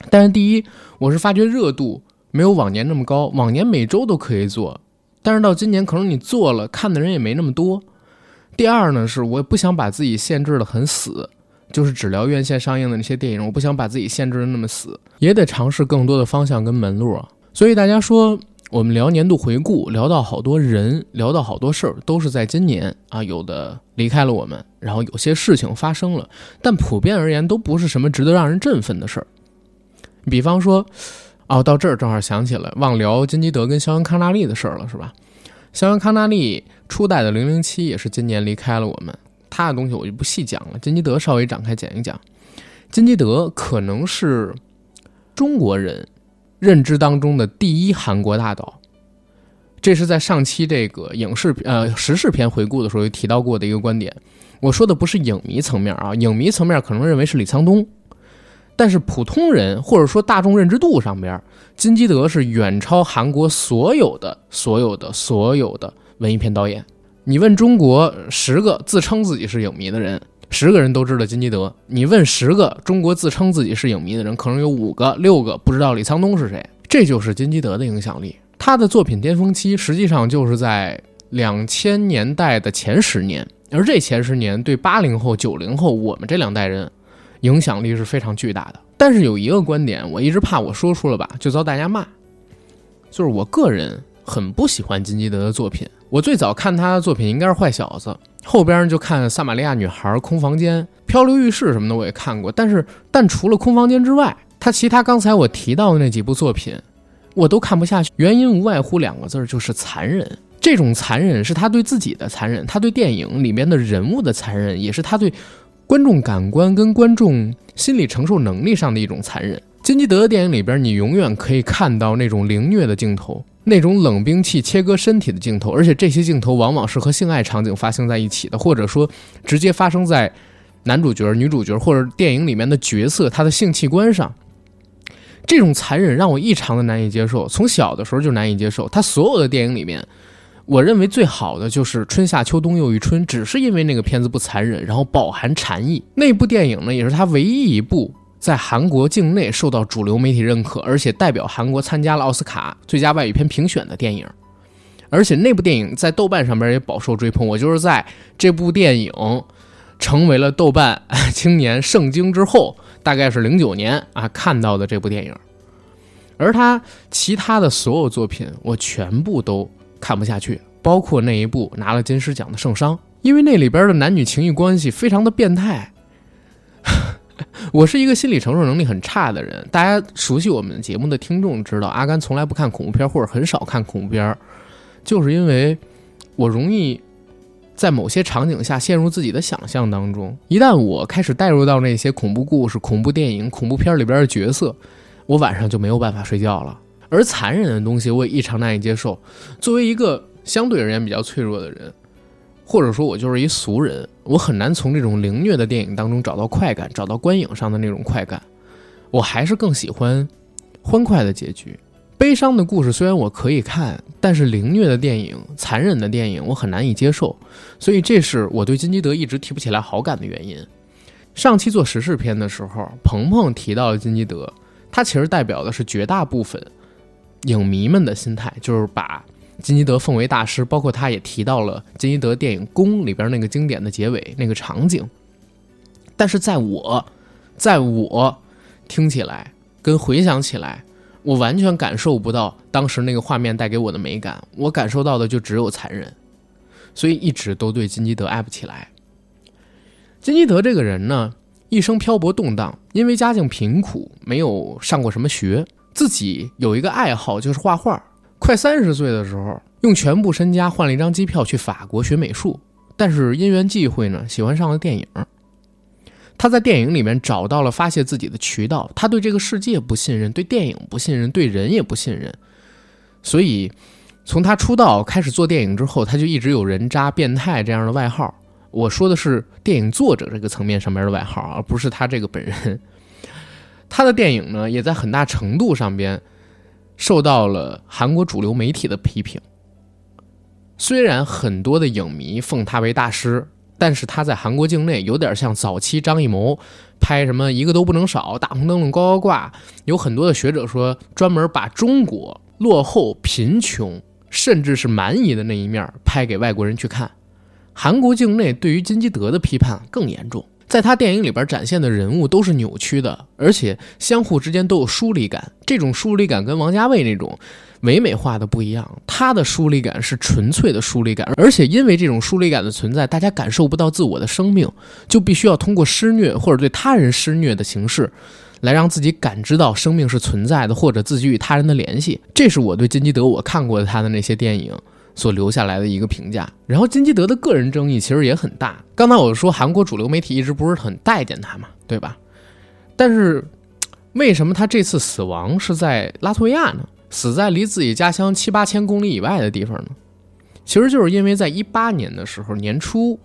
但是第一，我是发觉热度没有往年那么高，往年每周都可以做，但是到今年可能你做了，看的人也没那么多。第二呢，是我不想把自己限制的很死，就是只聊院线上映的那些电影，我不想把自己限制的那么死，也得尝试更多的方向跟门路啊。所以大家说，我们聊年度回顾，聊到好多人，聊到好多事儿，都是在今年啊，有的离开了我们，然后有些事情发生了，但普遍而言都不是什么值得让人振奋的事儿。比方说，哦，到这儿正好想起来，忘聊金基德跟肖恩康纳利的事儿了，是吧？肖恩康纳利。初代的零零七也是今年离开了我们，他的东西我就不细讲了。金基德稍微展开讲一讲，金基德可能是中国人认知当中的第一韩国大导，这是在上期这个影视呃时事片回顾的时候提到过的一个观点。我说的不是影迷层面啊，影迷层面可能认为是李沧东，但是普通人或者说大众认知度上边，金基德是远超韩国所有的、所有的、所有的。文艺片导演，你问中国十个自称自己是影迷的人，十个人都知道金基德。你问十个中国自称自己是影迷的人，可能有五个、六个不知道李沧东是谁。这就是金基德的影响力。他的作品巅峰期实际上就是在两千年代的前十年，而这前十年对八零后、九零后我们这两代人影响力是非常巨大的。但是有一个观点，我一直怕我说出了吧就遭大家骂，就是我个人很不喜欢金基德的作品。我最早看他的作品应该是《坏小子》，后边就看《撒玛利亚女孩》《空房间》《漂流浴室》什么的，我也看过。但是，但除了《空房间》之外，他其他刚才我提到的那几部作品，我都看不下去。原因无外乎两个字儿，就是残忍。这种残忍是他对自己的残忍，他对电影里面的人物的残忍，也是他对观众感官跟观众心理承受能力上的一种残忍。金基德的电影里边，你永远可以看到那种凌虐的镜头。那种冷兵器切割身体的镜头，而且这些镜头往往是和性爱场景发生在一起的，或者说直接发生在男主角、女主角或者电影里面的角色他的性器官上。这种残忍让我异常的难以接受，从小的时候就难以接受。他所有的电影里面，我认为最好的就是《春夏秋冬又一春》，只是因为那个片子不残忍，然后饱含禅意。那部电影呢，也是他唯一一部。在韩国境内受到主流媒体认可，而且代表韩国参加了奥斯卡最佳外语片评选的电影，而且那部电影在豆瓣上边也饱受追捧。我就是在这部电影成为了豆瓣青年圣经之后，大概是零九年啊看到的这部电影，而他其他的所有作品我全部都看不下去，包括那一部拿了金狮奖的《圣殇》，因为那里边的男女情谊关系非常的变态。我是一个心理承受能力很差的人，大家熟悉我们节目的听众知道，阿甘从来不看恐怖片或者很少看恐怖片，就是因为我容易在某些场景下陷入自己的想象当中。一旦我开始带入到那些恐怖故事、恐怖电影、恐怖片里边的角色，我晚上就没有办法睡觉了。而残忍的东西我也异常难以接受。作为一个相对而言比较脆弱的人。或者说，我就是一俗人，我很难从这种凌虐的电影当中找到快感，找到观影上的那种快感。我还是更喜欢欢快的结局。悲伤的故事虽然我可以看，但是凌虐的电影、残忍的电影我很难以接受。所以，这是我对金基德一直提不起来好感的原因。上期做时事片的时候，鹏鹏提到了金基德，他其实代表的是绝大部分影迷们的心态，就是把金基德奉为大师，包括他也提到了金基德电影《宫》里边那个经典的结尾那个场景。但是在我，在我听起来跟回想起来，我完全感受不到当时那个画面带给我的美感，我感受到的就只有残忍，所以一直都对金基德爱不起来。金基德这个人呢，一生漂泊动荡，因为家境贫苦，没有上过什么学，自己有一个爱好就是画画。快三十岁的时候，用全部身家换了一张机票去法国学美术，但是因缘际会呢，喜欢上了电影。他在电影里面找到了发泄自己的渠道，他对这个世界不信任，对电影不信任，对人也不信任，所以从他出道开始做电影之后，他就一直有人渣、变态这样的外号。我说的是电影作者这个层面上面的外号，而不是他这个本人。他的电影呢，也在很大程度上边受到了韩国主流媒体的批评。虽然很多的影迷奉他为大师，但是他在韩国境内有点像早期张艺谋拍什么一个都不能少、大红灯笼高高挂。有很多的学者说，专门把中国落后、贫穷，甚至是蛮夷的那一面拍给外国人去看。韩国境内对于金基德的批判更严重，在他电影里边展现的人物都是扭曲的，而且相互之间都有疏离感。这种疏离感跟王家卫那种唯美化的不一样，他的疏离感是纯粹的疏离感，而且因为这种疏离感的存在，大家感受不到自我的生命，就必须要通过施虐或者对他人施虐的形式，来让自己感知到生命是存在的，或者自己与他人的联系。这是我对金基德我看过的他的那些电影。所留下来的一个评价，然后金基德的个人争议其实也很大。刚才我说韩国主流媒体一直不是很待见他嘛，对吧？但是为什么他这次死亡是在拉脱维亚呢？死在离自己家乡七八千公里以外的地方呢？其实就是因为在一八年的时候年初，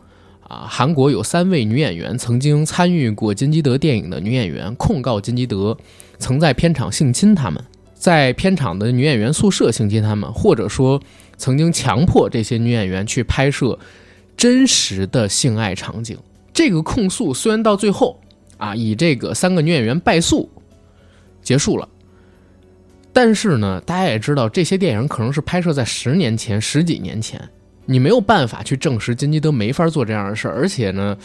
啊，韩国有三位女演员曾经参与过金基德电影的女演员控告金基德曾在片场性侵他们，在片场的女演员宿舍性侵他们，或者说。曾经强迫这些女演员去拍摄真实的性爱场景。这个控诉虽然到最后啊，以这个三个女演员败诉结束了，但是呢，大家也知道这些电影可能是拍摄在十年前、十几年前，你没有办法去证实金基德没法做这样的事儿。而且呢，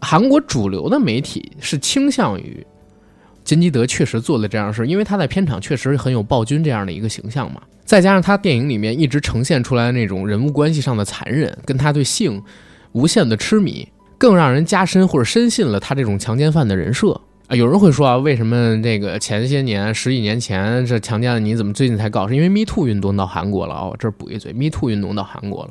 韩国主流的媒体是倾向于金基德确实做了这样的事，因为他在片场确实很有暴君这样的一个形象嘛。再加上他电影里面一直呈现出来的那种人物关系上的残忍，跟他对性无限的痴迷，更让人加深或者深信了他这种强奸犯的人设啊。有人会说啊，为什么这个前些年十几年前这强奸了你，怎么最近才告？是因为 Me Too 运动到韩国了哦。这补一嘴，Me Too 运动到韩国了，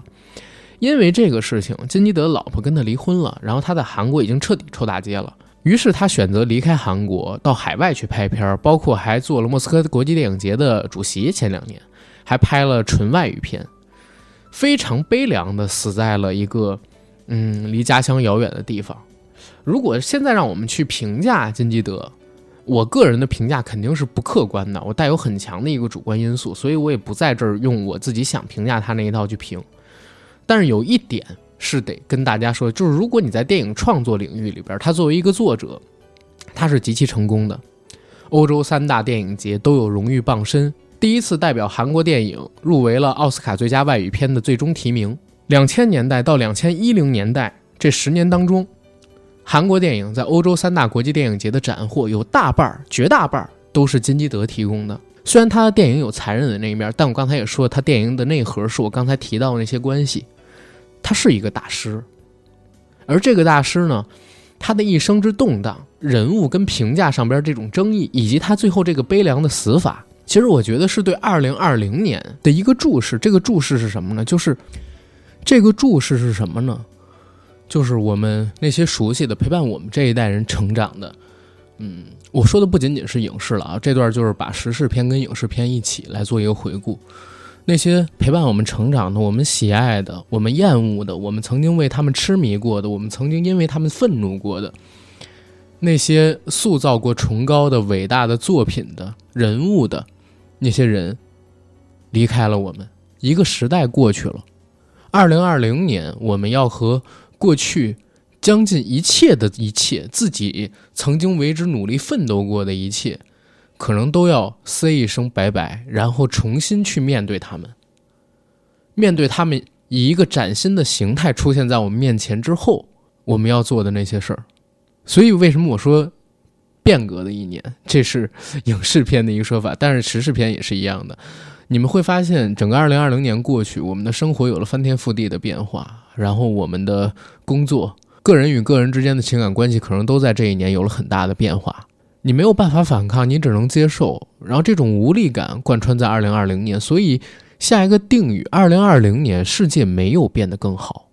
因为这个事情，金基德老婆跟他离婚了，然后他在韩国已经彻底臭大街了，于是他选择离开韩国到海外去拍片，包括还做了莫斯科国际电影节的主席。前两年。还拍了纯外语片，非常悲凉的死在了一个嗯离家乡遥远的地方。如果现在让我们去评价金基德，我个人的评价肯定是不客观的，我带有很强的一个主观因素，所以我也不在这儿用我自己想评价他那一套去评。但是有一点是得跟大家说，就是如果你在电影创作领域里边，他作为一个作者，他是极其成功的，欧洲三大电影节都有荣誉傍身。第一次代表韩国电影入围了奥斯卡最佳外语片的最终提名。两千年代到两千一零年代这十年当中，韩国电影在欧洲三大国际电影节的斩获有大半儿、绝大半儿都是金基德提供的。虽然他的电影有残忍的那一面，但我刚才也说，他电影的内核是我刚才提到的那些关系。他是一个大师，而这个大师呢，他的一生之动荡、人物跟评价上边这种争议，以及他最后这个悲凉的死法。其实我觉得是对二零二零年的一个注释。这个注释是什么呢？就是这个注释是什么呢？就是我们那些熟悉的陪伴我们这一代人成长的。嗯，我说的不仅仅是影视了啊，这段就是把时事片跟影视片一起来做一个回顾。那些陪伴我们成长的、我们喜爱的、我们厌恶的、我们曾经为他们痴迷过的、我们曾经因为他们愤怒过的。那些塑造过崇高的、伟大的作品的人物的。那些人离开了我们，一个时代过去了。二零二零年，我们要和过去将近一切的一切，自己曾经为之努力奋斗过的一切，可能都要 say 一声拜拜，然后重新去面对他们。面对他们以一个崭新的形态出现在我们面前之后，我们要做的那些事儿。所以，为什么我说变革的一年？这是影视片的一个说法，但是时事片也是一样的。你们会发现，整个二零二零年过去，我们的生活有了翻天覆地的变化，然后我们的工作。个人与个人之间的情感关系可能都在这一年有了很大的变化，你没有办法反抗，你只能接受，然后这种无力感贯穿在二零二零年，所以下一个定语：二零二零年世界没有变得更好。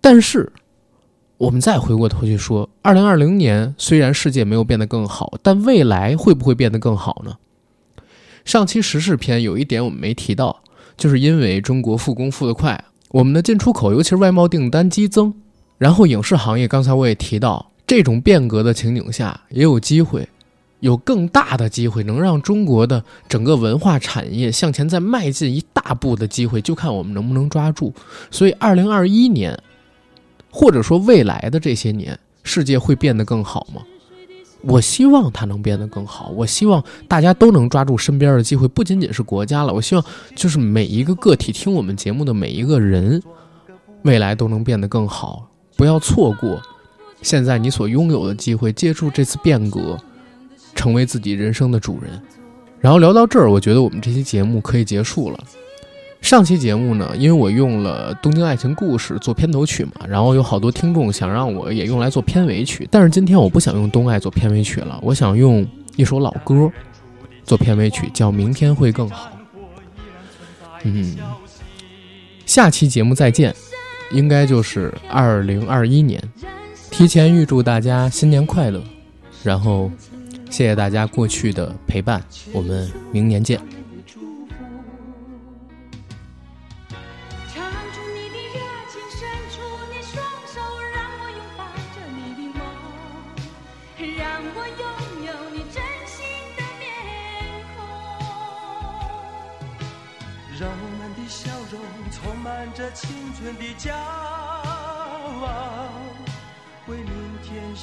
但是，我们再回过头去说，二零二零年虽然世界没有变得更好，但未来会不会变得更好呢？上期时事篇有一点我们没提到，就是因为中国复工复得快，我们的进出口，尤其是外贸订单激增。然后影视行业，刚才我也提到，这种变革的情景下，也有机会，有更大的机会，能让中国的整个文化产业向前再迈进一大步的机会，就看我们能不能抓住。所以，二零二一年，或者说未来的这些年，世界会变得更好吗？我希望它能变得更好。我希望大家都能抓住身边的机会，不仅仅是国家了。我希望就是每一个个体听我们节目的每一个人，未来都能变得更好。不要错过现在你所拥有的机会，借助这次变革，成为自己人生的主人。然后聊到这儿，我觉得我们这期节目可以结束了。上期节目呢，因为我用了《东京爱情故事》做片头曲嘛，然后有好多听众想让我也用来做片尾曲，但是今天我不想用《东爱》做片尾曲了，我想用一首老歌做片尾曲，叫《明天会更好》。嗯，下期节目再见。应该就是二零二一年，提前预祝大家新年快乐，然后谢谢大家过去的陪伴，我们明年见。着青春的骄傲，